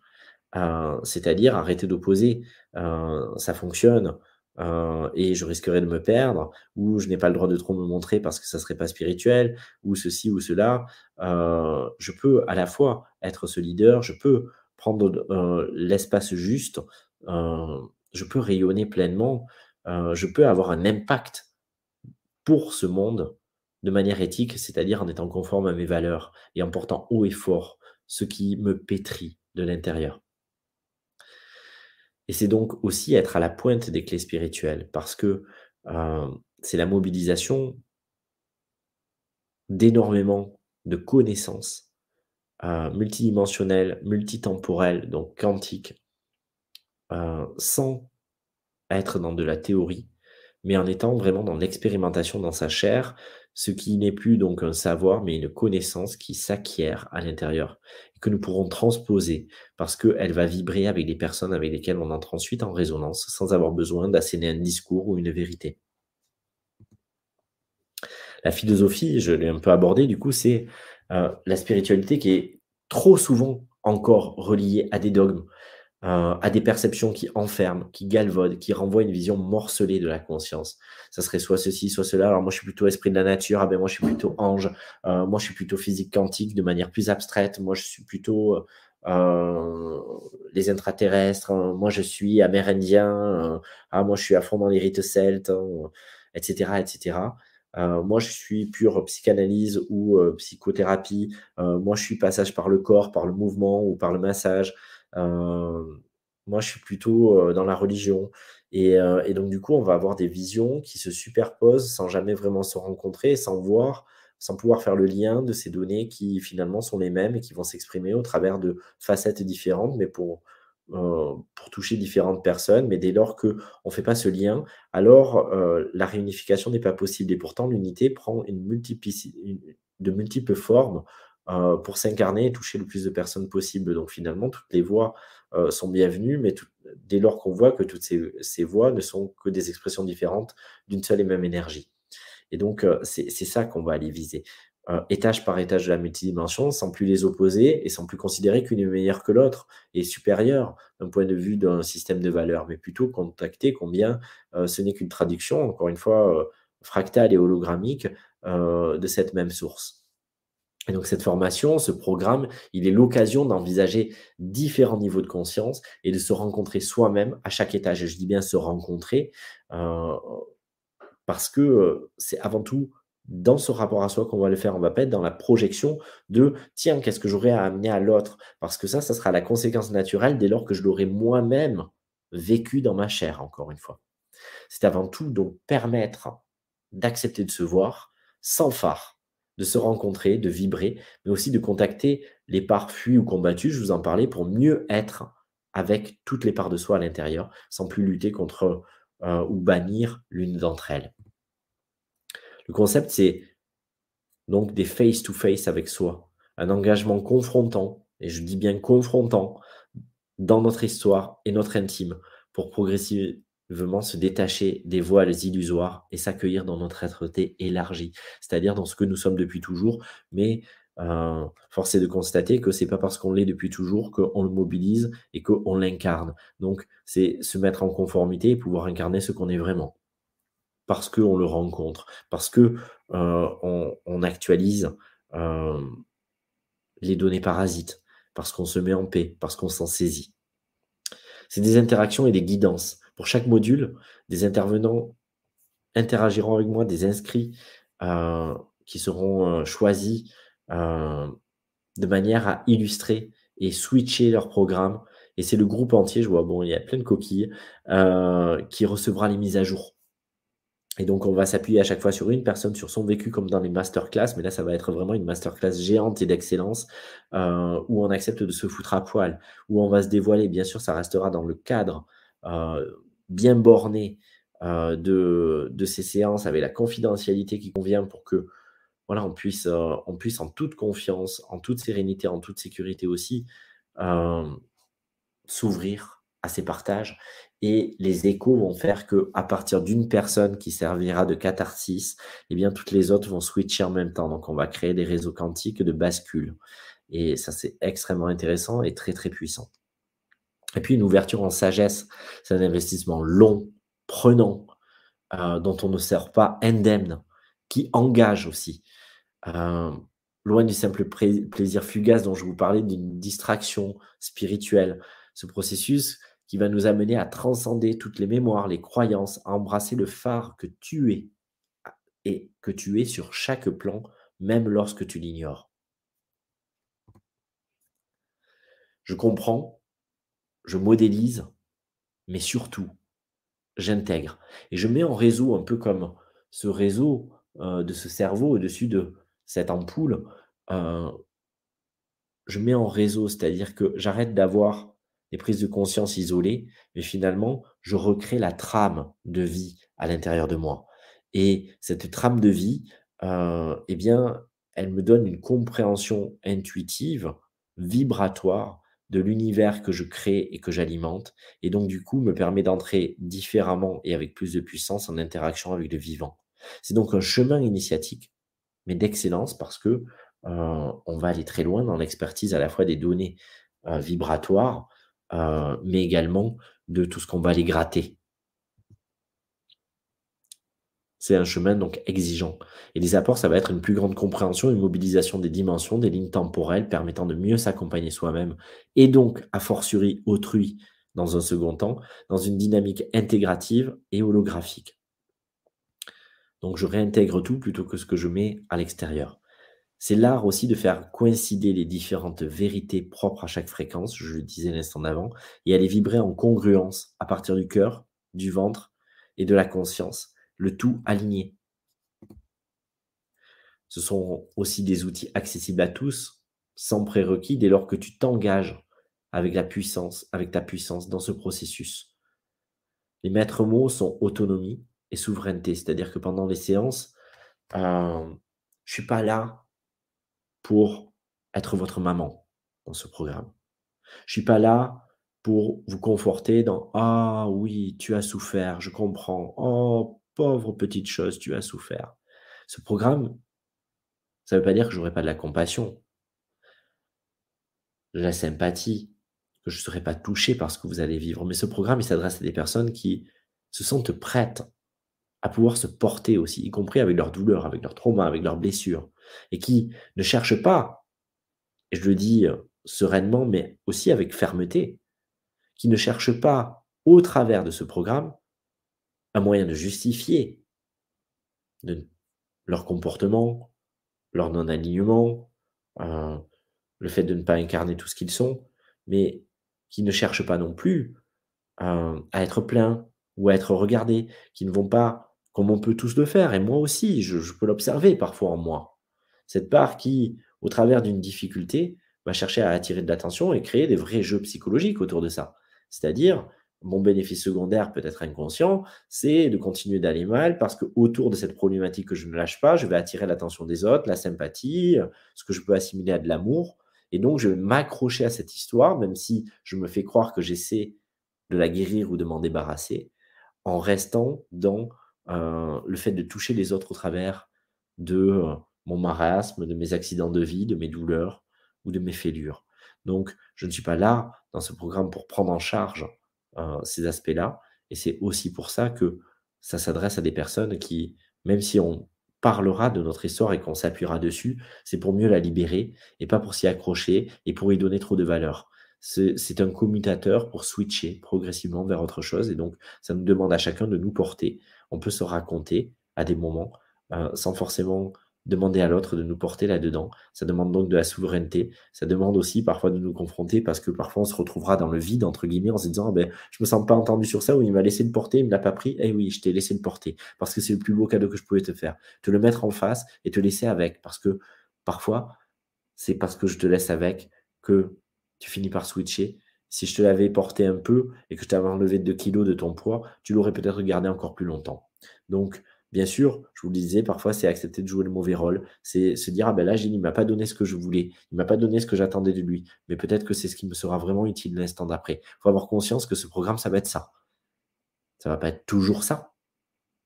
euh, c'est-à-dire arrêter d'opposer. Euh, ça fonctionne, euh, et je risquerais de me perdre, ou je n'ai pas le droit de trop me montrer parce que ça serait pas spirituel, ou ceci ou cela. Euh, je peux à la fois être ce leader, je peux prendre euh, l'espace juste, je peux rayonner pleinement, je peux avoir un impact pour ce monde de manière éthique, c'est-à-dire en étant conforme à mes valeurs et en portant haut et fort ce qui me pétrit de l'intérieur. Et c'est donc aussi être à la pointe des clés spirituelles parce que euh, c'est la mobilisation d'énormément de connaissances euh, multidimensionnelles, multitemporelles, donc quantiques, euh, sans être dans de la théorie, mais en étant vraiment dans l'expérimentation dans sa chair, ce qui n'est plus donc un savoir, mais une connaissance qui s'acquiert à l'intérieur, et que nous pourrons transposer, parce qu'elle va vibrer avec les personnes avec lesquelles on entre ensuite en résonance, sans avoir besoin d'asséner un discours ou une vérité. La philosophie, je l'ai un peu abordé, du coup, c'est euh, la spiritualité qui est trop souvent encore reliée à des dogmes, euh, à des perceptions qui enferment, qui galvaudent, qui renvoient une vision morcelée de la conscience. Ça serait soit ceci, soit cela. Alors moi, je suis plutôt esprit de la nature, ah ben moi, je suis plutôt ange, euh, moi, je suis plutôt physique quantique de manière plus abstraite, moi, je suis plutôt les intraterrestres, moi, je suis amérindien, ah, moi, je suis à fond dans les rites celtes, etc., hein, etc. Euh, moi, je suis pure psychanalyse ou euh, psychothérapie. Euh, moi, je suis passage par le corps, par le mouvement ou par le massage. Moi, je suis plutôt dans la religion. Et, donc, du coup, on va avoir des visions qui se superposent sans jamais vraiment se rencontrer, sans voir, sans pouvoir faire le lien de ces données qui finalement sont les mêmes et qui vont s'exprimer au travers de facettes différentes, mais pour, pour toucher différentes personnes, mais dès lors qu'on ne fait pas ce lien, alors la réunification n'est pas possible. Et pourtant, l'unité prend une de multiples formes euh, pour s'incarner et toucher le plus de personnes possible. Donc finalement, toutes les voix sont bienvenues, mais dès lors qu'on voit que toutes ces, voix ne sont que des expressions différentes d'une seule et même énergie. Et donc, c'est ça qu'on va aller viser. Euh, étage par étage de la multidimension sans plus les opposer et sans plus considérer qu'une est meilleure que l'autre et supérieure d'un point de vue d'un système de valeurs, mais plutôt contacter combien euh, ce n'est qu'une traduction, encore une fois, euh, fractale et hologrammique de cette même source. Et donc cette formation, ce programme, il est l'occasion d'envisager différents niveaux de conscience et de se rencontrer soi-même à chaque étage. Et je dis bien se rencontrer parce que c'est avant tout dans ce rapport à soi qu'on va le faire, on va pas être dans la projection de tiens, qu'est-ce que j'aurais à amener à l'autre? Parce que ça, ça sera la conséquence naturelle dès lors que je l'aurai moi-même vécu dans ma chair, encore une fois. C'est avant tout donc permettre d'accepter de se voir sans phare, de se rencontrer, de vibrer, mais aussi de contacter les parts fuies ou combattues, je vous en parlais, pour mieux être avec toutes les parts de soi à l'intérieur, sans plus lutter contre euh, ou bannir l'une d'entre elles. Le concept, c'est donc des face-to-face avec soi, un engagement confrontant, et je dis bien confrontant, dans notre histoire et notre intime, pour progressivement se détacher des voiles illusoires et s'accueillir dans notre être-té élargie, c'est-à-dire dans ce que nous sommes depuis toujours, mais euh, force est de constater que c'est pas parce qu'on l'est depuis toujours qu'on le mobilise et qu'on l'incarne. Donc, c'est se mettre en conformité et pouvoir incarner ce qu'on est vraiment parce qu'on le rencontre, parce que euh, on, actualise euh, les données parasites, parce qu'on se met en paix, parce qu'on s'en saisit. C'est des interactions et des guidances. Pour chaque module, des intervenants interagiront avec moi, des inscrits euh, qui seront choisis de manière à illustrer et switcher leur programme. Et c'est le groupe entier, je vois, bon, il y a plein de coquilles, qui recevra les mises à jour. Et donc, on va s'appuyer à chaque fois sur une personne, sur son vécu, comme dans les masterclass. Mais là, ça va être vraiment une masterclass géante et d'excellence, euh, où on accepte de se foutre à poil, où on va se dévoiler. Bien sûr, ça restera dans le cadre euh, bien borné euh, de, ces séances, avec la confidentialité qui convient pour que voilà, on puisse, puisse en toute confiance, en toute sérénité, en toute sécurité aussi, s'ouvrir à ces partages et les échos vont faire que à partir d'une personne qui servira de catharsis, eh bien toutes les autres vont switcher en même temps. Donc on va créer des réseaux quantiques de bascule. Et ça c'est extrêmement intéressant et très très puissant. Et puis une ouverture en sagesse, c'est un investissement long, prenant, euh, dont on ne sert pas indemne, qui engage aussi. Euh, loin du simple plaisir fugace dont je vous parlais, d'une distraction spirituelle. Ce processus qui va nous amener à transcender toutes les mémoires, les croyances, à embrasser le phare que tu es et que tu es sur chaque plan, même lorsque tu l'ignores. Je comprends, je modélise mais surtout, j'intègre. Et je mets en réseau un peu comme ce réseau euh, de ce cerveau au-dessus de cette ampoule. Euh, je mets en réseau, c'est-à-dire que j'arrête d'avoir des prises de conscience isolées, mais finalement, je recrée la trame de vie à l'intérieur de moi. Et cette trame de vie, euh, eh bien, elle me donne une compréhension intuitive, vibratoire de l'univers que je crée et que j'alimente, et donc du coup me permet d'entrer différemment et avec plus de puissance en interaction avec le vivant. C'est donc un chemin initiatique, mais d'excellence parce que euh, on va aller très loin dans l'expertise à la fois des données euh, vibratoires, euh, mais également de tout ce qu'on va aller gratter. C'est un chemin donc exigeant. Et les apports, ça va être une plus grande compréhension, une mobilisation des dimensions, des lignes temporelles permettant de mieux s'accompagner soi-même et donc, a fortiori, autrui dans un second temps, dans une dynamique intégrative et holographique. Donc, je réintègre tout plutôt que ce que je mets à l'extérieur. C'est l'art aussi de faire coïncider les différentes vérités propres à chaque fréquence, je le disais l'instant d'avant, et à les vibrer en congruence à partir du cœur, du ventre et de la conscience, le tout aligné. Ce sont aussi des outils accessibles à tous, sans prérequis, dès lors que tu t'engages avec la puissance, avec ta puissance dans ce processus. Les maîtres mots sont autonomie et souveraineté, c'est-à-dire que pendant les séances, euh, je suis pas là pour être votre maman dans ce programme. Je suis pas là pour vous conforter dans Ah oui, tu as souffert, je comprends. Oh, pauvre petite chose, tu as souffert. Ce programme, ça ne veut pas dire que je n'aurai pas de la compassion, de la sympathie, que je ne serai pas touché par ce que vous allez vivre. Mais ce programme, il s'adresse à des personnes qui se sentent prêtes à pouvoir se porter aussi, y compris avec leurs douleurs, avec leurs traumas, avec leurs blessures, et qui ne cherchent pas, et je le dis euh, sereinement, mais aussi avec fermeté, qui ne cherchent pas, au travers de ce programme, un moyen de justifier leur comportement, leur non-alignement, euh, le fait de ne pas incarner tout ce qu'ils sont, mais qui ne cherchent pas non plus euh, à être pleins ou à être regardés, qui ne vont pas comme on peut tous le faire, et moi aussi, je, peux l'observer parfois en moi. Cette part qui, au travers d'une difficulté, va chercher à attirer de l'attention et créer des vrais jeux psychologiques autour de ça. C'est-à-dire, mon bénéfice secondaire peut être inconscient, c'est de continuer d'aller mal parce que autour de cette problématique que je ne lâche pas, je vais attirer l'attention des autres, la sympathie, ce que je peux assimiler à de l'amour. Et donc, je vais m'accrocher à cette histoire, même si je me fais croire que j'essaie de la guérir ou de m'en débarrasser, en restant dans euh, le fait de toucher les autres au travers de euh, mon marasme, de mes accidents de vie, de mes douleurs ou de mes fêlures. Donc, je ne suis pas là dans ce programme pour prendre en charge euh, ces aspects-là. Et c'est aussi pour ça que ça s'adresse à des personnes qui, même si on parlera de notre histoire et qu'on s'appuiera dessus, c'est pour mieux la libérer et pas pour s'y accrocher et pour y donner trop de valeur. C'est un commutateur pour switcher progressivement vers autre chose. Et donc, ça nous demande à chacun de nous porter on peut se raconter à des moments euh, sans forcément demander à l'autre de nous porter là-dedans. Ça demande donc de la souveraineté. Ça demande aussi parfois de nous confronter parce que parfois on se retrouvera dans le vide, entre guillemets, en se disant, ah ben, je me sens pas entendu sur ça ou il m'a laissé le porter, il me l'a pas pris. Eh oui, je t'ai laissé le porter parce que c'est le plus beau cadeau que je pouvais te faire. Te le mettre en face et te laisser avec parce que parfois, c'est parce que je te laisse avec que tu finis par switcher si je te l'avais porté un peu et que je t'avais enlevé 2 kilos de ton poids, tu l'aurais peut-être gardé encore plus longtemps. Donc, bien sûr, je vous le disais, parfois c'est accepter de jouer le mauvais rôle, c'est se dire, ah ben là, il ne m'a pas donné ce que je voulais, il ne m'a pas donné ce que j'attendais de lui, mais peut-être que c'est ce qui me sera vraiment utile l'instant d'après. Il faut avoir conscience que ce programme, ça va être ça. Ça ne va pas être toujours ça.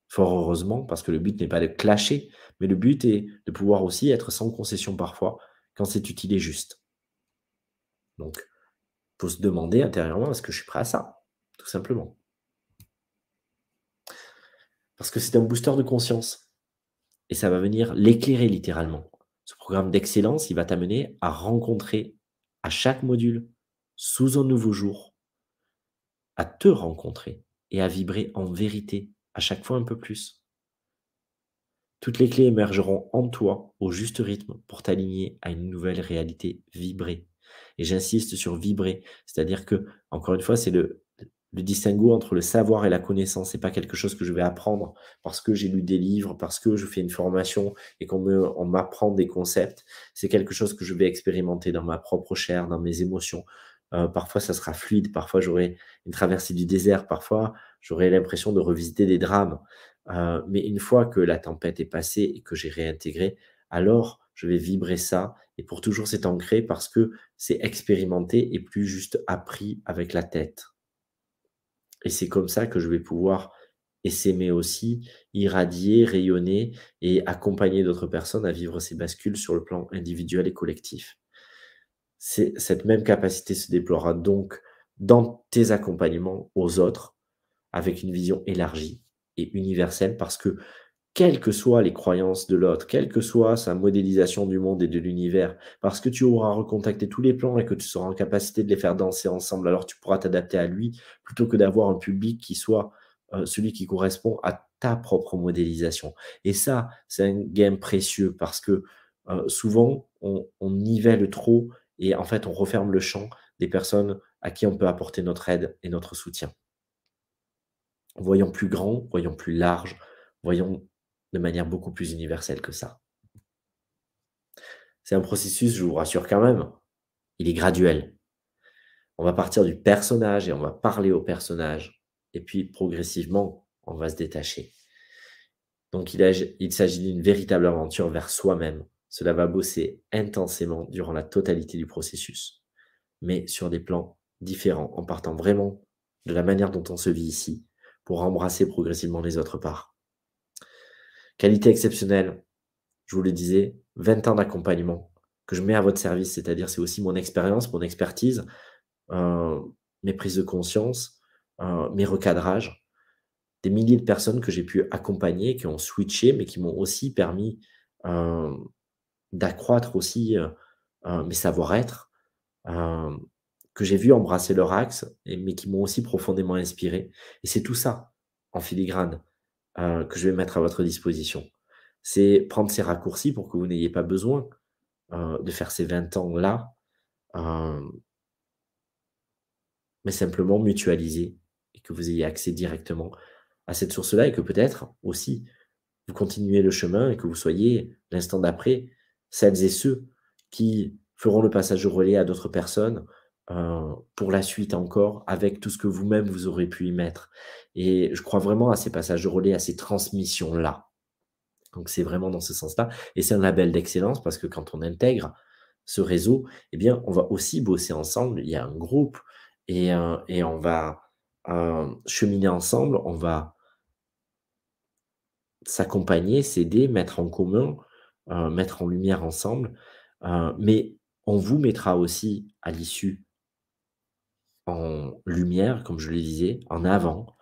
Fort heureusement, parce que le but n'est pas de clasher, mais le but est de pouvoir aussi être sans concession parfois, quand c'est utile et juste. Donc, faut se demander intérieurement est-ce que je suis prêt à ça? Tout simplement. Parce que c'est un booster de conscience. Et ça va venir l'éclairer littéralement. Ce programme d'excellence, il va t'amener à rencontrer à chaque module, sous un nouveau jour, à te rencontrer et à vibrer en vérité à chaque fois un peu plus. Toutes les clés émergeront en toi au juste rythme pour t'aligner à une nouvelle réalité vibrée et j'insiste sur vibrer. C'est-à-dire que, encore une fois, c'est le, le distinguo entre le savoir et la connaissance, c'est pas quelque chose que je vais apprendre parce que j'ai lu des livres, parce que je fais une formation et qu'on on m'apprend des concepts. C'est quelque chose que je vais expérimenter dans ma propre chair, dans mes émotions. Euh, parfois, ça sera fluide. Parfois, j'aurai une traversée du désert. Parfois, j'aurai l'impression de revisiter des drames. Euh, mais une fois que la tempête est passée et que j'ai réintégré, alors je vais vibrer ça et pour toujours c'est ancré parce que c'est expérimenté et plus juste appris avec la tête. Et c'est comme ça que je vais pouvoir s'aimer aussi, irradier, rayonner et accompagner d'autres personnes à vivre ces bascules sur le plan individuel et collectif. Cette même capacité se déploiera donc dans tes accompagnements aux autres avec une vision élargie et universelle parce que quelles que soient les croyances de l'autre, quelle que soit sa modélisation du monde et de l'univers, parce que tu auras recontacté tous les plans et que tu seras en capacité de les faire danser ensemble, alors tu pourras t'adapter à lui plutôt que d'avoir un public qui soit euh, celui qui correspond à ta propre modélisation. Et ça, c'est un game précieux parce que euh, souvent, on, on nivelle trop et en fait, on referme le champ des personnes à qui on peut apporter notre aide et notre soutien. Voyons plus grand, voyons plus large, voyons de manière beaucoup plus universelle que ça. C'est un processus, je vous rassure quand même, il est graduel. On va partir du personnage et on va parler au personnage. Et puis progressivement, on va se détacher. Donc il, s'agit d'une véritable aventure vers soi-même. Cela va bosser intensément durant la totalité du processus, mais sur des plans différents, en partant vraiment de la manière dont on se vit ici, pour embrasser progressivement les autres parts. Qualité exceptionnelle, je vous le disais, 20 ans d'accompagnement que je mets à votre service, c'est-à-dire c'est aussi mon expérience, mon expertise, euh, mes prises de conscience, euh, mes recadrages, des milliers de personnes que j'ai pu accompagner, qui ont switché, mais qui m'ont aussi permis euh, d'accroître aussi mes savoir-être, que j'ai vu embrasser leur axe, mais qui m'ont aussi profondément inspiré. Et c'est tout ça, en filigrane, euh, que je vais mettre à votre disposition. C'est prendre ces raccourcis pour que vous n'ayez pas besoin euh, de faire ces 20 ans-là, euh, mais simplement mutualiser et que vous ayez accès directement à cette source-là et que peut-être aussi vous continuez le chemin et que vous soyez l'instant d'après celles et ceux qui feront le passage au relais à d'autres personnes euh, pour la suite encore, avec tout ce que vous-même vous aurez pu y mettre. Et je crois vraiment à ces passages de relais, à ces transmissions-là. Donc c'est vraiment dans ce sens-là. Et c'est un label d'excellence parce que quand on intègre ce réseau, eh bien, on va aussi bosser ensemble. Il y a un groupe et, euh, on va euh, cheminer ensemble, on va s'accompagner, s'aider, mettre en commun, mettre en lumière ensemble. mais on vous mettra aussi à l'issue lumière, comme je le disais, en avant,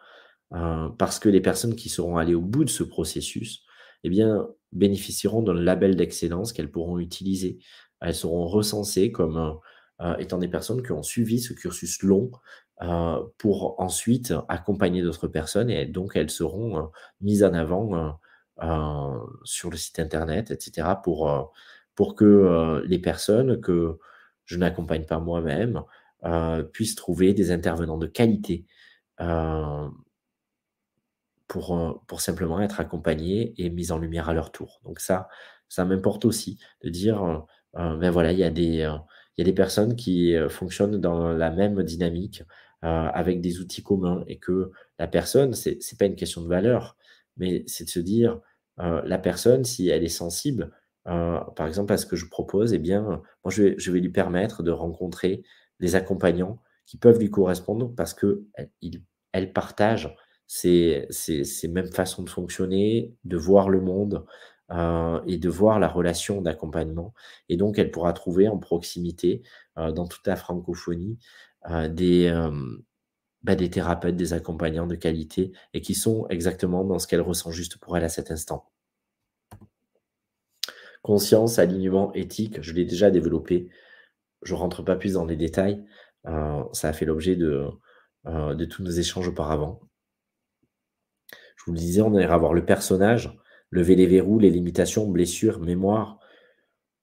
euh, parce que les personnes qui seront allées au bout de ce processus, eh bénéficieront d'un label d'excellence qu'elles pourront utiliser. Elles seront recensées comme euh, euh, étant des personnes qui ont suivi ce cursus long pour ensuite accompagner d'autres personnes et donc elles seront mises en avant sur le site internet, etc., pour, pour que les personnes que je n'accompagne pas moi-même euh, puissent trouver des intervenants de qualité euh, pour, euh, pour simplement être accompagnés et mis en lumière à leur tour. Donc ça, ça m'importe aussi de dire, ben voilà, il y, a des, y a des personnes qui fonctionnent dans la même dynamique, avec des outils communs, et que la personne, c'est n'est pas une question de valeur, mais c'est de se dire, la personne, si elle est sensible, par exemple, à ce que je propose, eh bien, moi, je vais, je vais lui permettre de rencontrer des accompagnants qui peuvent lui correspondre parce qu'elle partage ces, mêmes façons de fonctionner, de voir le monde euh, et de voir la relation d'accompagnement. Et donc, elle pourra trouver en proximité, euh, dans toute la francophonie, euh, des, bah, des thérapeutes, des accompagnants de qualité et qui sont exactement dans ce qu'elle ressent juste pour elle à cet instant. Conscience, alignement, éthique, je l'ai déjà développé je rentre pas plus dans les détails. Euh, ça a fait l'objet de, euh, de tous nos échanges auparavant. Je vous le disais, on ira voir le personnage, lever les verrous, les limitations, blessures, mémoire,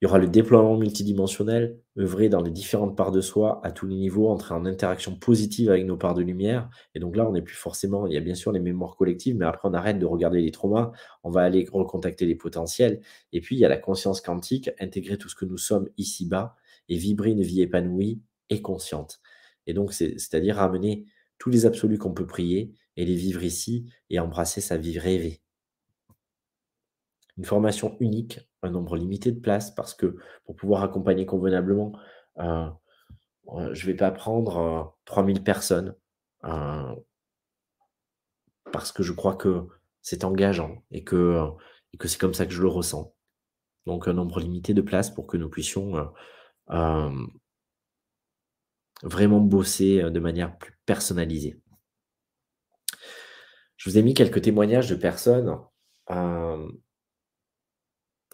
Il y aura le déploiement multidimensionnel, œuvrer dans les différentes parts de soi à tous les niveaux, entrer en interaction positive avec nos parts de lumière. Et donc là, on n'est plus forcément, il y a bien sûr les mémoires collectives, mais après, on arrête de regarder les traumas, on va aller recontacter les potentiels. Et puis, il y a la conscience quantique, intégrer tout ce que nous sommes ici-bas et vibrer une vie épanouie et consciente. Et donc, c'est-à-dire ramener tous les absolus qu'on peut prier et les vivre ici et embrasser sa vie rêvée. Une formation unique, un nombre limité de places, parce que pour pouvoir accompagner convenablement, euh, euh, je ne vais pas prendre 3000 euh, personnes, parce que je crois que c'est engageant et que, et que c'est comme ça que je le ressens. Donc un nombre limité de places pour que nous puissions vraiment bosser de manière plus personnalisée. Je vous ai mis quelques témoignages de personnes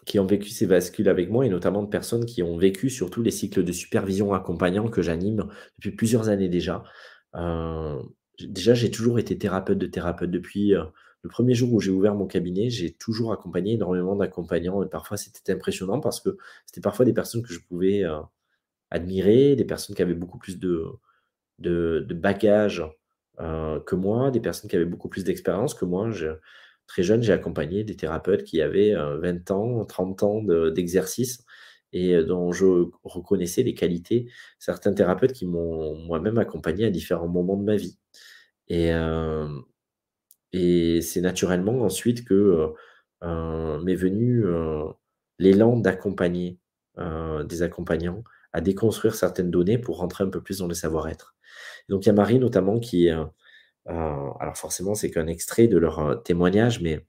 qui ont vécu ces bascules avec moi et notamment de personnes qui ont vécu surtout les cycles de supervision accompagnant que j'anime depuis plusieurs années déjà. Déjà, j'ai toujours été thérapeute de thérapeute. Depuis le premier jour où j'ai ouvert mon cabinet, j'ai toujours accompagné énormément d'accompagnants et parfois c'était impressionnant parce que c'était parfois des personnes que je pouvais euh, admirer, des personnes qui avaient beaucoup plus de, de, bagages que moi, des personnes qui avaient beaucoup plus d'expérience que moi. Très jeune, j'ai accompagné des thérapeutes qui avaient 20 ans, 30 ans d'exercice et dont je reconnaissais les qualités. Certains thérapeutes qui m'ont moi-même accompagné à différents moments de ma vie. Et, et c'est naturellement ensuite que m'est venu l'élan d'accompagner des accompagnants à déconstruire certaines données pour rentrer un peu plus dans le savoir-être. Donc il y a Marie notamment qui, euh, alors forcément, c'est qu'un extrait de leur euh, témoignage, mais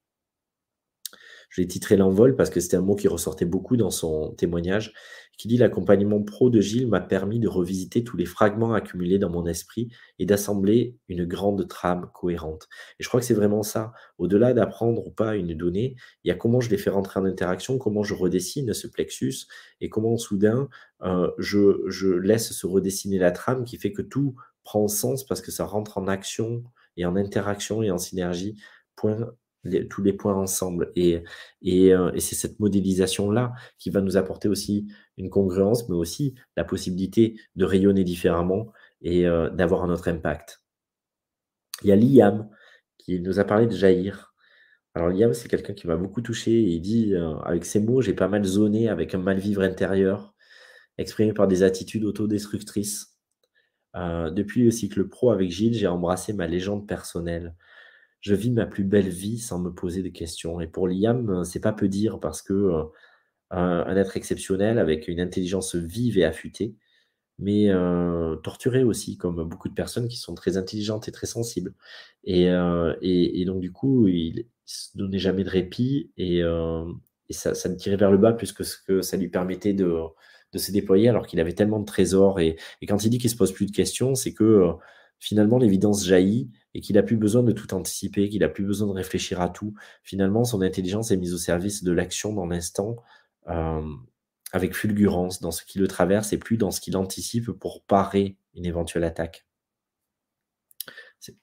l'ai titré L'envol parce que c'était un mot qui ressortait beaucoup dans son témoignage, qui dit L'accompagnement pro de Gilles m'a permis de revisiter tous les fragments accumulés dans mon esprit et d'assembler une grande trame cohérente. Et je crois que c'est vraiment ça. Au-delà d'apprendre ou pas une donnée, il y a comment je les fais rentrer en interaction, comment je redessine ce plexus et comment soudain euh, je, je laisse se redessiner la trame qui fait que tout prend sens parce que ça rentre en action et en interaction et en synergie, point, tous les points ensemble. Et, euh, et, c'est cette modélisation-là qui va nous apporter aussi une congruence, mais aussi la possibilité de rayonner différemment et euh, d'avoir un autre impact. Il y a Liam qui nous a parlé de jaillir. Alors Liam, c'est quelqu'un qui m'a beaucoup touché. il dit, euh, avec ces mots, j'ai pas mal zoné avec un mal-vivre intérieur, exprimé par des attitudes autodestructrices depuis le cycle pro avec Gilles, j'ai embrassé ma légende personnelle. Je vis ma plus belle vie sans me poser de questions. Et pour Liam, euh, c'est pas peu dire parce que euh, un, être exceptionnel avec une intelligence vive et affûtée, mais torturé aussi, comme beaucoup de personnes qui sont très intelligentes et très sensibles. Et, et, donc du coup, il, ne se donnait jamais de répit et, ça, me tirait vers le bas puisque ce que ça lui permettait de de se déployer alors qu'il avait tellement de trésors. Et, quand il dit qu'il se pose plus de questions, c'est que euh, finalement l'évidence jaillit et qu'il a plus besoin de tout anticiper, qu'il a plus besoin de réfléchir à tout. Finalement, son intelligence est mise au service de l'action dans l'instant euh, avec fulgurance dans ce qui le traverse et plus dans ce qu'il anticipe pour parer une éventuelle attaque.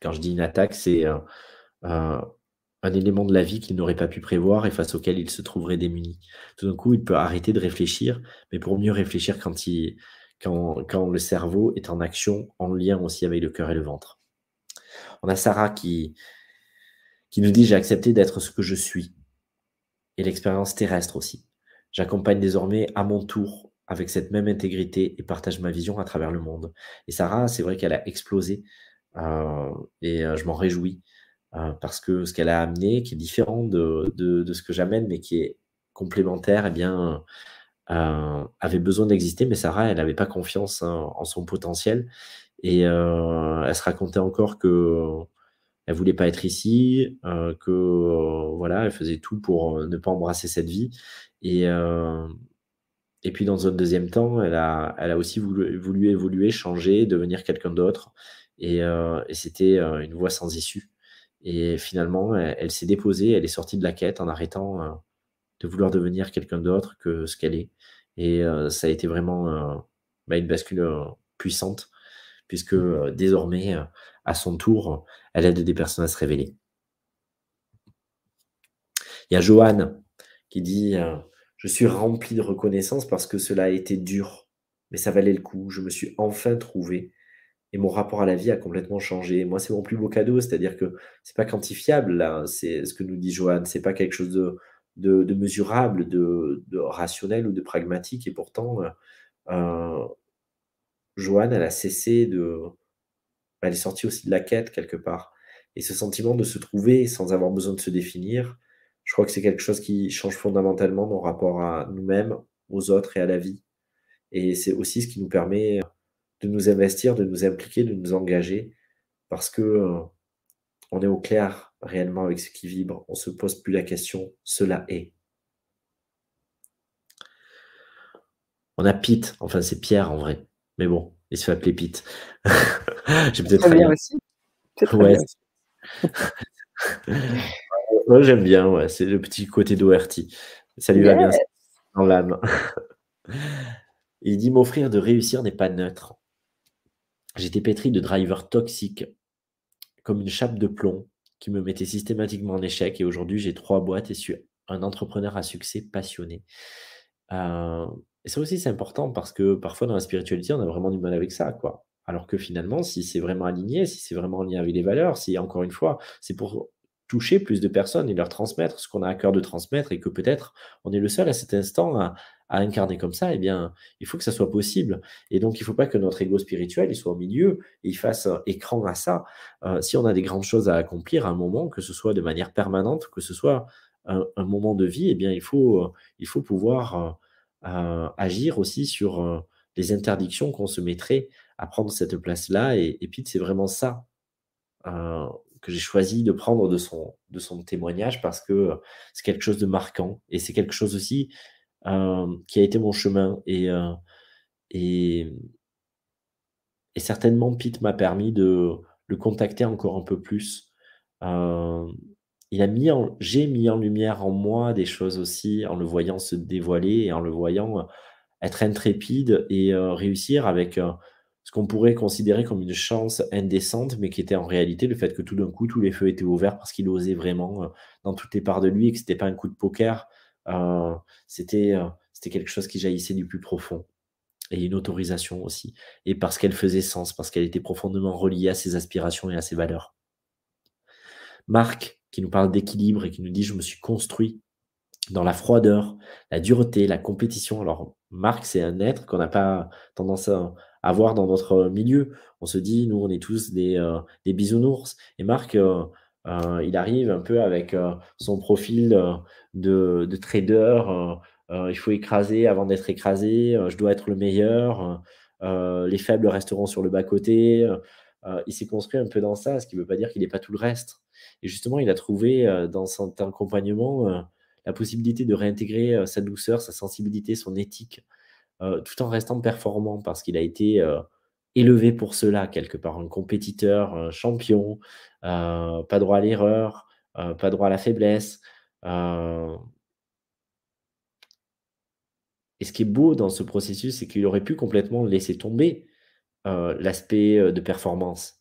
Quand je dis une attaque, c'est euh, un élément de la vie qu'il n'aurait pas pu prévoir et face auquel il se trouverait démuni. Tout d'un coup, il peut arrêter de réfléchir, mais pour mieux réfléchir quand, il, quand, le cerveau est en action, en lien aussi avec le cœur et le ventre. On a Sarah qui, qui nous dit J'ai accepté d'être ce que je suis. Et l'expérience terrestre aussi. J'accompagne désormais à mon tour avec cette même intégrité et partage ma vision à travers le monde. Et Sarah, c'est vrai qu'elle a explosé euh, et euh, je m'en réjouis. Euh, parce que ce qu'elle a amené, qui est différent de, de, ce que j'amène, mais qui est complémentaire, eh bien, euh, avait besoin d'exister, mais Sarah, elle n'avait pas confiance en son potentiel. Et euh, elle se racontait encore que elle voulait pas être ici, que voilà, elle faisait tout pour ne pas embrasser cette vie. Et, et puis dans un deuxième temps, elle a, elle a aussi voulu, voulu évoluer, changer, devenir quelqu'un d'autre. Et, c'était une voie sans issue. Et finalement, elle, s'est déposée, elle est sortie de la quête en arrêtant euh, de vouloir devenir quelqu'un d'autre que ce qu'elle est. Et euh, ça a été vraiment euh, bah, une bascule puissante, puisque désormais, à son tour, elle aide des personnes à se révéler. Il y a Joanne qui dit Je suis rempli de reconnaissance parce que cela a été dur, mais ça valait le coup. Je me suis enfin trouvé et mon rapport à la vie a complètement changé. Moi, c'est mon plus beau cadeau, c'est-à-dire que c'est pas quantifiable, là, c'est ce que nous dit Joanne, c'est pas quelque chose de, de, mesurable, de, rationnel ou de pragmatique, et pourtant, euh, euh, Joanne, elle a cessé de. Elle est sortie aussi de la quête quelque part. Et ce sentiment de se trouver sans avoir besoin de se définir, je crois que c'est quelque chose qui change fondamentalement nos rapports à nous-mêmes, aux autres et à la vie. Et c'est aussi ce qui nous permet de nous investir, de nous impliquer, de nous engager, parce que euh, on est au clair réellement avec ce qui vibre. On se pose plus la question, cela est. On a Pete, enfin c'est Pierre en vrai, mais bon, il se fait appeler Pete. J'ai peut-être bien aussi. Ouais. Moi j'aime bien, ouais. c'est le petit côté d'ORT. Ça lui va bien dans l'âme. Il dit m'offrir de réussir n'est pas neutre. J'étais pétri de drivers toxiques, comme une chape de plomb, qui me mettait systématiquement en échec. Et aujourd'hui, j'ai trois boîtes et suis un entrepreneur à succès passionné. Euh, et ça aussi, c'est important parce que parfois, dans la spiritualité, on a vraiment du mal avec ça, quoi. Alors que finalement, si c'est vraiment aligné, si c'est vraiment en lien avec les valeurs, si encore une fois, c'est pour toucher plus de personnes et leur transmettre ce qu'on a à cœur de transmettre et que peut-être on est le seul à cet instant à, incarner comme ça, eh bien, il faut que ça soit possible. Et donc, il ne faut pas que notre ego spirituel il soit au milieu et il fasse écran à ça. Euh, si on a des grandes choses à accomplir à un moment, que ce soit de manière permanente, que ce soit un, moment de vie, eh bien, il faut, il faut pouvoir euh, agir aussi sur euh, les interdictions qu'on se mettrait à prendre cette place-là. Et, et puis, c'est vraiment ça que j'ai choisi de prendre de son, de son témoignage parce que c'est quelque chose de marquant et c'est quelque chose aussi euh, qui a été mon chemin. Et, euh, et, et, certainement, Pete m'a permis de le contacter encore un peu plus. Euh, il a mis j'ai mis en lumière en moi des choses aussi en le voyant se dévoiler et en le voyant être intrépide et réussir avec ce qu'on pourrait considérer comme une chance indécente, mais qui était en réalité le fait que tout d'un coup, tous les feux étaient ouverts parce qu'il osait vraiment dans toutes les parts de lui et que ce n'était pas un coup de poker, c'était euh, c'était quelque chose qui jaillissait du plus profond. Et une autorisation aussi. Et parce qu'elle faisait sens, parce qu'elle était profondément reliée à ses aspirations et à ses valeurs. Marc, qui nous parle d'équilibre et qui nous dit Je me suis construit dans la froideur, la dureté, la compétition. Alors, Marc, c'est un être qu'on n'a pas tendance à, avoir dans notre milieu. On se dit, nous, on est tous des, euh, bisounours. Et Marc, euh, euh, il arrive un peu avec son profil de, de trader. il faut écraser avant d'être écrasé. je dois être le meilleur. les faibles resteront sur le bas-côté. il s'est construit un peu dans ça, ce qui ne veut pas dire qu'il n'est pas tout le reste. Et justement, il a trouvé dans son accompagnement la possibilité de réintégrer sa douceur, sa sensibilité, son éthique, euh, tout en restant performant parce qu'il a été euh, élevé pour cela, quelque part, un compétiteur, un champion, euh, pas droit à l'erreur, pas droit à la faiblesse. Et ce qui est beau dans ce processus, c'est qu'il aurait pu complètement laisser tomber l'aspect de performance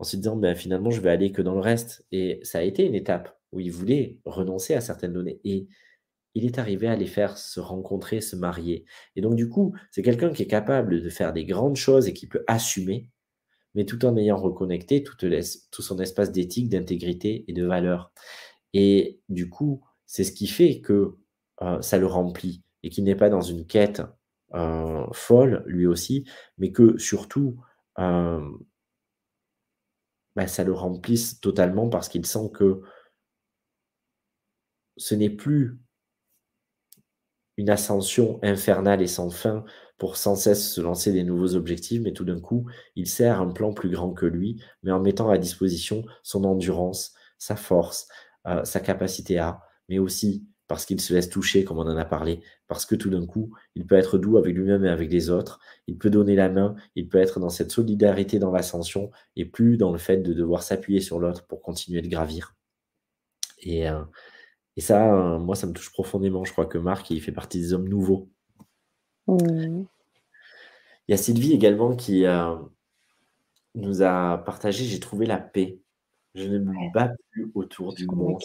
en se disant ben, finalement je vais aller que dans le reste. Et ça a été une étape où il voulait renoncer à certaines données. Et il est arrivé à les faire se rencontrer, se marier. Et donc, du coup, c'est quelqu'un qui est capable de faire des grandes choses et qui peut assumer, mais tout en ayant reconnecté tout, son espace d'éthique, d'intégrité et de valeur. Et du coup, c'est ce qui fait que euh, ça le remplit et qu'il n'est pas dans une quête euh, folle, lui aussi, mais que surtout, euh, bah, ça le remplisse totalement parce qu'il sent que ce n'est plus une ascension infernale et sans fin pour sans cesse se lancer des nouveaux objectifs, mais tout d'un coup, il sert un plan plus grand que lui, mais en mettant à disposition son endurance, sa force, euh, sa capacité à, mais aussi parce qu'il se laisse toucher, comme on en a parlé, parce que tout d'un coup, il peut être doux avec lui-même et avec les autres, il peut donner la main, il peut être dans cette solidarité dans l'ascension, et plus dans le fait de devoir s'appuyer sur l'autre pour continuer de gravir. Et, euh, et ça, euh, moi, ça me touche profondément. Je crois que Marc, il fait partie des hommes nouveaux. Mmh. Il y a Sylvie également qui euh, nous a partagé J'ai trouvé la paix. Je ne me bats plus autour du monde.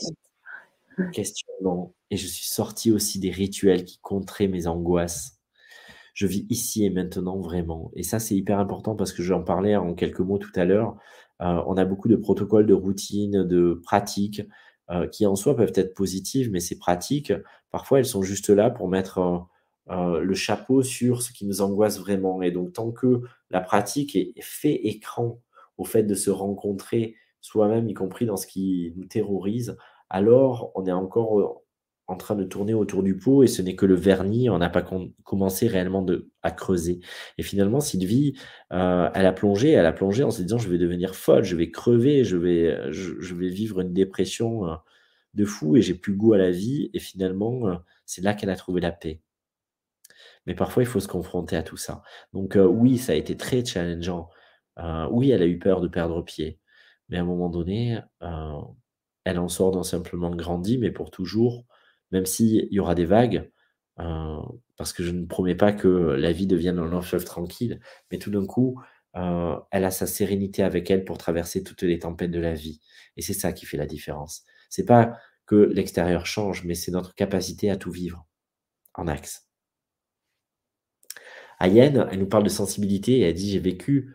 questionnement et je suis sorti aussi des rituels qui contraient mes angoisses. Je vis ici et maintenant vraiment et ça, c'est hyper important parce que j'en parlais en quelques mots tout à l'heure. Heu, on a beaucoup de protocoles, de routines, de pratiques, heu, qui en soi peuvent être positives, mais ces pratiques, parfois, elles sont juste là pour mettre, heu heu, le chapeau sur ce qui nous angoisse vraiment. Et donc tant que la pratique est fait écran au fait de se rencontrer soi-même, y compris dans ce qui nous terrorise, alors on est encore, en train de tourner autour du pot et ce n'est que le vernis, on n'a pas com commencé réellement de à creuser et finalement Sylvie, heu, elle a plongé elle a plongé en se disant: «Je vais devenir folle, je vais crever, je vais, je vais vivre une dépression, heu, de fou et j'ai plus goût à la vie» et finalement, heu, c'est là qu'elle a trouvé la paix. Mais parfois, il faut se confronter à tout ça. Donc, oui, ça a été très challengeant. Oui, elle a eu peur de perdre pied, mais à un moment donné, elle en sort non simplement grandie, mais pour toujours, même s'il y aura des vagues, heu, parce que je ne promets pas que la vie devienne un long tranquille, mais tout d'un coup, heu, elle a sa sérénité avec elle pour traverser toutes les tempêtes de la vie et c'est ça qui fait la différence. C'est pas que l'extérieur change, mais c'est notre capacité à tout vivre en axe. Ayenne, elle nous parle de sensibilité et elle dit: «J'ai vécu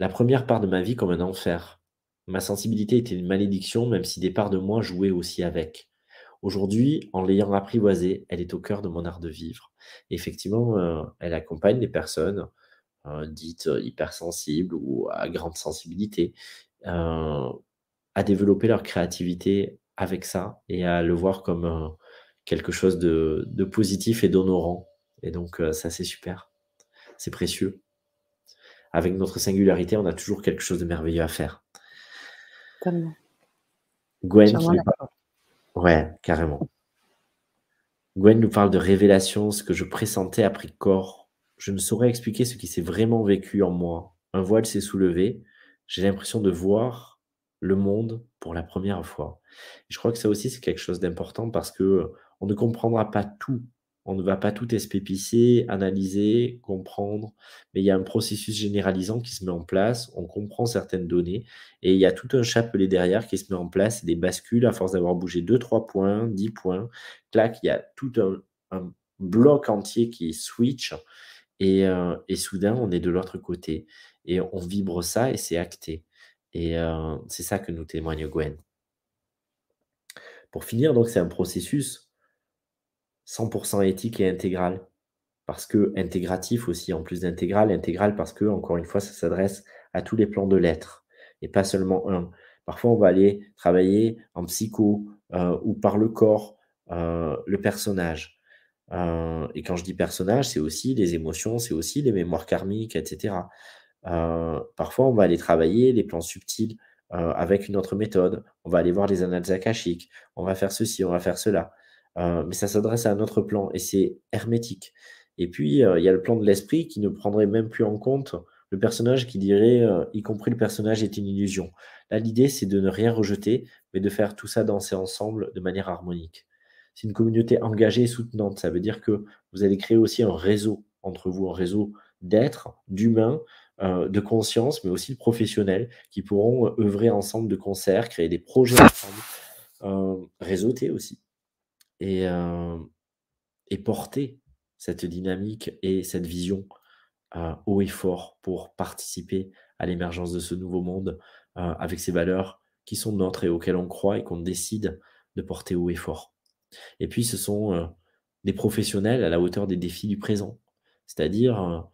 la première part de ma vie comme un enfer. Ma sensibilité était une malédiction, même si des parts de moi jouaient aussi avec. Aujourd'hui, en l'ayant apprivoisée, elle est au cœur de mon art de vivre». Et effectivement, heu, elle accompagne des personnes, heu, dites, heu, hypersensibles ou à grande sensibilité, à développer leur créativité avec ça et à le voir comme, quelque chose de de positif et d'honorant et donc ça, c'est super. C'est précieux. Avec notre singularité, on a toujours quelque chose de merveilleux à faire. Tellement. Gwen qui nous parle ouais, carrément. Gwen nous parle de révélation, ce que je pressentais a pris corps. Je ne saurais expliquer ce qui s'est vraiment vécu en moi. Un voile s'est soulevé. J'ai l'impression de voir le monde pour la première fois. Je crois que ça aussi, c'est quelque chose d'important parce que on ne comprendra pas tout. On ne va pas tout espépicer, analyser, comprendre, mais il y a un processus généralisant qui se met en place. On comprend certaines données et il y a tout un chapelet derrière qui se met en place, des bascules à force d'avoir bougé 2-3 points, 10 points. Clac, il y a tout un bloc entier qui switch et heu et soudain, on est de l'autre côté et on vibre ça et c'est acté et heu, c'est ça que nous témoigne Gwen. Pour finir, donc c'est un processus 100% éthique et intégral. Parce que intégratif aussi, en plus d'intégral, intégral parce que, encore une fois, ça s'adresse à tous les plans de l'être et pas seulement un. Parfois, on va aller travailler en psycho, heu, ou par le corps, heu, le personnage. Heu et quand je dis personnage, c'est aussi les émotions, c'est aussi les mémoires karmiques et cetera. Heu, parfois, on va aller travailler les plans subtils, avec une autre méthode. On va aller voir les annales akashiques, on va faire ceci, on va faire cela. Heu, mais ça s'adresse à un autre plan et c'est hermétique. Et puis, heu, il y a le plan de l'esprit qui ne prendrait même plus en compte le personnage qui dirait, heu, y compris le personnage est une illusion. Là, l'idée, c'est de ne rien rejeter, mais de faire tout ça danser ensemble de manière harmonique. C'est une communauté engagée et soutenante. Ça veut dire que vous allez créer aussi un réseau entre vous, un réseau d'êtres, d'humains, de conscience, mais aussi de professionnels qui pourront, œuvrer ensemble de concert, créer des projets ensemble, réseauter aussi et porter cette dynamique et cette vision, haut et fort pour participer à l'émergence de ce nouveau monde, avec ces valeurs qui sont nôtres et auxquelles on croit et qu'on décide de porter haut et fort. Et puis ce sont, des professionnels à la hauteur des défis du présent. C'est-à-dire,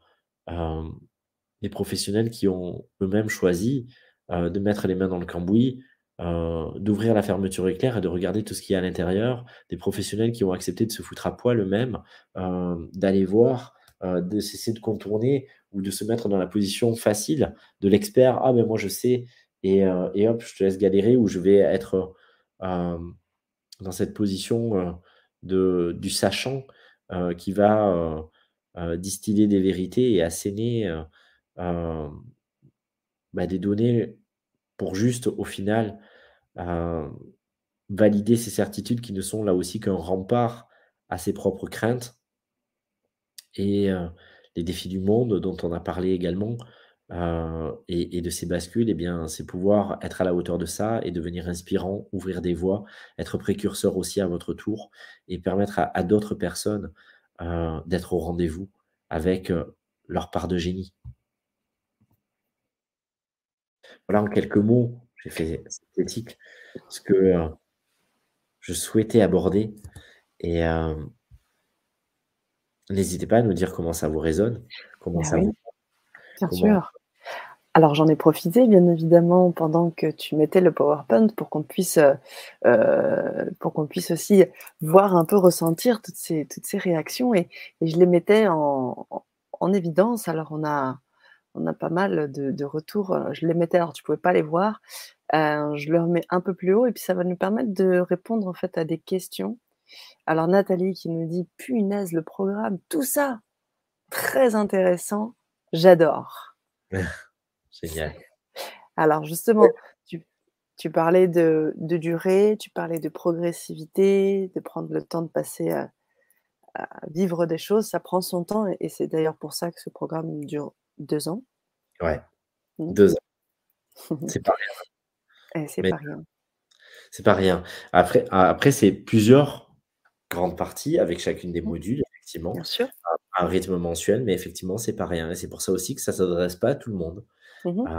des professionnels qui ont eux-mêmes choisi, de mettre les mains dans le cambouis, heu, d'ouvrir la fermeture éclair et de regarder tout ce qu'il y a à l'intérieur. Des professionnels qui ont accepté de se foutre à poil eux-mêmes, hem, d'aller voir, heu, de cesser de contourner ou de se mettre dans la position facile de l'expert: «Ah, mais moi je sais» et et hop, je te laisse galérer ou je vais être, dans cette position, de du sachant, qui va, distiller des vérités et asséner, bah, des données pour juste, au final, hem, valider ces certitudes qui ne sont là aussi qu'un rempart à ses propres craintes et heu, les défis du monde dont on a parlé également, et, de ces bascules, eh bien, c'est pouvoir être à la hauteur de ça et devenir inspirant, ouvrir des voies, être précurseur aussi à votre tour et permettre à, d'autres personnes d'être au rendez-vous avec leur part de génie. Voilà en quelques mots, j'ai fait synthétique ce que je souhaitais aborder et n'hésitez pas à nous dire comment ça vous résonne, comment ça vous. Bien sûr. Alors j'en ai profité bien évidemment pendant que tu mettais le PowerPoint pour qu'on puisse, pour qu'on puisse aussi voir un peu ressentir toutes ces, toutes ces réactions et, je les mettais en, en évidence. Alors on a, on a pas mal de, retours. Euh, je les mettais, alors tu pouvais pas les voir. Euh, je le remets un peu plus haut et puis ça va nous permettre de répondre en fait à des questions. Alors Nathalie qui nous dit punaise le programme, tout ça, très intéressant, j'adore. Génial. Alors justement, tu, parlais de, durée, tu parlais de progressivité, de prendre le temps de passer à, vivre des choses, ça prend son temps et c'est d'ailleurs pour ça que ce programme dure deux ans. Ouais, mmh. deux ans. C'est pas rien. c'est pas rien. C'est pas rien. Après, après c'est plusieurs grandes parties avec chacune des mmh. modules, effectivement. Bien sûr. Un, rythme mensuel, mais effectivement, c'est pas rien. Et c'est pour ça aussi que ça s'adresse pas à tout le monde. Mmh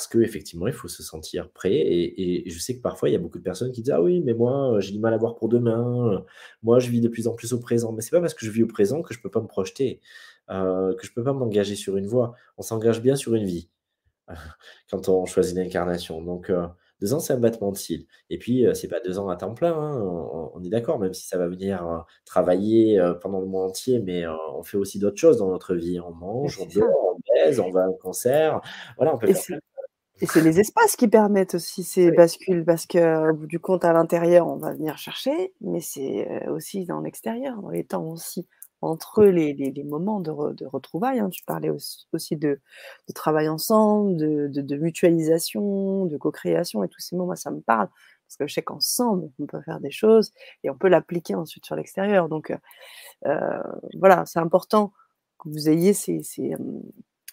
parce qu'effectivement, il faut se sentir prêt. Et, je sais que parfois, il y a beaucoup de personnes qui disent Ah oui, mais moi, j'ai du mal à voir pour demain. Moi, je vis de plus en plus au présent. Mais c'est pas parce que je vis au présent que je peux pas me projeter. Euh, que je ne peux pas m'engager sur une voie. On s'engage bien sur une vie quand on choisit l'incarnation. Donc, euh, deux ans, c'est un battement de cils. Et puis, euh, c'est pas deux ans à temps plein, hein, on, est d'accord, même si ça va venir travailler pendant le mois entier, mais on fait aussi d'autres choses dans notre vie. On mange, on dort, on baise, on va à un concert. Voilà, on peut faire et c'est les espaces qui permettent aussi ces bascules, parce qu'au bout du compte, à l'intérieur, on va venir chercher, mais c'est aussi dans l'extérieur, dans les temps aussi entre les, les, moments de, de retrouvailles. Hein. Tu parlais aussi, de, de, travail ensemble, de, de mutualisation, de co-création et tous ces moi, ça me parle. Parce que je sais qu'ensemble, on peut faire des choses et on peut l'appliquer ensuite sur l'extérieur. Donc, euh, voilà, c'est important que vous ayez ces, ces,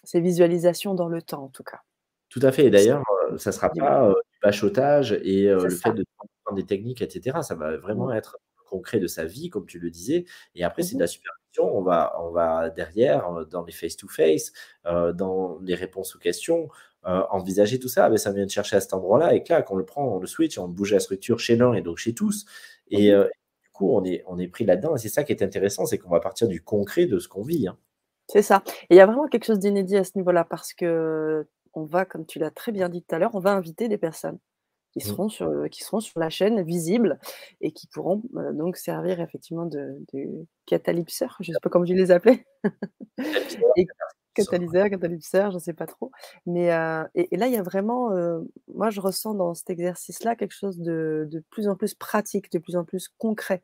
ces, visualisations dans le temps, en tout cas. Tout à fait. Et d'ailleurs, ça ne sera pas du bachotage et le fait de prendre des techniques, etc. Ça va vraiment mmh. être concret de sa vie, comme tu le disais. Et après, c'est de mmh la supervision. On va, on va derrière, euh, dans les face-to-face, euh, dans les réponses aux questions, euh, envisager tout ça. Mais ah ben, ça vient de chercher à cet endroit-là. Et là, on le prend, on le switch, on bouge la structure chez l'un et donc chez tous. Et mmh du coup, on est, on est pris là-dedans. Et c'est ça qui est intéressant, c'est qu'on va partir du concret de ce qu'on vit. Hein. C'est ça. Et il y a vraiment quelque chose d'inédit à ce niveau-là parce que on va, comme tu l'as très bien dit tout à l'heure, on va inviter des personnes qui mmh. seront, sur, qui seront sur la chaîne visibles et qui pourront donc servir effectivement de, de catalyseur, je ne sais pas comment je les appelais. catalyseur, catalyseur, je ne sais pas trop. Mais et, là, il y a vraiment, moi je ressens dans cet exercice-là quelque chose de, de, plus en plus pratique, de plus en plus concret.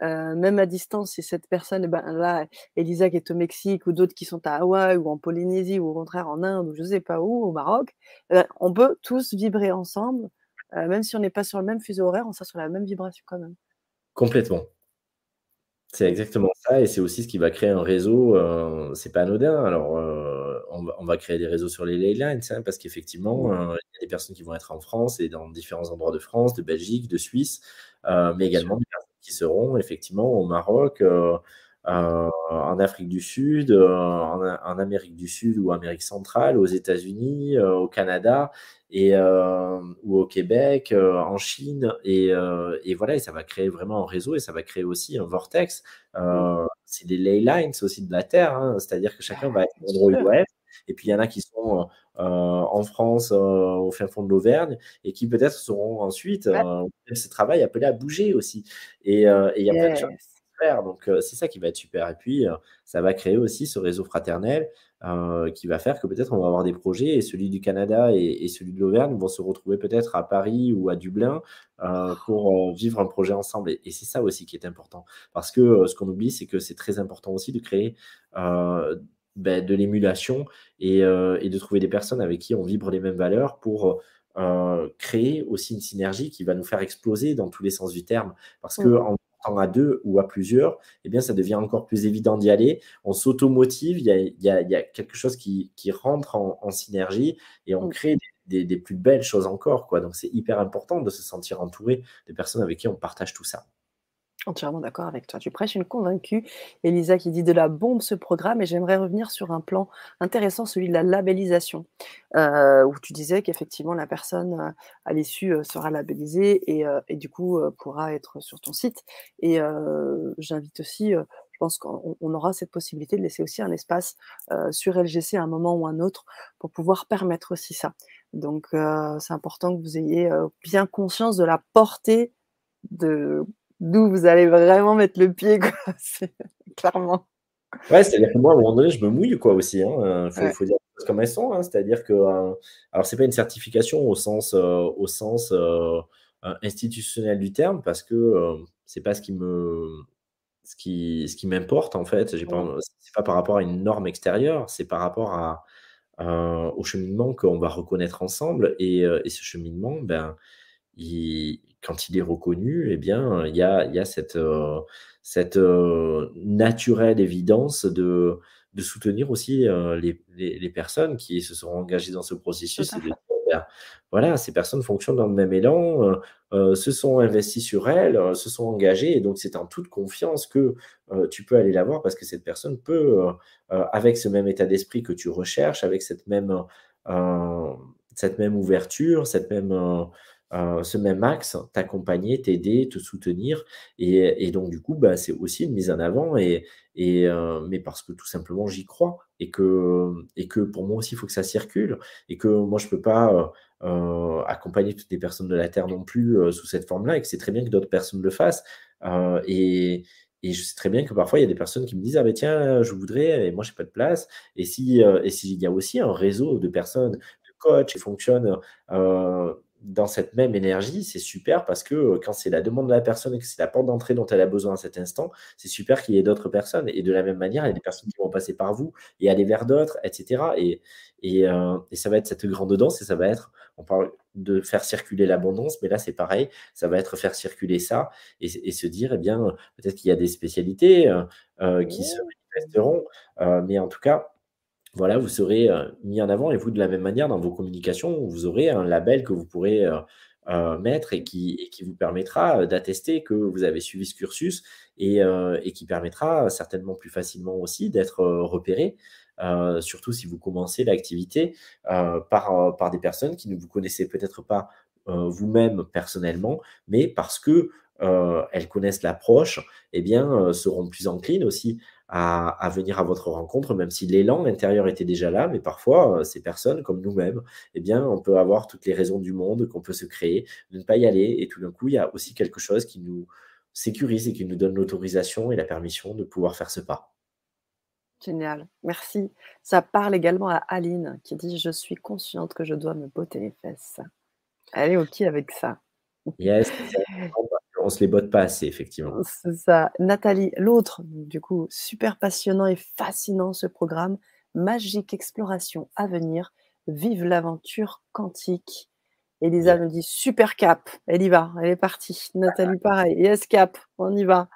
Même à distance, si cette personne, eh ben, là, Elisa qui est au Mexique ou d'autres qui sont à Hawaï ou en Polynésie ou au contraire en Inde ou je ne sais pas où, au Maroc, eh ben, on peut tous vibrer ensemble euh, même si on n'est pas sur le même fuseau horaire, on sera sur la même vibration quand même. Complètement. C'est exactement ça, et c'est aussi ce qui va créer un réseau. Euh, c'est pas anodin. Alors, euh, on, va, créer des réseaux sur les ley lines, hein, parce qu'effectivement, il y a des personnes qui vont être en France et dans différents endroits de France, de Belgique, de Suisse, mais également des qui seront effectivement au Maroc, en Afrique du Sud, en, Amérique du Sud ou Amérique centrale, aux États-Unis, au Canada et, ou au Québec, en Chine. Et, voilà, et ça va créer vraiment un réseau et ça va créer aussi un vortex. c'est des ley lines aussi de la Terre, hein. c'est-à-dire que chacun va être endroit où Et puis il y en a qui sont en France, au fin fond de l'Auvergne, et qui peut-être seront ensuite, ce travail appelé à bouger aussi. Et, il y a plein de choses donc, c'est ça qui va être super. Et puis, ça va créer aussi ce réseau fraternel qui va faire que peut-être on va avoir des projets et celui du Canada et, celui de l'Auvergne vont se retrouver peut-être à Paris ou à Dublin pour vivre un projet ensemble. Et, c'est ça aussi qui est important. Parce que ce qu'on oublie, c'est que c'est très important aussi de créer ben, de l'émulation et, de trouver des personnes avec qui on vibre les mêmes valeurs pour créer aussi une synergie qui va nous faire exploser dans tous les sens du terme. Parce que mmh important à deux ou à plusieurs, eh bien, ça devient encore plus évident d'y aller. On s'automotive, il y a, y, y a, quelque chose qui, qui rentre en, synergie et on mm. crée des, des, plus belles choses encore. Quoi. Donc, c'est hyper important de se sentir entouré de personnes avec qui on partage tout ça. Entièrement d'accord avec toi. Tu prêches une convaincue. Elisa qui dit de la bombe ce programme et j'aimerais revenir sur un plan intéressant, celui de la labellisation, euh, où tu disais qu'effectivement la personne euh, à l'issue euh, sera labellisée et, du coup pourra être sur ton site. Et j'invite aussi, je pense qu'on aura cette possibilité de laisser aussi un espace sur LGC à un moment ou un autre pour pouvoir permettre aussi ça. Donc c'est important que vous ayez bien conscience de la portée de d'où vous allez vraiment mettre le pied, quoi. clairement. Ouais, c'est-à-dire que moi, à un moment donné, je me mouille, quoi, aussi. Il hein. faut, faut, dire les choses comme elles sont. Hein. C'est-à-dire que, euh, alors, c'est pas une certification au sens, euh, au sens euh, institutionnel du terme, parce que c'est pas ce qui me, ce qui, ce qui m'importe, en fait. J'ai pas, c'est pas par rapport à une norme extérieure, c'est par rapport à, au cheminement qu'on va reconnaître ensemble. Et, et ce cheminement, ben, il, quand il est reconnu, eh bien, il y a, il y a cette, euh, cette euh, naturelle évidence de, de soutenir aussi euh, les, les, personnes qui se sont engagées dans ce processus. Ben, voilà, ces personnes fonctionnent dans le même élan, se sont investies sur elles, se sont engagées, et donc c'est en toute confiance que tu peux aller la voir parce que cette personne peut, avec ce même état d'esprit que tu recherches, avec cette même, cette même ouverture, cette même euh, ce même axe, t'accompagner, t'aider, te soutenir. Et, donc, du coup, bah, c'est aussi une mise en avant, et, et euh, mais parce que tout simplement, j'y crois. Et que, et que pour moi aussi, il faut que ça circule. Et que moi, je ne peux pas euh, accompagner toutes les personnes de la Terre non plus sous cette forme-là, et que c'est très bien que d'autres personnes le fassent. et, et je sais très bien que parfois, il y a des personnes qui me disent Ah, ben tiens, je voudrais, et moi, je n'ai pas de place. Et s'il et si y a aussi un réseau de personnes, de coachs qui fonctionnent dans cette même énergie, c'est super parce que euh, quand c'est la demande de la personne et que c'est la porte d'entrée dont elle a besoin à cet instant, c'est super qu'il y ait d'autres personnes. Et de la même manière, il y a des personnes qui vont passer par vous et aller vers d'autres, etc. Et, euh, et, ça va être cette grande danse et ça va être, on parle de faire circuler l'abondance, mais là c'est pareil, ça va être faire circuler ça et, se dire, eh bien, peut-être qu'il y a des spécialités euh, qui se manifesteront, mais en tout cas, voilà, vous serez euh, mis en avant et vous, de la même manière, dans vos communications, vous aurez un label que vous pourrez euh, euh, mettre et qui, vous permettra d'attester que vous avez suivi ce cursus et, et, qui permettra certainement plus facilement aussi d'être repéré, surtout si vous commencez l'activité par, par des personnes qui ne vous connaissaient peut-être pas vous-même personnellement, mais parce que elles connaissent l'approche, eh bien, seront plus enclines aussi à, venir à votre rencontre, même si l'élan intérieur était déjà là, mais parfois, euh, ces personnes, comme nous-mêmes, eh bien, on peut avoir toutes les raisons du monde qu'on peut se créer, de ne pas y aller, et tout d'un coup, il y a aussi quelque chose qui nous sécurise et qui nous donne l'autorisation et la permission de pouvoir faire ce pas. Génial, merci. Ça parle également à Aline qui dit Je suis consciente que je dois me botter les fesses. Elle est OK avec ça. Yes, on se les botte pas assez, effectivement. C'est ça. Nathalie, l'autre, du coup, super passionnant et fascinant ce programme. Magique exploration à venir. Vive l'aventure quantique. Elisa me dit super cap. Elle y va, elle est partie. Nathalie, pareil. Yes, cap, on y va.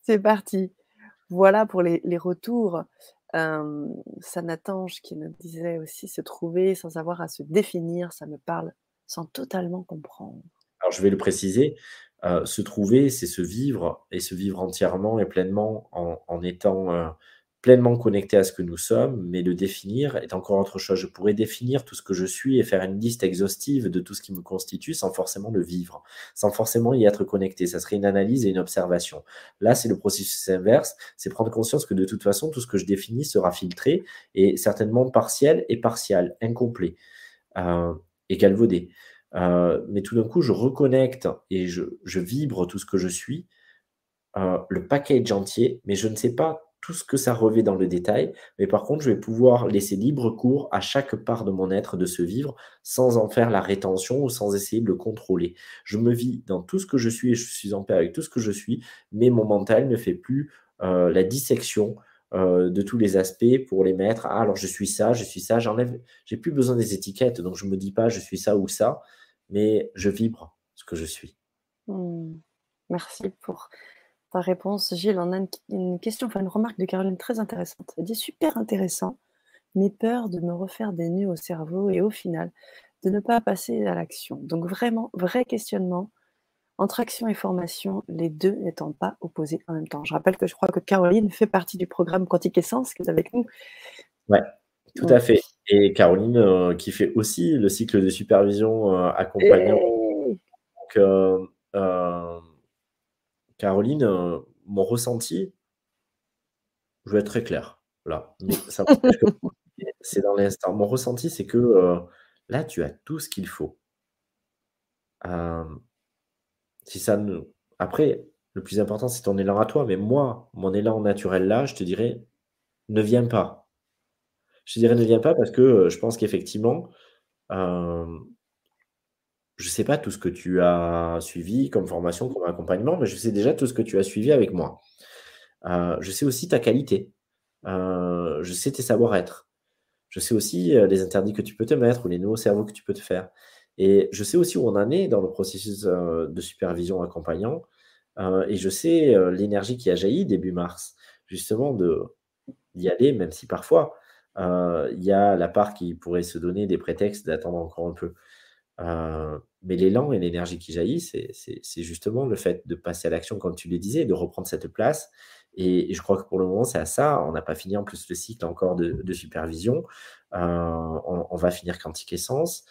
C'est parti. Voilà pour les, retours. Euh, Sanatange qui nous disait aussi se trouver sans avoir à se définir, ça me parle sans totalement comprendre. Alors je vais le préciser, euh, se trouver, c'est se vivre et se vivre entièrement et pleinement en, étant euh, pleinement connecté à ce que nous sommes, mais le définir est encore autre chose. Je pourrais définir tout ce que je suis et faire une liste exhaustive de tout ce qui me constitue sans forcément le vivre, sans forcément y être connecté. Ça serait une analyse et une observation. Là, c'est le processus inverse, c'est prendre conscience que de toute façon, tout ce que je définis sera filtré et certainement partiel et partial, incomplet euh, et galvaudé. Euh, mais tout d'un coup, je reconnecte et je, vibre tout ce que je suis, euh, le package entier, mais je ne sais pas tout ce que ça revêt dans le détail, mais par contre, je vais pouvoir laisser libre cours à chaque part de mon être de se vivre sans en faire la rétention ou sans essayer de le contrôler. Je me vis dans tout ce que je suis et je suis en paix avec tout ce que je suis, mais mon mental ne fait plus euh, la dissection de tous les aspects pour les mettre. Ah, alors je suis ça, je suis ça, j'enlève, j'ai plus besoin des étiquettes, donc je me dis pas je suis ça ou ça mais je vibre ce que je suis. Mmh. Merci pour ta réponse. Gilles, on a une, question, enfin une remarque de Caroline très intéressante. Elle dit super intéressant, mais peur de me refaire des nœuds au cerveau et au final, de ne pas passer à l'action. Donc vraiment, vrai questionnement entre action et formation, les deux n'étant pas opposés en même temps. Je rappelle que je crois que Caroline fait partie du programme Quantique Essence qui est avec nous. Ouais, tout à fait. Et Caroline euh, qui fait aussi le cycle de supervision euh, accompagnant. Donc, euh, Caroline, mon ressenti, je vais être très clair là, c'est dans l'instant. Mon ressenti, c'est que là, tu as tout ce qu'il faut. si ça ne... Après, le plus important, c'est ton élan à toi. Mais moi, mon élan naturel là, je te dirais, ne viens pas. Je dirais, ne viens pas parce que je pense qu'effectivement, je ne sais pas tout ce que tu as suivi comme formation, comme accompagnement, mais je sais déjà tout ce que tu as suivi avec moi. je sais aussi ta qualité. je sais tes savoir-être. Je sais aussi les interdits que tu peux te mettre ou les nouveaux cerveaux que tu peux te faire. Et je sais aussi où on en est dans le processus de supervision accompagnant. et je sais l'énergie qui a jailli début mars, justement, d'y aller, même si parfois il y a la part qui pourrait se donner des prétextes d'attendre encore un peu. mais l'élan et l'énergie qui jaillit, c'est justement le fait de passer à l'action, comme tu le disais, de reprendre cette place et, je crois que pour le moment, c'est à ça. On n'a pas fini en plus le cycle encore de, supervision. Euh, on, va finir Quantique Essence.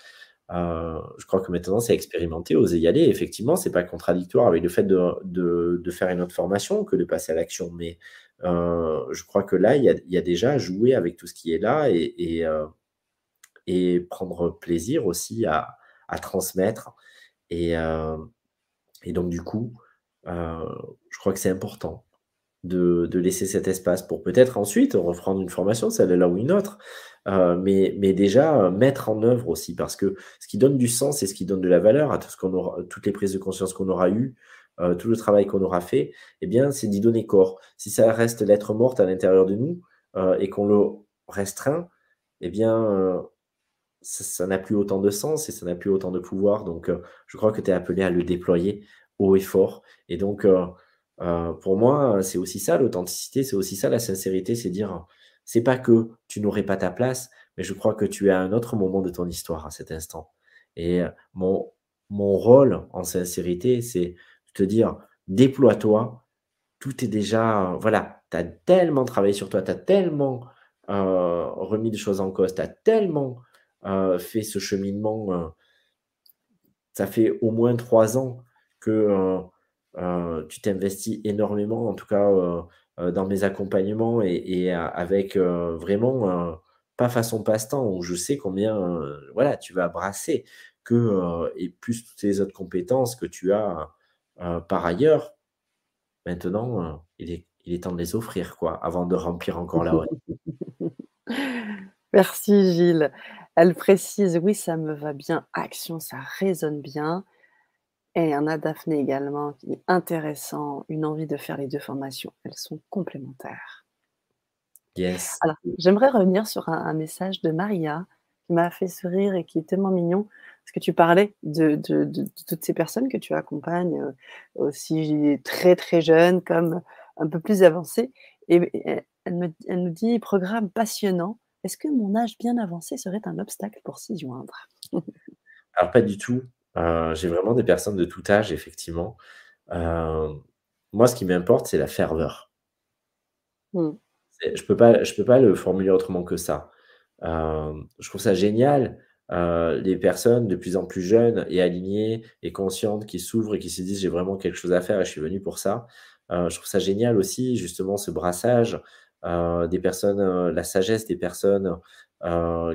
Euh, je crois que maintenant, c'est expérimenter, oser y aller. Effectivement, ce n'est pas contradictoire avec le fait de, faire une autre formation que de passer à l'action. Mais euh, je crois que là, il y, a, déjà jouer avec tout ce qui est là et, et, prendre plaisir aussi à, transmettre. Et, et, donc, du coup, je crois que c'est important de, laisser cet espace pour peut-être ensuite reprendre une formation, celle-là ou une autre, euh, mais, déjà euh, mettre en œuvre aussi, parce que ce qui donne du sens et ce qui donne de la valeur à tout ce aura, toutes les prises de conscience qu'on aura eues, euh, tout le travail qu'on aura fait, eh bien, c'est d'y donner corps. Si ça reste l'être morte à l'intérieur de nous et qu'on le restreint, eh bien, ça n'a plus autant de sens et ça n'a plus autant de pouvoir. Donc, je crois que tu es appelé à le déployer haut et fort. Et donc, euh, pour moi, c'est aussi ça l'authenticité, c'est aussi ça la sincérité, c'est dire, c'est pas que tu n'aurais pas ta place, mais je crois que tu es à un autre moment de ton histoire à cet instant. Et mon, mon rôle en sincérité, c'est te dire, déploie-toi, tout est déjà, voilà, tu as tellement travaillé sur toi, tu as tellement euh, remis des choses en cause, tu as tellement euh, fait ce cheminement, ça fait au moins trois ans que euh, tu t'investis énormément, en tout cas euh, euh, dans mes accompagnements et, avec vraiment pas façon passe-temps où je sais combien voilà tu vas brasser que et plus toutes les autres compétences que tu as par ailleurs. Maintenant, il est, il est temps de les offrir quoi, avant de remplir encore la Merci Gilles. Elle précise, oui, ça me va bien, action, ça résonne bien. Et il y en a Daphné également qui est intéressant, une envie de faire les deux formations. Elles sont complémentaires. Yes. Alors, j'aimerais revenir sur un, message de Maria qui m'a fait sourire et qui est tellement mignon, parce que tu parlais de, toutes ces personnes que tu accompagnes, euh, aussi très très jeunes comme un peu plus avancées. Et elle, me, elle nous dit, programme passionnant, est-ce que mon âge bien avancé serait un obstacle pour s'y joindre? Alors pas du tout. Euh, j'ai vraiment des personnes de tout âge, effectivement. Euh, moi, ce qui m'importe, c'est la ferveur. Mmh. Je peux pas, je peux pas le formuler autrement que ça. Je trouve ça génial, les personnes de plus en plus jeunes et alignées et conscientes qui s'ouvrent et qui se disent: «J'ai vraiment quelque chose à faire et je suis venu pour ça». je trouve ça génial aussi, justement, ce brassage, des personnes, la sagesse des personnes,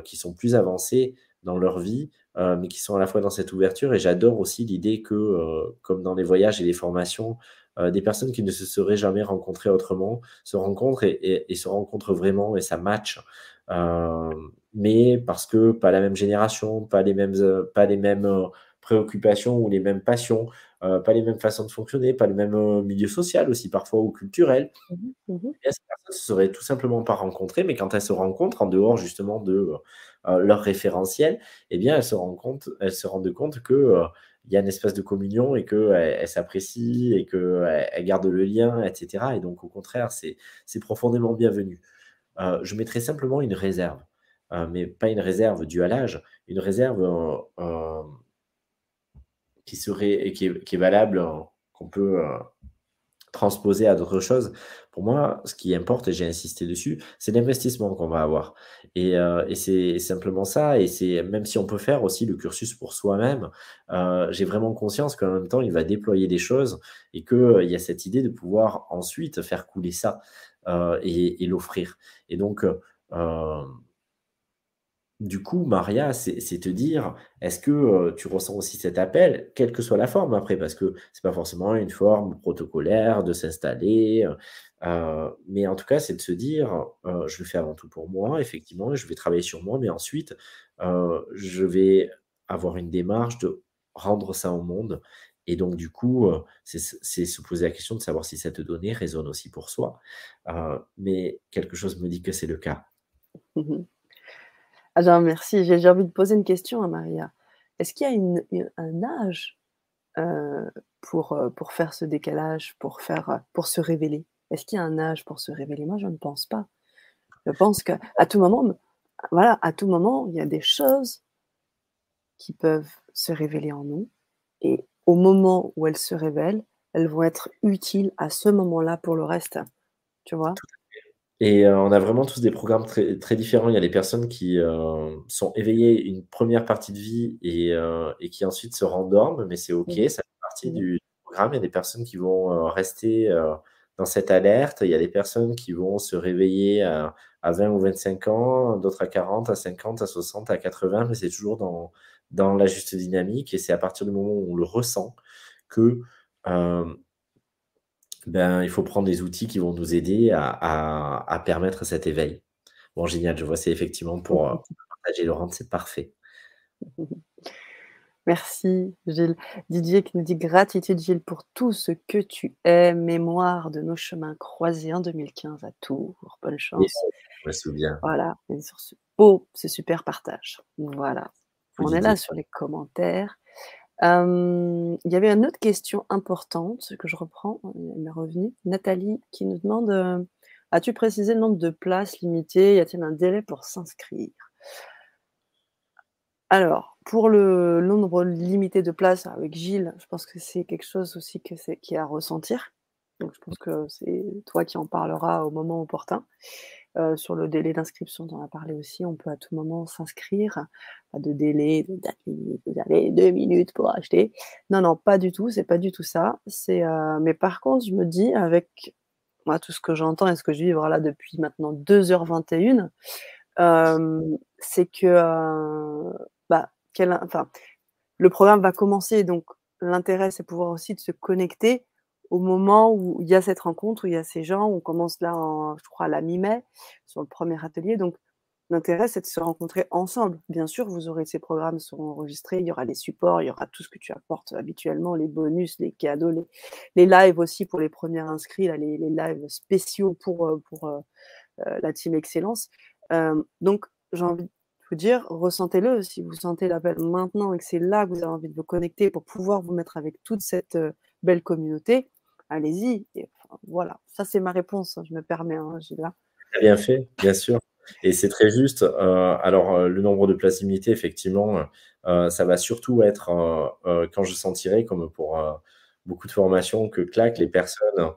qui sont plus avancées dans leur vie, euh, mais qui sont à la fois dans cette ouverture. Et j'adore aussi l'idée que, euh, comme dans les voyages et les formations, euh, des personnes qui ne se seraient jamais rencontrées autrement se rencontrent et, se rencontrent vraiment et ça match. Mais parce que pas la même génération, pas les mêmes, pas les mêmes préoccupations ou les mêmes passions, pas les mêmes façons de fonctionner, pas le même milieu social aussi parfois ou culturel. Mmh mmh ces personnes ne se seraient tout simplement pas rencontrées, mais quand elles se rencontrent en dehors justement de leur référentiel, eh bien elles se rendent compte, elles se rendent compte que il y a une espèce de communion et qu'elle elle, s'apprécie et qu'elle elle garde le lien, etc. Et donc, au contraire, c'est profondément bienvenu. Euh, je mettrais simplement une réserve, euh, mais pas une réserve due à l'âge, une réserve euh, qui serait qui est, qui est valable, qu'on peut transposer à d'autres choses. Pour moi, ce qui importe, et j'ai insisté dessus, c'est l'investissement qu'on va avoir. Et, et c'est simplement ça. Et c'est même si on peut faire aussi le cursus pour soi-même, j'ai vraiment conscience qu'en même temps, il va déployer des choses et qu'il il y a cette idée de pouvoir ensuite faire couler ça. Euh, et, l'offrir. Et donc, euh, du coup, Maria, c'est te dire, est-ce que euh, tu ressens aussi cet appel, quelle que soit la forme après, parce que c'est pas forcément une forme protocolaire de s'installer, mais en tout cas, c'est de se dire, je le fais avant tout pour moi, effectivement, je vais travailler sur moi, mais ensuite, je vais avoir une démarche de rendre ça au monde et donc, du coup, c'est se poser la question de savoir si cette donnée résonne aussi pour soi. mais quelque chose me dit que c'est le cas. Mmh Alors, merci. J'ai envie de poser une question à Maria. Est-ce qu'il y a un âge pour, pour faire ce décalage, pour, faire, pour se révéler? Est-ce qu'il y a un âge pour se révéler? Moi, je ne pense pas. Je pense qu'à tout moment, voilà, à tout moment, il y a des choses qui peuvent se révéler en nous. Et au moment où elles se révèlent, elles vont être utiles à ce moment-là pour le reste. Tu vois? Et euh, on a vraiment tous des programmes très, très différents. Il y a des personnes qui euh, sont éveillées une première partie de vie et, euh, et qui ensuite se rendorment, mais c'est OK, ça fait partie du programme. Il y a des personnes qui vont rester dans cette alerte. Il y a des personnes qui vont se réveiller à, à 20 ou 25 ans, d'autres à 40, à 50, à 60, à 80, mais c'est toujours dans, dans la juste dynamique. Et c'est à partir du moment où on le ressent que euh, ben, il faut prendre des outils qui vont nous aider à, permettre cet éveil. Bon, génial, je vois, c'est effectivement pour, euh, partager, Laurent, c'est parfait. Merci Gilles. Didier qui nous dit gratitude Gilles pour tout ce que tu es, mémoire de nos chemins croisés en 2015 à Tours. Bonne chance. je me souviens. Voilà, et sur ce beau, ce super partage. Voilà. On est là sur les commentaires. Il y avait une autre question importante que je reprends, elle m'est revenue. Nathalie qui nous demande As-tu précisé le nombre de places limitées? Y a-t-il un délai pour s'inscrire? Alors, pour le nombre limité de places avec Gilles, je pense que c'est quelque chose aussi qui est à ressentir. Donc, je pense que c'est toi qui en parleras au moment opportun. Euh, sur le délai d'inscription, on a parlé aussi, on peut à tout moment s'inscrire. Pas de délai, de date vous avez deux minutes pour acheter. Non, non, pas du tout, c'est pas du tout ça. C'est, euh, mais par contre, je me dis, avec moi, tout ce que j'entends et ce que je vis là depuis maintenant 2h21, euh, c'est que bah, enfin, le programme va commencer, donc l'intérêt, c'est pouvoir aussi de se connecter au moment où il y a cette rencontre, où il y a ces gens, on commence là, je crois, à la mi-mai, sur le premier atelier. Donc, l'intérêt, c'est de se rencontrer ensemble. Bien sûr, vous aurez ces programmes seront enregistrés, il y aura les supports, il y aura tout ce que tu apportes habituellement, les bonus, les cadeaux, les, lives aussi pour les premiers inscrits, les, lives spéciaux pour, euh, pour euh, euh, la team Excellence. donc, j'ai envie de vous dire, ressentez-le si vous sentez l'appel maintenant et que c'est là que vous avez envie de vous connecter pour pouvoir vous mettre avec toute cette belle communauté allez-y. voilà, ça c'est ma réponse, je me permets, hein, Gilles. Bien fait, bien sûr. Et c'est très juste. Euh, alors, euh, le nombre de places limitées, effectivement, euh, ça va surtout être quand je sentirai, comme pour beaucoup de formations, que claque les personnes,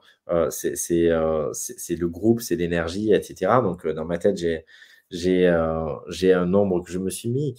c'est le groupe, c'est l'énergie, etc. Donc, dans ma tête, j'ai un nombre que je me suis mis.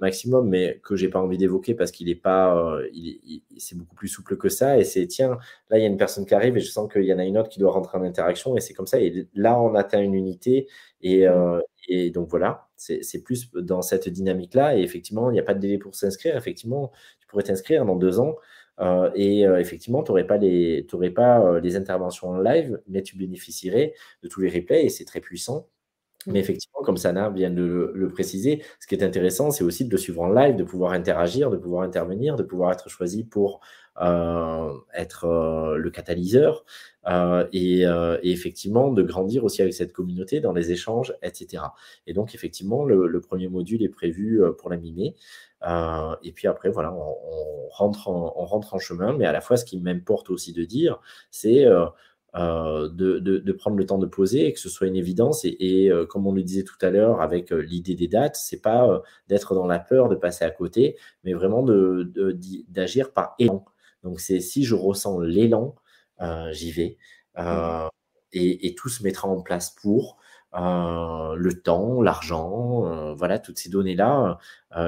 Mmh maximum, mais que j'ai pas envie d'évoquer parce qu'il est pas, euh, il, c'est beaucoup plus souple que ça. Et c'est tiens, là il y a une personne qui arrive et je sens qu'il y en a une autre qui doit rentrer en interaction et c'est comme ça. Et là on atteint une unité et, euh, et donc voilà, c'est plus dans cette dynamique là. Et effectivement, il n'y a pas de délai pour s'inscrire. Effectivement, tu pourrais t'inscrire dans deux ans. Euh, et effectivement, tu n'aurais pas, les, pas les interventions en live, mais tu bénéficierais de tous les replays et c'est très puissant. Mais effectivement, comme Sana vient de le, préciser, ce qui est intéressant, c'est aussi de le suivre en live, de pouvoir interagir, de pouvoir intervenir, de pouvoir être choisi pour être le catalyseur et, effectivement de grandir aussi avec cette communauté dans les échanges, etc. Et donc effectivement, le, premier module est prévu pour la mi-mai. et puis après, voilà, on, rentre on rentre en chemin, mais à la fois, ce qui m'importe aussi de dire, c'est euh, de, prendre le temps de poser et que ce soit une évidence. Et, euh, comme on le disait tout à l'heure avec euh, l'idée des dates, c'est pas d'être dans la peur de passer à côté, mais vraiment d'agir par élan. Donc c'est si je ressens l'élan, j'y vais. Mmh. Et, tout se mettra en place pour. le temps, l'argent, voilà, toutes ces données-là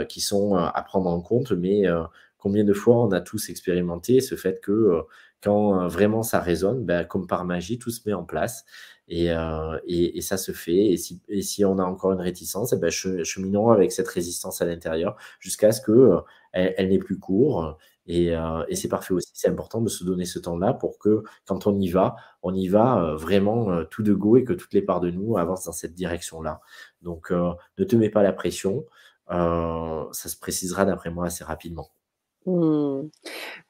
qui sont à prendre en compte, mais combien de fois on a tous expérimenté ce fait que quand euh, vraiment ça résonne, ben, comme par magie, tout se met en place et, euh, et, ça se fait. Et si, et si, on a encore une réticence, eh ben, cheminons avec cette résistance à l'intérieur jusqu'à ce qu'elle euh, elle, n'ait plus cours. Et, et c'est parfait aussi. C'est important de se donner ce temps-là pour que quand on y va, on y va vraiment tout de go et que toutes les parts de nous avancent dans cette direction-là. Donc, ne te mets pas la pression. ça se précisera d'après moi assez rapidement. Mmh.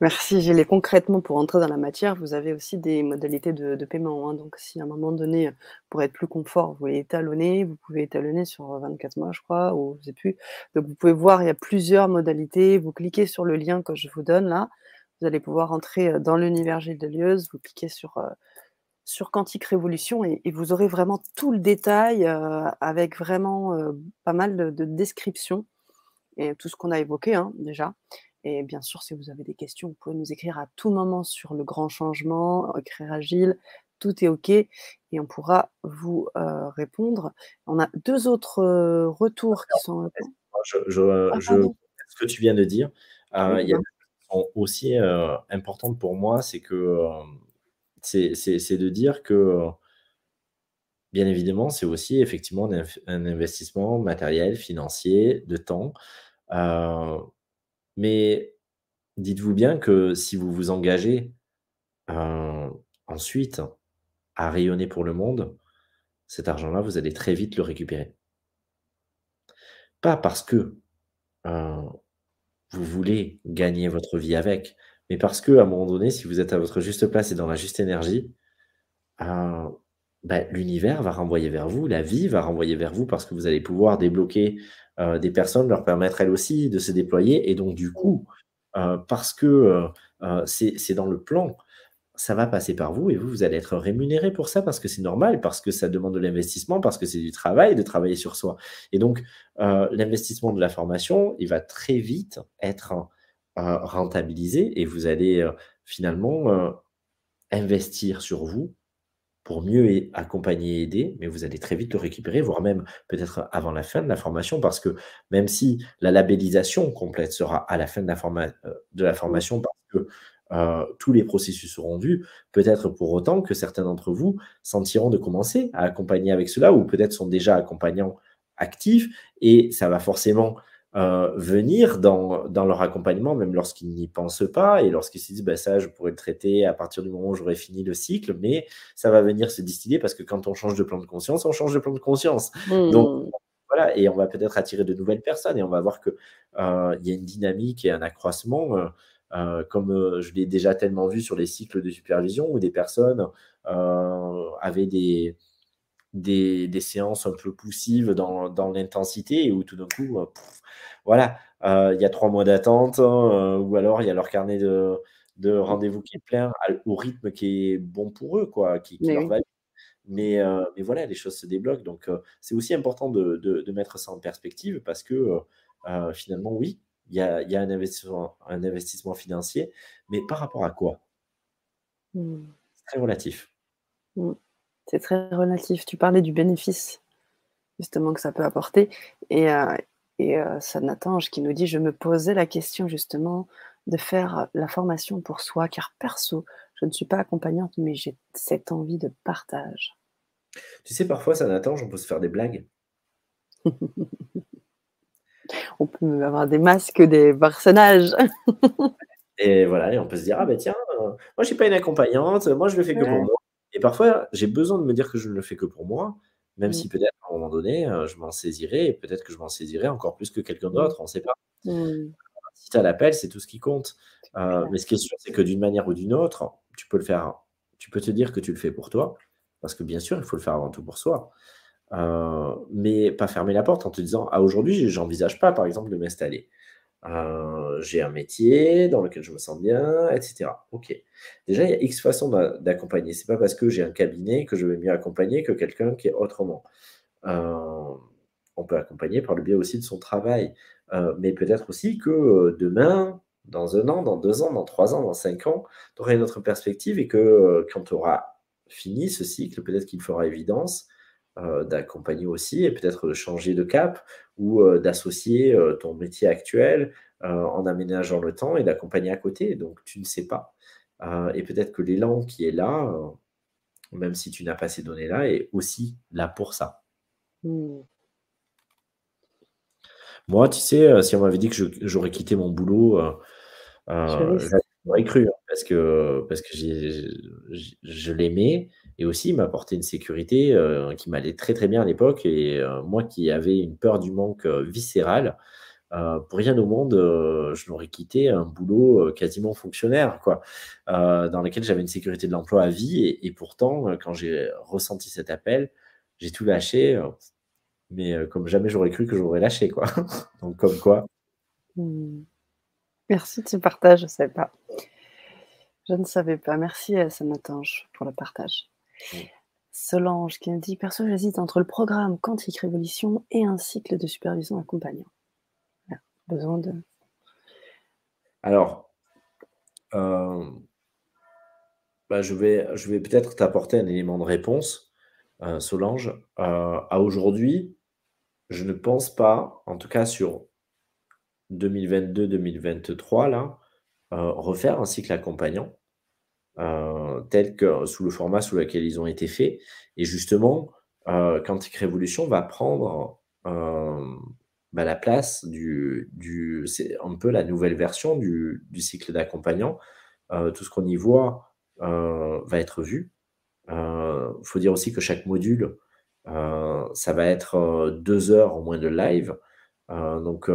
Merci Gilles. concrètement, pour entrer dans la matière, vous avez aussi des modalités de, paiement. Hein. Donc, si à un moment donné, pour être plus confort, vous voulez étalonner, vous pouvez étalonner sur 24 mois, je crois, ou je sais plus. Donc, vous pouvez voir, il y a plusieurs modalités. Vous cliquez sur le lien que je vous donne là. Vous allez pouvoir entrer dans l'univers Gilles Delieuse. Vous cliquez sur, sur Quantique Révolution et, vous aurez vraiment tout le détail avec vraiment pas mal de, descriptions et tout ce qu'on a évoqué hein, déjà. Et bien sûr, si vous avez des questions, vous pouvez nous écrire à tout moment sur le grand changement, écrire agile, tout est OK et on pourra vous répondre. On a deux autres retours qui sont. Je, ah, ce que tu viens de dire, il y a sont aussi importantes pour moi, c'est que c'est de dire que bien évidemment, c'est aussi effectivement un, investissement matériel, financier, de temps. Mais dites-vous bien que si vous vous engagez ensuite à rayonner pour le monde, cet argent-là, vous allez très vite le récupérer. Pas parce que vous voulez gagner votre vie avec, mais parce que à un moment donné, si vous êtes à votre juste place et dans la juste énergie, bah, l'univers va renvoyer vers vous, la vie va renvoyer vers vous parce que vous allez pouvoir débloquer euh, des personnes, leur permettre elles aussi de se déployer. Et donc, du coup, euh, parce que euh, c'est dans le plan, ça va passer par vous et vous, vous allez être rémunéré pour ça parce que c'est normal, parce que ça demande de l'investissement, parce que c'est du travail de travailler sur soi. Et donc, l'investissement de la formation, il va très vite être rentabilisé et vous allez finalement investir sur vous pour mieux accompagner et aider, mais vous allez très vite le récupérer, voire même peut-être avant la fin de la formation, parce que même si la labellisation complète sera à la fin de la, euh, de la formation, parce que euh, tous les processus seront vus, peut-être pour autant que certains d'entre vous sentiront de commencer à accompagner avec cela, ou peut-être sont déjà accompagnants actifs, et ça va forcément euh, venir dans, dans, leur accompagnement, même lorsqu'ils n'y pensent pas et lorsqu'ils se disent bah, ça, je pourrais le traiter à partir du moment où j'aurai fini le cycle, mais ça va venir se distiller parce que quand on change de plan de conscience, on change de plan de conscience. Donc, mmh. voilà, et on va peut-être attirer de nouvelles personnes et on va voir qu'il euh, y a une dynamique et un accroissement. Euh, comme je l'ai déjà tellement vu sur les cycles de supervision où des personnes avaient des, des, des, séances un peu poussives dans, dans l'intensité et où tout d'un coup, voilà, euh, il y a trois mois d'attente, hein, euh, ou alors il y a leur carnet de, de rendez-vous qui est plein au rythme qui est bon pour eux, quoi, qui, leur va. Mais, euh, mais, voilà, les choses se débloquent. Donc, c'est aussi important de, de, mettre ça en perspective parce que finalement, oui, il y a, y a, un, investissement, un investissement financier, mais par rapport à quoi? Mmh. C'est très relatif. Mmh. C'est très relatif. Tu parlais du bénéfice justement que ça peut apporter. Et, et euh, Sanatange qui nous dit Je me posais la question justement de faire la formation pour soi, car perso, je ne suis pas accompagnante, mais j'ai cette envie de partage. Tu sais, parfois, Sanatange, on peut se faire des blagues. on peut avoir des masques, des personnages. et voilà, et on peut se dire Ah ben tiens, euh, moi, je ne suis pas une accompagnante, moi, je le fais que pour moi. Et parfois, j'ai besoin de me dire que je ne le fais que pour moi, même mmh. si peut-être à un moment donné, je m'en saisirai et peut-être que je m'en saisirai encore plus que quelqu'un mmh. d'autre, on ne sait pas. Mmh. si tu as l'appel, c'est tout ce qui compte. mais ce qui est sûr, c'est que d'une manière ou d'une autre, tu peux le faire. Tu peux te dire que tu le fais pour toi, parce que bien sûr, il faut le faire avant tout pour soi. mais pas fermer la porte en te disant Ah, aujourd'hui, j'envisage pas, par exemple, de m'installer. Euh, j'ai un métier dans lequel je me sens bien, etc. Ok. Déjà, il y a X façons d'accompagner. C'est pas parce que j'ai un cabinet que je vais mieux accompagner que quelqu'un qui est autrement. Euh, on peut accompagner par le biais aussi de son travail. Euh, mais peut-être aussi que demain, dans un an, dans deux ans, dans trois ans, dans cinq ans, tu auras une autre perspective et que quand tu auras fini ce cycle, peut-être qu'il fera évidence d'accompagner aussi et peut-être de changer de cap ou d'associer ton métier actuel en aménageant le temps et d'accompagner à côté. Donc, tu ne sais pas. et peut-être que l'élan qui est là, même si tu n'as pas ces données-là, est aussi là pour ça. Mmh. Moi, tu sais, si on m'avait dit que j'aurais quitté mon boulot, j'aurais cru, hein, parce que, parce que je l'aimais. Et aussi, il m'a apporté une sécurité euh, qui m'allait très très bien à l'époque. Et euh, moi qui avais une peur du manque euh, viscéral, pour rien au monde, je l'aurais quitté un boulot quasiment fonctionnaire, quoi, dans lequel j'avais une sécurité de l'emploi à vie. Et, pourtant, quand j'ai ressenti cet appel, j'ai tout lâché, mais comme jamais j'aurais cru que j'aurais lâché, quoi. Donc, comme quoi. Mmh. Merci de ce partage, je ne savais pas. Je ne savais pas. Merci à Sanatange pour le partage. Solange qui me dit Perso, j'hésite entre le programme Quantique Révolution et un cycle de supervision accompagnant. besoin de. Alors, euh, bah, je vais, je vais peut-être t'apporter un élément de réponse, euh, Solange. Euh, à aujourd'hui, je ne pense pas, en tout cas sur 2022-2023, là, refaire un cycle accompagnant. Euh, tel que sous le format sous lequel ils ont été faits. Et justement, euh, Quantic Révolution va prendre euh, bah, la place du, du c'est un peu la nouvelle version du, du cycle d'accompagnant. tout ce qu'on y voit va être vu. Il faut dire aussi que chaque module, ça va être deux heures au moins de live. Donc,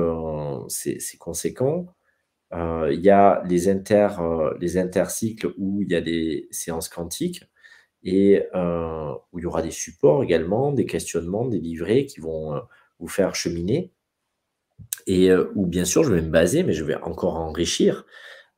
c'est conséquent. Euh, il y a les, inter, euh, les intercycles où il y a des séances quantiques et euh, où il y aura des supports également, des questionnements, des livrets qui vont vous faire cheminer et où bien sûr je vais me baser, mais je vais encore enrichir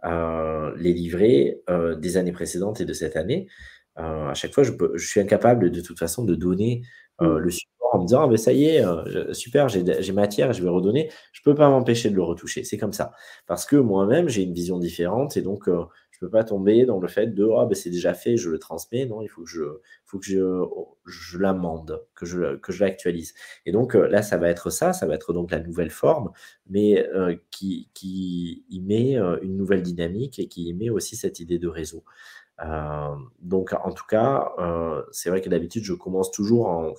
les livrets des années précédentes et de cette année. à chaque fois, je, je, suis incapable de toute façon de donner mmh. le support en me disant, ah, ben, ça y est, euh, super, j'ai matière, je vais redonner. Je ne peux pas m'empêcher de le retoucher. C'est comme ça. Parce que moi-même, j'ai une vision différente et donc euh, je ne peux pas tomber dans le fait de, ah, ben, c'est déjà fait, je le transmets. Non, il faut que je, faut que je, je l'amende, que je, que je l'actualise. Et donc euh, là, ça va être ça, ça va être donc la nouvelle forme, mais qui, qui y met une nouvelle dynamique et qui y met aussi cette idée de réseau. donc, en tout cas, c'est vrai que d'habitude, je commence toujours en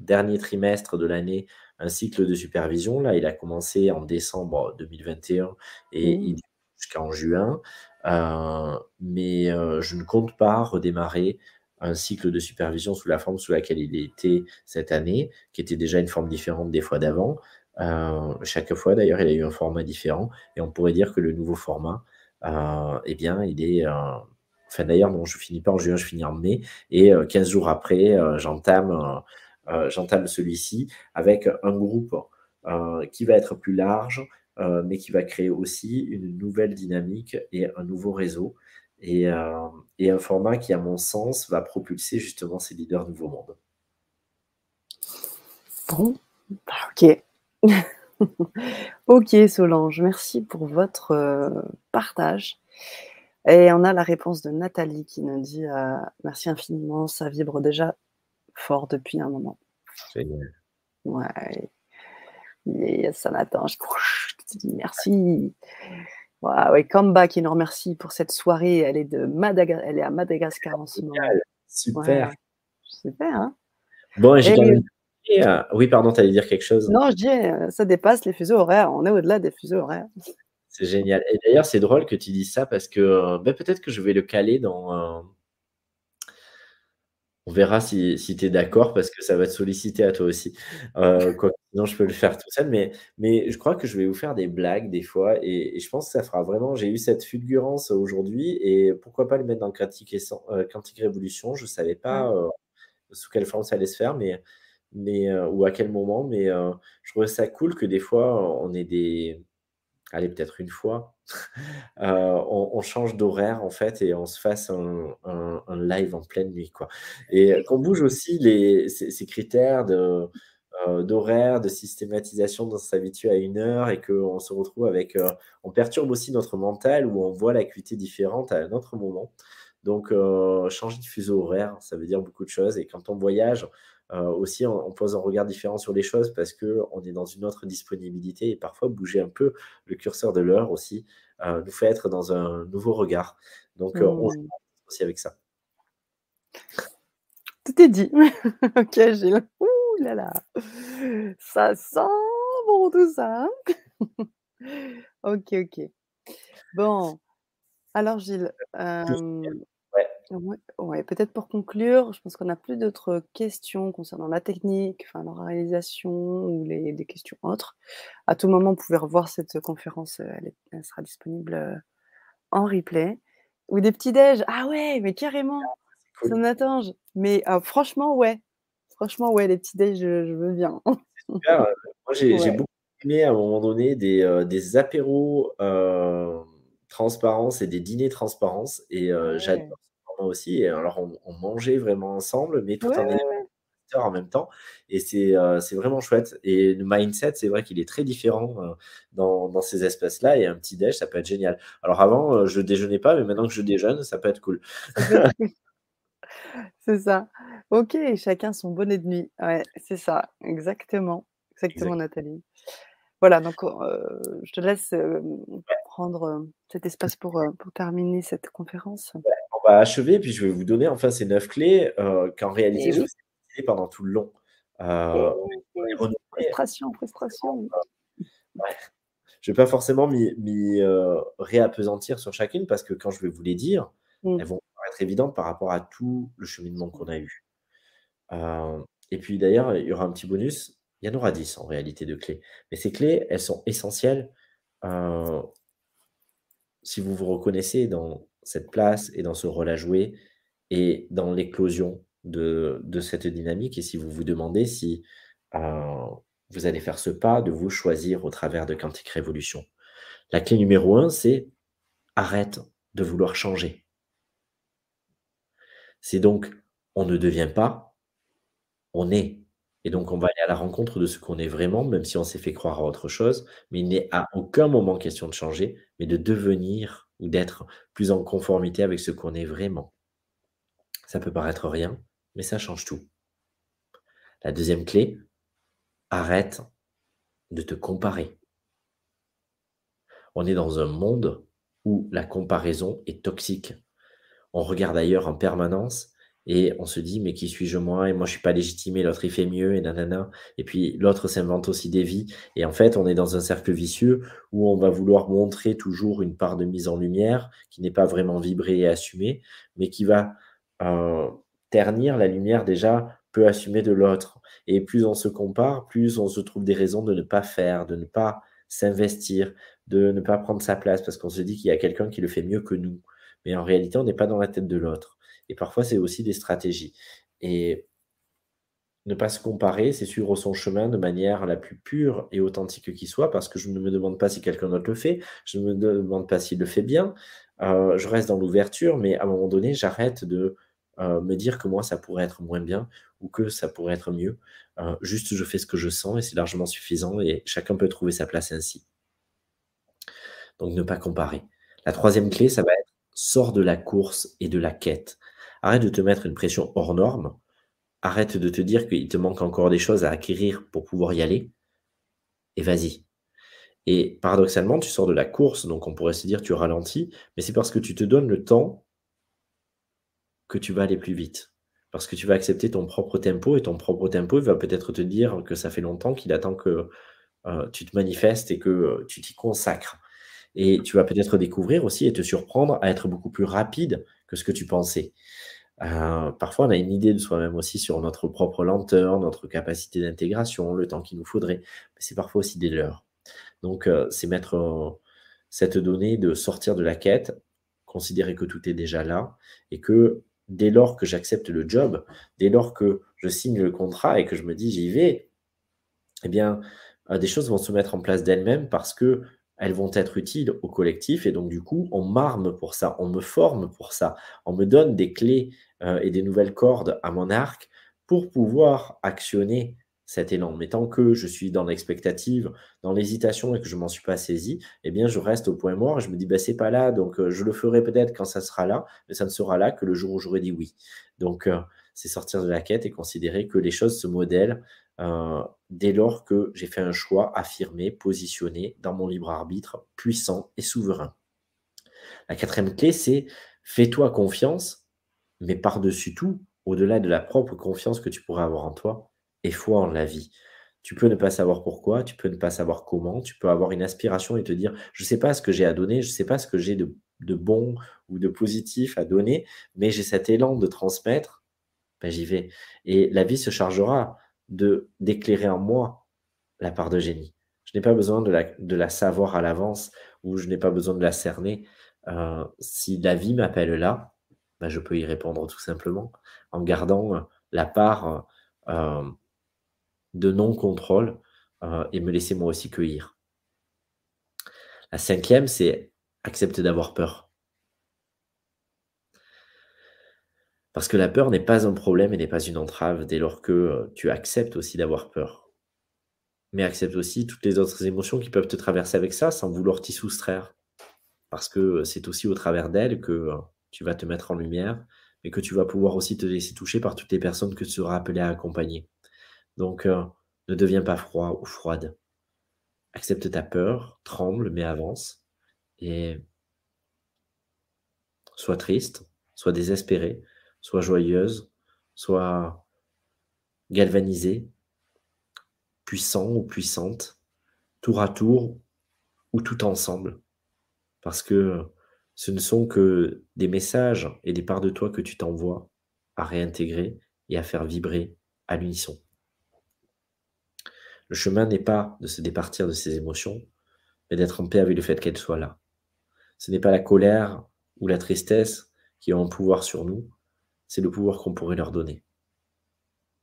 dernier trimestre de l'année un cycle de supervision. Là, il a commencé en décembre 2021 et mmh. il jusqu'en juin. Euh, mais euh, je ne compte pas redémarrer un cycle de supervision sous la forme sous laquelle il était cette année, qui était déjà une forme différente des fois d'avant. Euh, chaque fois, d'ailleurs, il a eu un format différent. Et on pourrait dire que le nouveau format, eh bien, il est... Enfin, d'ailleurs, non, je finis pas en juin, je finis en mai. Et 15 jours après, j'entame j'entame celui-ci avec un groupe euh, qui va être plus large, euh, mais qui va créer aussi une nouvelle dynamique et un nouveau réseau. Et, un format qui, à mon sens, va propulser justement ces leaders Nouveau Monde. Bon, ok. ok, Solange, merci pour votre partage. Et on a la réponse de Nathalie qui nous dit Merci infiniment, ça vibre déjà fort depuis un moment. Génial. Ouais. Et ça m'attend. Je te dis merci. Wow, ouais, Kamba qui nous remercie pour cette soirée. Elle est, de Madagascar, elle est à Madagascar en ce moment. Super. Super, hein Bon, j'ai euh, Oui, pardon, tu allais dire quelque chose Non, je dis, euh, ça dépasse les fuseaux horaires. On est au-delà des fuseaux horaires. C'est génial. Et d'ailleurs, c'est drôle que tu dises ça parce que euh, ben, peut-être que je vais le caler dans, On verra si si tu es d'accord parce que ça va te solliciter à toi aussi. Quoi sinon je peux le faire tout seul, mais mais je crois que je vais vous faire des blagues des fois et et je pense que ça fera vraiment j'ai eu cette fulgurance aujourd'hui et pourquoi pas le mettre dans Quantique Essen heu, Quantique Révolution. Je savais pas, heu, sous quelle forme ça allait se faire, mais mais heu, ou à quel moment, mais je trouvais ça cool que des fois on ait des allez peut-être une fois, heu, on on change d'horaire en fait et on se fasse un live en pleine nuit quoi et qu'on bouge aussi les ces critères de, heu, d'horaire, de systématisation, d'on s'habitue à une heure et qu'on se retrouve avec, heu on perturbe aussi notre mental où on voit l'acuité différente à un autre moment. Donc changer de fuseau horaire, ça veut dire beaucoup de choses et quand on voyage, aussi on on pose un regard différent sur les choses parce qu'on est dans une autre disponibilité et parfois bouger un peu le curseur de l'heure aussi, heu, nous fait être dans un nouveau regard. Donc heu, on joue Mmh. aussi avec ça. Tout est dit. OK, Gilles. Ouh là là, ça sent bon tout ça, hein? OK, OK. Bon, alors Gilles, Ouais. peut-être pour conclure, je pense qu'on n'a plus d'autres questions concernant la technique, enfin la réalisation ou les des questions autres. À tout moment, vous pouvez revoir cette conférence, elle est elle sera disponible, heu, en replay ou des petits déj. Ah ouais, mais carrément! C'est Ça cool. m'attend, j mais ah franchement, ouais. Franchement, ouais, les petits déj, je je veux bien. Super, moi j'ai j'ai Ouais. beaucoup aimé à un moment donné des, heu, des apéros, hem, transparence et des dîners transparence et heu, Ouais. j'adore aussi et alors on on mangeait vraiment ensemble, mais Ouais, tout en ouais, même temps et c'est, c'est vraiment chouette et le mindset, c'est vrai qu'il est très différent, heu, dans dans ces espaces-là et un petit déj, ça peut être génial. Alors avant, heu, je déjeunais pas, mais maintenant que je déjeune, ça peut être cool. C'est ça. OK, chacun son bonnet de nuit. Ouais, c'est ça, exactement, exactement Exact. Nathalie. Voilà donc heu, je te laisse, prendre, cet espace pour, pour terminer cette conférence. Ouais, on va achever, puis je vais vous donner enfin ces 9 clés, heu, qu'en réalité Eh je oui. pendant tout le long. Heu, Eh frustration, frustration. ouais, je vais pas forcément m'y réappesantir sur chacune parce que quand je vais vous les dire, elles Mmh. vont paraître évidentes par rapport à tout le cheminement qu'on a eu. Et puis d'ailleurs, il y aura un petit bonus, il y en aura 10 en réalité de clés, mais ces clés, elles sont essentielles, si vous vous reconnaissez dans cette place et dans ce rôle à jouer et dans l'éclosion de cette dynamique et si vous vous demandez si, heu, vous allez faire ce pas de vous choisir au travers de Quantique Révolution. La clé numéro 1, c'est arrête de vouloir changer. C'est donc on ne devient pas, on est et donc on va aller à la rencontre de ce qu'on est vraiment, même si on s'est fait croire à autre chose, mais il n'est à aucun moment question de changer, mais de devenir ou d'être plus en conformité avec ce qu'on est vraiment. Ça peut paraître rien, mais ça change tout. La deuxième clé, arrête de te comparer. On est dans un monde où la comparaison est toxique. On regarde ailleurs en permanence et on se dit: «Mais qui suis-je moi? Et moi je suis pas légitime et l'autre il fait mieux et nanana» et puis l'autre s'invente aussi des vies et en fait, on est dans un cercle vicieux où on va vouloir montrer toujours une part de mise en lumière qui n'est pas vraiment vibrée et assumée, mais qui va, heu, ternir la lumière déjà peu assumée de l'autre et plus on se compare, plus on se trouve des raisons de ne pas faire, de ne pas s'investir, de ne pas prendre sa place parce qu'on se dit qu'il y a quelqu'un qui le fait mieux que nous. Mais en réalité, on n'est pas dans la tête de l'autre et parfois, c'est aussi des stratégies et ne pas se comparer, c'est suivre son chemin de manière la plus pure et authentique qui soit, parce que je ne me demande pas si quelqu'un d'autre le fait, je ne me demande pas s'il le fait bien, heu, je reste dans l'ouverture, mais à un moment donné, j'arrête de, heu, me dire que moi, ça pourrait être moins bien ou que ça pourrait être mieux. Heu, juste, je fais ce que je sens et c'est largement suffisant et chacun peut trouver sa place ainsi. Donc ne pas comparer. La troisième clé, ça va être: sors de la course et de la quête. Arrête de te mettre une pression hors norme. Arrête de te dire qu'il te manque encore des choses à acquérir pour pouvoir y aller et vas-y. Et paradoxalement, tu sors de la course, donc on pourrait se dire: «Tu ralentis», mais c'est parce que tu te donnes le temps que tu vas aller plus vite. Parce que tu vas accepter ton propre tempo et ton propre tempo, va peut-être te dire que ça fait longtemps qu'il attend que, heu, tu te manifestes et que, heu, tu t'y consacres. Et tu vas peut-être découvrir aussi et te surprendre à être beaucoup plus rapide que ce que tu pensais. Euh, parfois, on a une idée de soi-même aussi sur notre propre lenteur, notre capacité d'intégration, le temps qu'il nous faudrait. Mais c'est parfois aussi des leurs. Donc, euh, c'est mettre euh, cette donnée de sortir de la quête, considérer que tout est déjà là et que dès lors que j'accepte le job, dès lors que je signe le contrat et que je me dis j'y vais, eh bien, des choses vont se mettre en place d'elles-mêmes parce que elles vont être utiles au collectif et donc du coup, on m'arme pour ça, on me forme pour ça, on me donne des clés euh, et des nouvelles cordes à mon arc pour pouvoir actionner cet élan. Mais tant que je suis dans l'expectative, dans l'hésitation et que je m'en suis pas saisi, eh bien, je reste au point mort et je me dis, bah, c'est pas là, donc euh, je le ferai peut-être quand ça sera là, mais ça ne sera là que le jour où j'aurai dit oui. Donc, euh, c'est sortir de la quête et considérer que les choses se modèlent euh, dès lors que j'ai fait un choix affirmé, positionné dans mon libre arbitre, puissant et souverain. La quatrième clé, c'est fais-toi confiance, mais par-dessus tout, au-delà de la propre confiance que tu pourrais avoir en toi, et foi en la vie. Tu peux ne pas savoir pourquoi, tu peux ne pas savoir comment, tu peux avoir une aspiration et te dire, je ne sais pas ce que j'ai à donner, je ne sais pas ce que j'ai de, de, bon ou de positif à donner, mais j'ai cet élan de transmettre, ben j'y vais. Et la vie se chargera de d'éclairer en moi la part de génie. Je n'ai pas besoin de la, de la savoir à l'avance ou je n'ai pas besoin de la cerner. Euh, si la vie m'appelle là, ben je peux y répondre tout simplement en gardant la part euh, de non-contrôle euh, et me laisser moi aussi cueillir. La cinquième, c'est accepter d'avoir peur. Parce que la peur n'est pas un problème et n'est pas une entrave dès lors que euh, tu acceptes aussi d'avoir peur. Mais accepte aussi toutes les autres émotions qui peuvent te traverser avec ça sans vouloir t'y soustraire. Parce que c'est aussi au travers d'elles que euh, tu vas te mettre en lumière et que tu vas pouvoir aussi te laisser toucher par toutes les personnes que tu seras appelé à accompagner. Donc, euh, ne deviens pas froid ou froide. Accepte ta peur, tremble, mais avance. Et sois triste, sois désespéré, sois joyeuse, sois galvanisée, puissant ou puissante, tour à tour ou tout ensemble. Parce que ce ne sont que des messages et des parts de toi que tu t'envoies à réintégrer et à faire vibrer à l'unisson. Le chemin n'est pas de se départir de ses émotions, mais d'être en paix avec le fait qu'elles soient là. Ce n'est pas la colère ou la tristesse qui ont un pouvoir sur nous, c'est le pouvoir qu'on pourrait leur donner.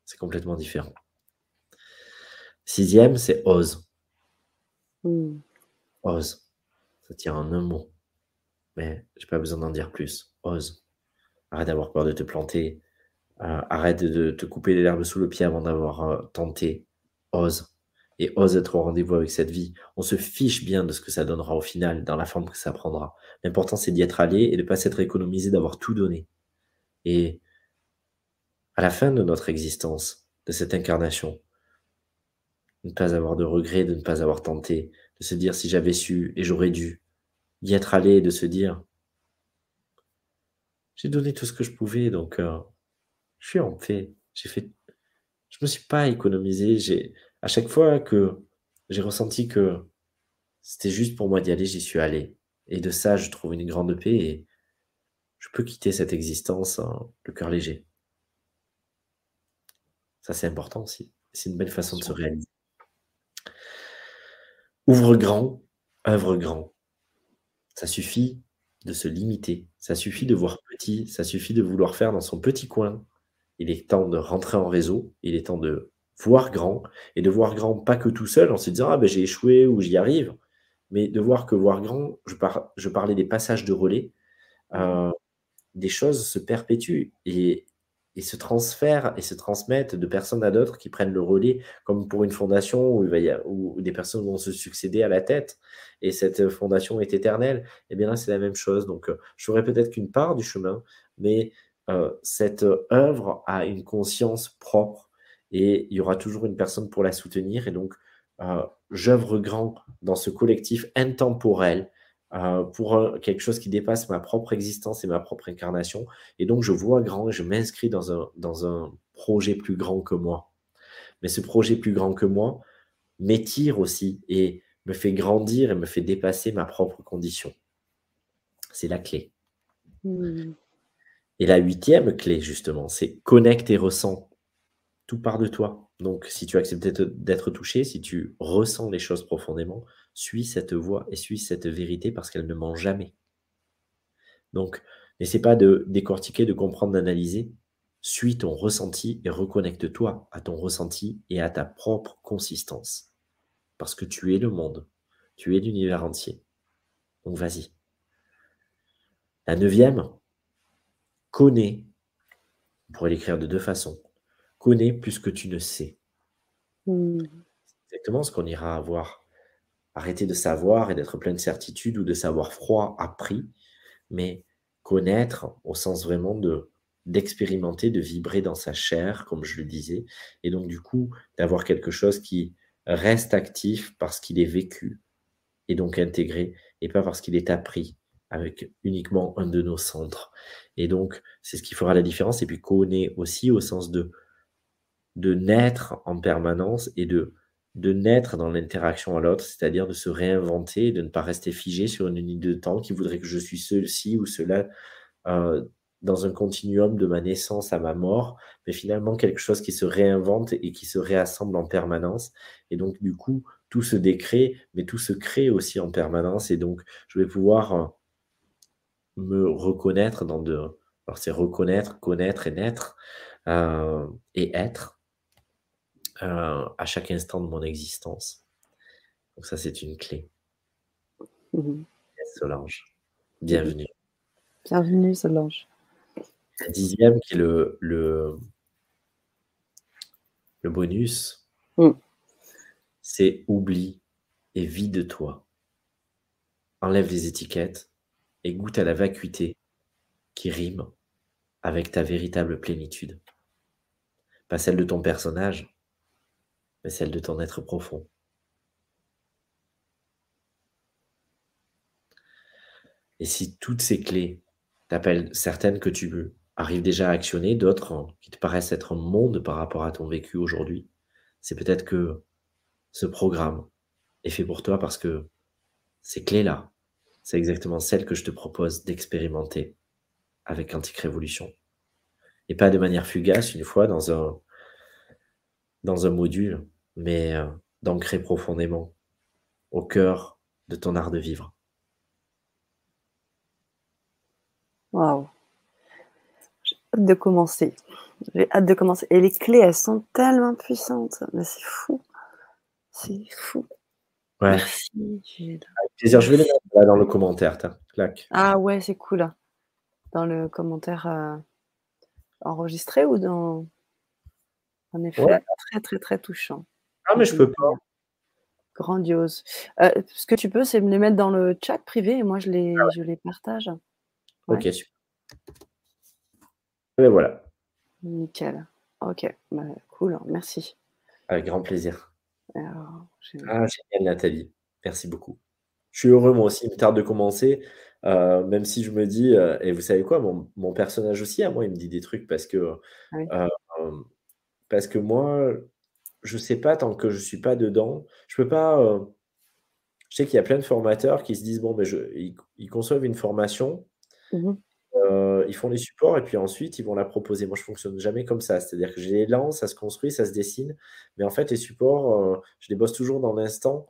C'est complètement différent. Sixième, c'est ose. Hmm. Ose. Ça tient en un mot. Mais j'ai pas besoin d'en dire plus. Ose. Arrête d'avoir peur de te planter. Euh, arrête de te couper les l'herbe sous le pied avant d'avoir euh, tenté. Ose et ose être au rendez-vous avec cette vie. On se fiche bien de ce que ça donnera au final, dans la forme que ça prendra. L'important, c'est d'y être allé et de ne pas s'être économisé, d'avoir tout donné. Et à la fin de notre existence, de cette incarnation, de ne pas avoir de regrets, de ne pas avoir tenté, de se dire si j'avais su et j'aurais dû, d'y être allé de se dire j'ai donné tout ce que je pouvais, donc euh, je suis en paix. J'ai fait, je me suis pas économisé. J'ai, à chaque fois que j'ai ressenti que c'était juste pour moi d'y aller, j'y suis allé. Et de ça, je trouve une grande paix je peux quitter cette existence hein, le cœur léger. Ça, c'est important aussi. C'est une belle façon de se réaliser. Ouvre grand, œuvre grand. Ça suffit de se limiter. Ça suffit de voir petit. Ça suffit de vouloir faire dans son petit coin. Il est temps de rentrer en réseau. Il est temps de voir grand, et de voir grand pas que tout seul en se disant ah ben j'ai échoué ou j'y arrive, mais de voir que voir grand, je, je parlais des passages de relais, euh, des choses se perpétuent et, se transfèrent et se transmettent de personnes à d'autres qui prennent le relais, comme pour une fondation où des personnes vont se succéder à la tête, et cette fondation est éternelle, et eh bien là c'est la même chose. Donc euh, je ferai peut-être qu'une part du chemin, mais euh, cette œuvre a une conscience propre et il y aura toujours une personne pour la soutenir. Et donc, euh, j'œuvre grand dans ce collectif intemporel euh, pour quelque chose qui dépasse ma propre existence et ma propre incarnation. Et donc, je vois grand et je m'inscris dans un, dans un projet plus grand que moi. Mais ce projet plus grand que moi m'étire aussi et me fait grandir et me fait dépasser ma propre condition. C'est la clé. Hmm. Et la huitième clé, justement, c'est connecte et ressens. Tout part de toi. Donc, si tu acceptes d'être touché, si tu ressens les choses profondément, suis cette voix et suis cette vérité parce qu'elle ne ment jamais. Donc, n'essaie pas de décortiquer, de comprendre, d'analyser. Suis ton ressenti et reconnecte-toi à ton ressenti et à ta propre consistance. Parce que tu es le monde, tu es l'univers entier. Donc vas-y. La neuvième, connais. On pourrait l'écrire de deux façons. Connais plus que tu ne sais. Mmh. C'est exactement ce qu'on ira avoir. Arrêter de savoir et d'être plein de certitude ou de savoir froid appris, mais connaître au sens vraiment de d'expérimenter, de vibrer dans sa chair, comme je le disais, et donc du coup d'avoir quelque chose qui reste actif parce qu'il est vécu et donc intégré, et pas parce qu'il est appris avec uniquement un de nos centres. Et donc c'est ce qui fera la différence, et puis connaît aussi au sens de de naître en permanence et de, de naître dans l'interaction à l'autre, c'est-à-dire de se réinventer, de ne pas rester figé sur une unité de temps qui voudrait que je suis ceci ou cela euh, dans un continuum de ma naissance à ma mort, mais finalement quelque chose qui se réinvente et qui se réassemble en permanence. Et donc, du coup, tout se décrée, mais tout se crée aussi en permanence. Et donc, je vais pouvoir euh, me reconnaître dans de... Alors, c'est reconnaître, connaître et naître euh, et être euh, à chaque instant de mon existence. Donc ça, c'est une clé. Mmh Solange, bienvenue. Bienvenue, Solange. La dixième, qui est le, le, le bonus, mmh. c'est oublie et vide-toi. Enlève les étiquettes et goûte à la vacuité qui rime avec ta véritable plénitude. Pas celle de ton personnage, mais celle de ton être profond. Et si toutes ces clés t'appellent certaines que tu veux, arrivent déjà à actionner, d'autres qui te paraissent être un monde par rapport à ton vécu aujourd'hui, c'est peut-être que ce programme est fait pour toi parce que ces clés-là, c'est exactement celles que je te propose d'expérimenter avec Quantique Révolution. Et pas de manière fugace, une fois dans un, dans un module, mais euh, d'ancrer profondément au cœur de ton art de vivre. Waouh. J'ai hâte de commencer. J'ai hâte de commencer. Et les clés, elles sont tellement puissantes. Mais c'est fou. C'est fou. Ouais. Merci. Avec plaisir. Je vais les mettre là dans le commentaire. Clac. Ah ouais, c'est cool. Dans le commentaire euh, enregistré ou dans. En effet, très, très, très touchant? Ah, mais je peux pas. Grandiose. Euh, ce que tu peux, c'est me les mettre dans le chat privé et moi je les, ah je les partage. Ok, super. Et voilà. Nickel. Ok, bah, cool, merci. Avec grand plaisir. Alors, ah, génial, Nathalie. Merci beaucoup. Je suis heureux, moi aussi, il me tarde de commencer, euh, même si je me dis, euh, et vous savez quoi, mon, mon, personnage aussi, à moi, il me dit des trucs parce que, parce que moi, je sais pas tant que je suis pas dedans. Je peux pas. Euh, je sais qu'il y a plein de formateurs qui se disent bon, ben je, ils, conçoivent une formation, mmh euh, ils font les supports et puis ensuite ils vont la proposer. Moi, je fonctionne jamais comme ça. C'est-à-dire que j'ai l'élan, ça se construit, ça se dessine, mais en fait, les supports, euh, je les bosse toujours dans l'instant.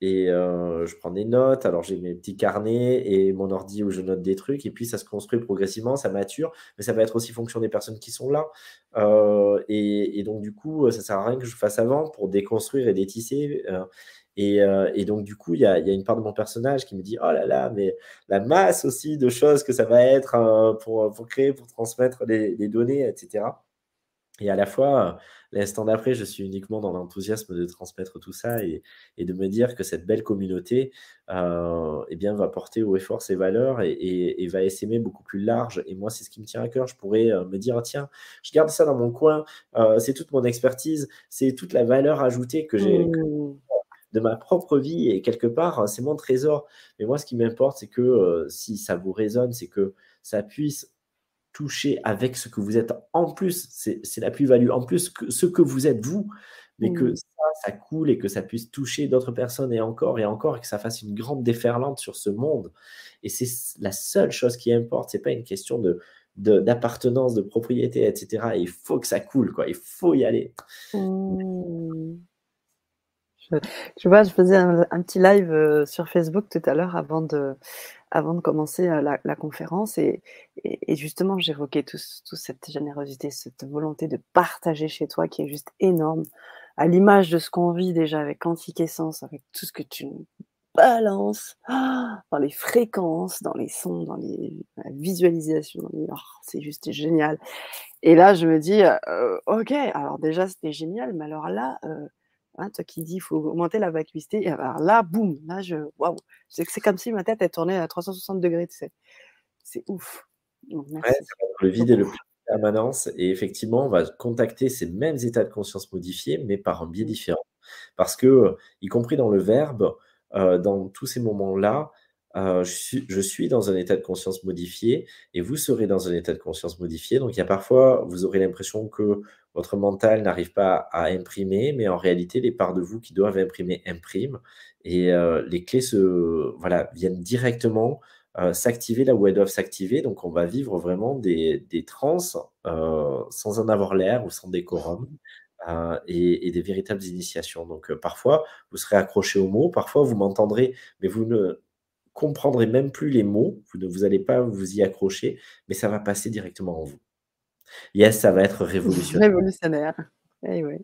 Et je prends des notes. Alors j'ai mes petits carnets et mon ordi où je note des trucs. Et puis ça se construit progressivement, ça mature. Mais ça va être aussi fonction des personnes qui sont là. Et, donc du coup, ça sert à rien que je fasse avant pour déconstruire et détisser. Et, et, donc, du coup, il y a, une part de mon personnage qui me dit Oh là là, mais la masse aussi de choses que ça va être pour, pour, créer, pour transmettre les, les données, etc. Et à la fois, l'instant d'après, je suis uniquement dans l'enthousiasme de transmettre tout ça et, et, de me dire que cette belle communauté euh, eh bien, va porter haut et fort ses valeurs et, et, va essaimer beaucoup plus large. Et moi, c'est ce qui me tient à cœur. Je pourrais euh, me dire, tiens, je garde ça dans mon coin, euh, c'est toute mon expertise, c'est toute la valeur ajoutée que j'ai. Mmh. de ma propre vie et quelque part c'est mon trésor mais moi ce qui m'importe c'est que si ça vous résonne c'est que ça puisse toucher avec ce que vous êtes en plus. C'est la plus-value. En plus, que ce que vous êtes vous, mais que mmh. ça, ça coule et que ça puisse toucher d'autres personnes et encore et encore, et que ça fasse une grande déferlante sur ce monde. Et c'est la seule chose qui importe. C'est pas une question de d'appartenance, de, propriété, etc. il faut que ça coule, quoi. Il faut y aller. Mmh. Je, vois, je faisais un, petit live euh, sur Facebook tout à l'heure avant de, avant de commencer la, conférence et, justement j'évoquais toute cette générosité, cette volonté de partager chez toi qui est juste énorme, à l'image de ce qu'on vit déjà avec Quantique Essence, avec tout ce que tu balances dans les fréquences, dans les sons, dans les visualisations. Oh, c'est juste génial. Et là, je me dis, ok, alors déjà c'était génial, mais alors là, Hein, toi qui dis il faut augmenter la vacuité, alors là, boum, là, je, waouh, c'est comme si ma tête est tournée à 360 degrés, tu sais. C'est ouf. le vide et le permanence. Et effectivement, on va contacter ces mêmes états de conscience modifiés, mais par un biais mmh. différent. Parce que, y compris dans le verbe, euh, dans tous ces moments-là, euh, je, suis, dans un état de conscience modifié et vous serez dans un état de conscience modifié. Donc, il y a parfois, vous aurez l'impression que votre mental n'arrive pas à imprimer, mais en réalité, les parts de vous qui doivent imprimer impriment et euh, les clés se, voilà, viennent directement euh, s'activer là où elles doivent s'activer. Donc, on va vivre vraiment des, trans sans en avoir l'air ou sans décorum. et, et, des véritables initiations. Donc parfois, vous serez accroché aux mots, parfois vous m'entendrez, mais vous ne comprendrez même plus les mots, vous ne vous allez pas vous y accrocher, mais ça va passer directement en vous. Yes, ça va être révolutionnaire. Révolutionnaire. Eh oui.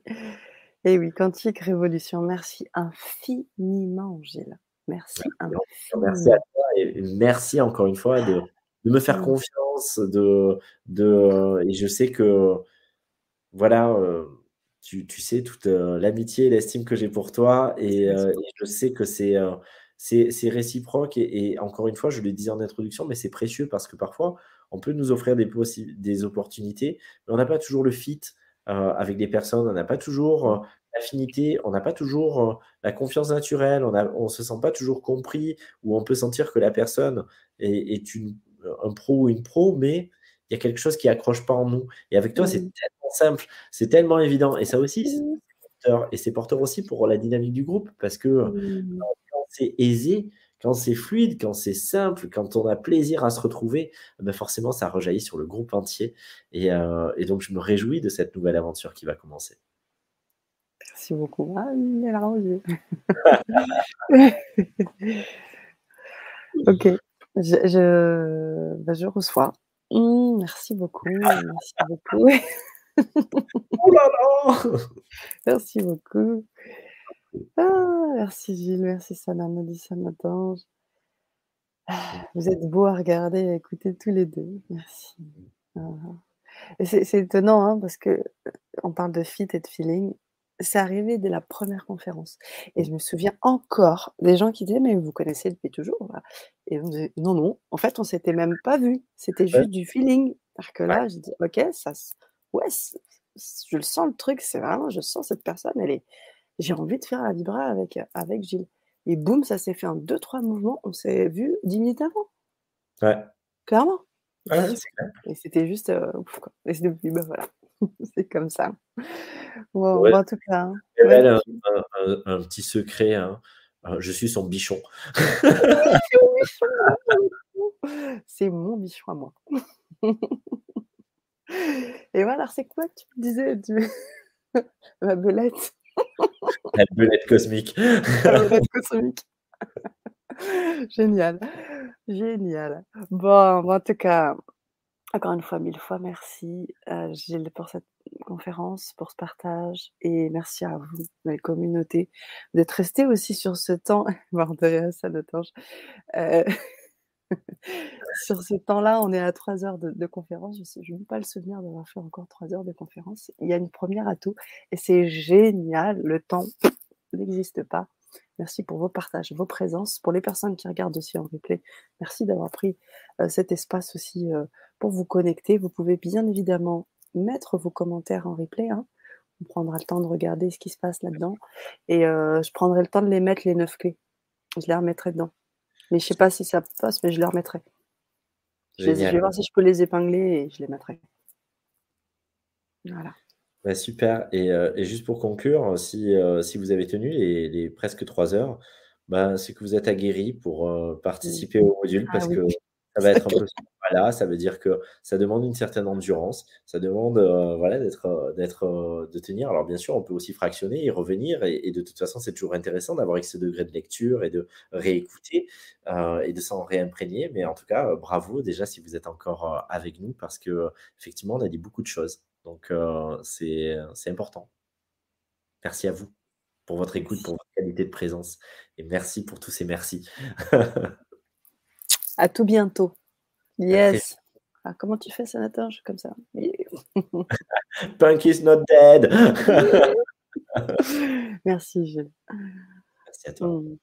Eh oui, quantique révolution. Merci infiniment, Gilles. Merci infiniment. Merci à toi et merci encore une fois de, me faire mmh. confiance. De, de, et je sais que, voilà, euh, tu, sais toute euh, l'amitié et l'estime que j'ai pour toi. Et, euh, et, je sais que c'est c'est réciproque et, encore une fois, je le disais en introduction, mais c'est précieux parce que parfois, on peut nous offrir des, des opportunités, mais on n'a pas toujours le fit euh, avec des personnes, on n'a pas toujours euh, l'affinité, on n'a pas toujours euh, la confiance naturelle, on ne se sent pas toujours compris, ou on peut sentir que la personne est, une, un pro ou une pro, mais il y a quelque chose qui accroche pas en nous. Et avec toi, c'est mmh. tellement simple, c'est tellement évident. Et ça aussi, c'est mmh. porteur. Et c'est porteur aussi pour la dynamique du groupe, parce que mmh c'est aisé, quand c'est fluide, quand c'est simple, quand on a plaisir à se retrouver, ben forcément, ça rejaillit sur le groupe entier. Euh, et, donc, je me réjouis de cette nouvelle aventure qui va commencer. Merci beaucoup. Ah, il ok, je, je, ben, je reçois. Mmh, merci beaucoup. Merci beaucoup. oh là là Merci beaucoup. Ah, merci Gilles, merci Sana, ça m'attend. vous êtes beaux à regarder et à écouter tous les deux. Merci. Ah. Et c'est étonnant hein, parce que euh, on parle de fit et de feeling. C'est arrivé dès la première conférence. Et je me souviens encore des gens qui disaient Mais vous connaissez depuis toujours Et on disait Non, non, en fait, on s'était même pas vu. C'était juste du feeling. Alors que là, je dis Ok, ça, ouais, je le sens le truc, c'est vraiment, je sens cette personne, elle est, j'ai envie de faire la vibra avec, avec Gilles. Et boum, ça s'est fait en deux, trois mouvements. On s'est vu dix minutes avant. Ouais. Clairement. Et c'était juste euh, ouf, quoi. Et depuis, ben voilà. c'est comme ça. Bon, en tout cas. Hein. un, un, un, petit secret. Hein. Euh, je suis son bichon. c'est mon bichon à moi. Et voilà, alors c'est quoi que tu me disais tu... Ma belette la belette cosmique. La belette cosmique. Génial. Génial. Bon, en tout cas, encore une fois, mille fois merci, euh, pour cette conférence, pour ce partage. Et merci à vous, la communauté, d'être resté aussi sur ce temps. Bordel, ça ne euh, sur ce temps-là, on est à trois heures de, conférence. Je n'ai pas le souvenir d'avoir fait encore trois heures de conférence. Il y a une première à tout et c'est génial. Le temps n'existe pas. Merci pour vos partages, vos présences. Pour les personnes qui regardent aussi en replay, merci d'avoir pris euh, cet espace aussi euh, pour vous connecter. Vous pouvez bien évidemment mettre vos commentaires en replay. Hein. On prendra le temps de regarder ce qui se passe là-dedans. Et euh, je prendrai le temps de les mettre, les neuf clés. Je les remettrai dedans. Mais je sais pas si ça passe, mais je les remettrai. Je, vais voir si je peux les épingler et je les mettrai. Voilà. Bah, super et heu et juste pour conclure, si, heu, si vous avez tenu les les presque 3 heures, ben, c'est que vous êtes aguerris pour, heu, Mmh. participer au module Ah parce oui, que ça va être un peu format-là. Ça veut dire que ça demande une certaine endurance, ça demande, heu, voilà d'être, heu, d'être, heu, de tenir. Alors bien sûr, on peut aussi fractionner et revenir et et de toute façon, c'est toujours intéressant d'avoir avec ce degré de lecture et de réécouter, et de s'en réimprégner. Mais en tout cas, bravo déjà si vous êtes encore, avec nous parce qu'effectivement, on a dit beaucoup de choses. Donc c'est, c'est important. Merci à vous pour votre écoute, pour votre qualité de présence et merci pour tous ces merci. À tout bientôt. Yes. Ah, comment tu fais Nathan? Je fais comme ça. Punk is not dead. Merci Gilles. Merci à toi. Mmh.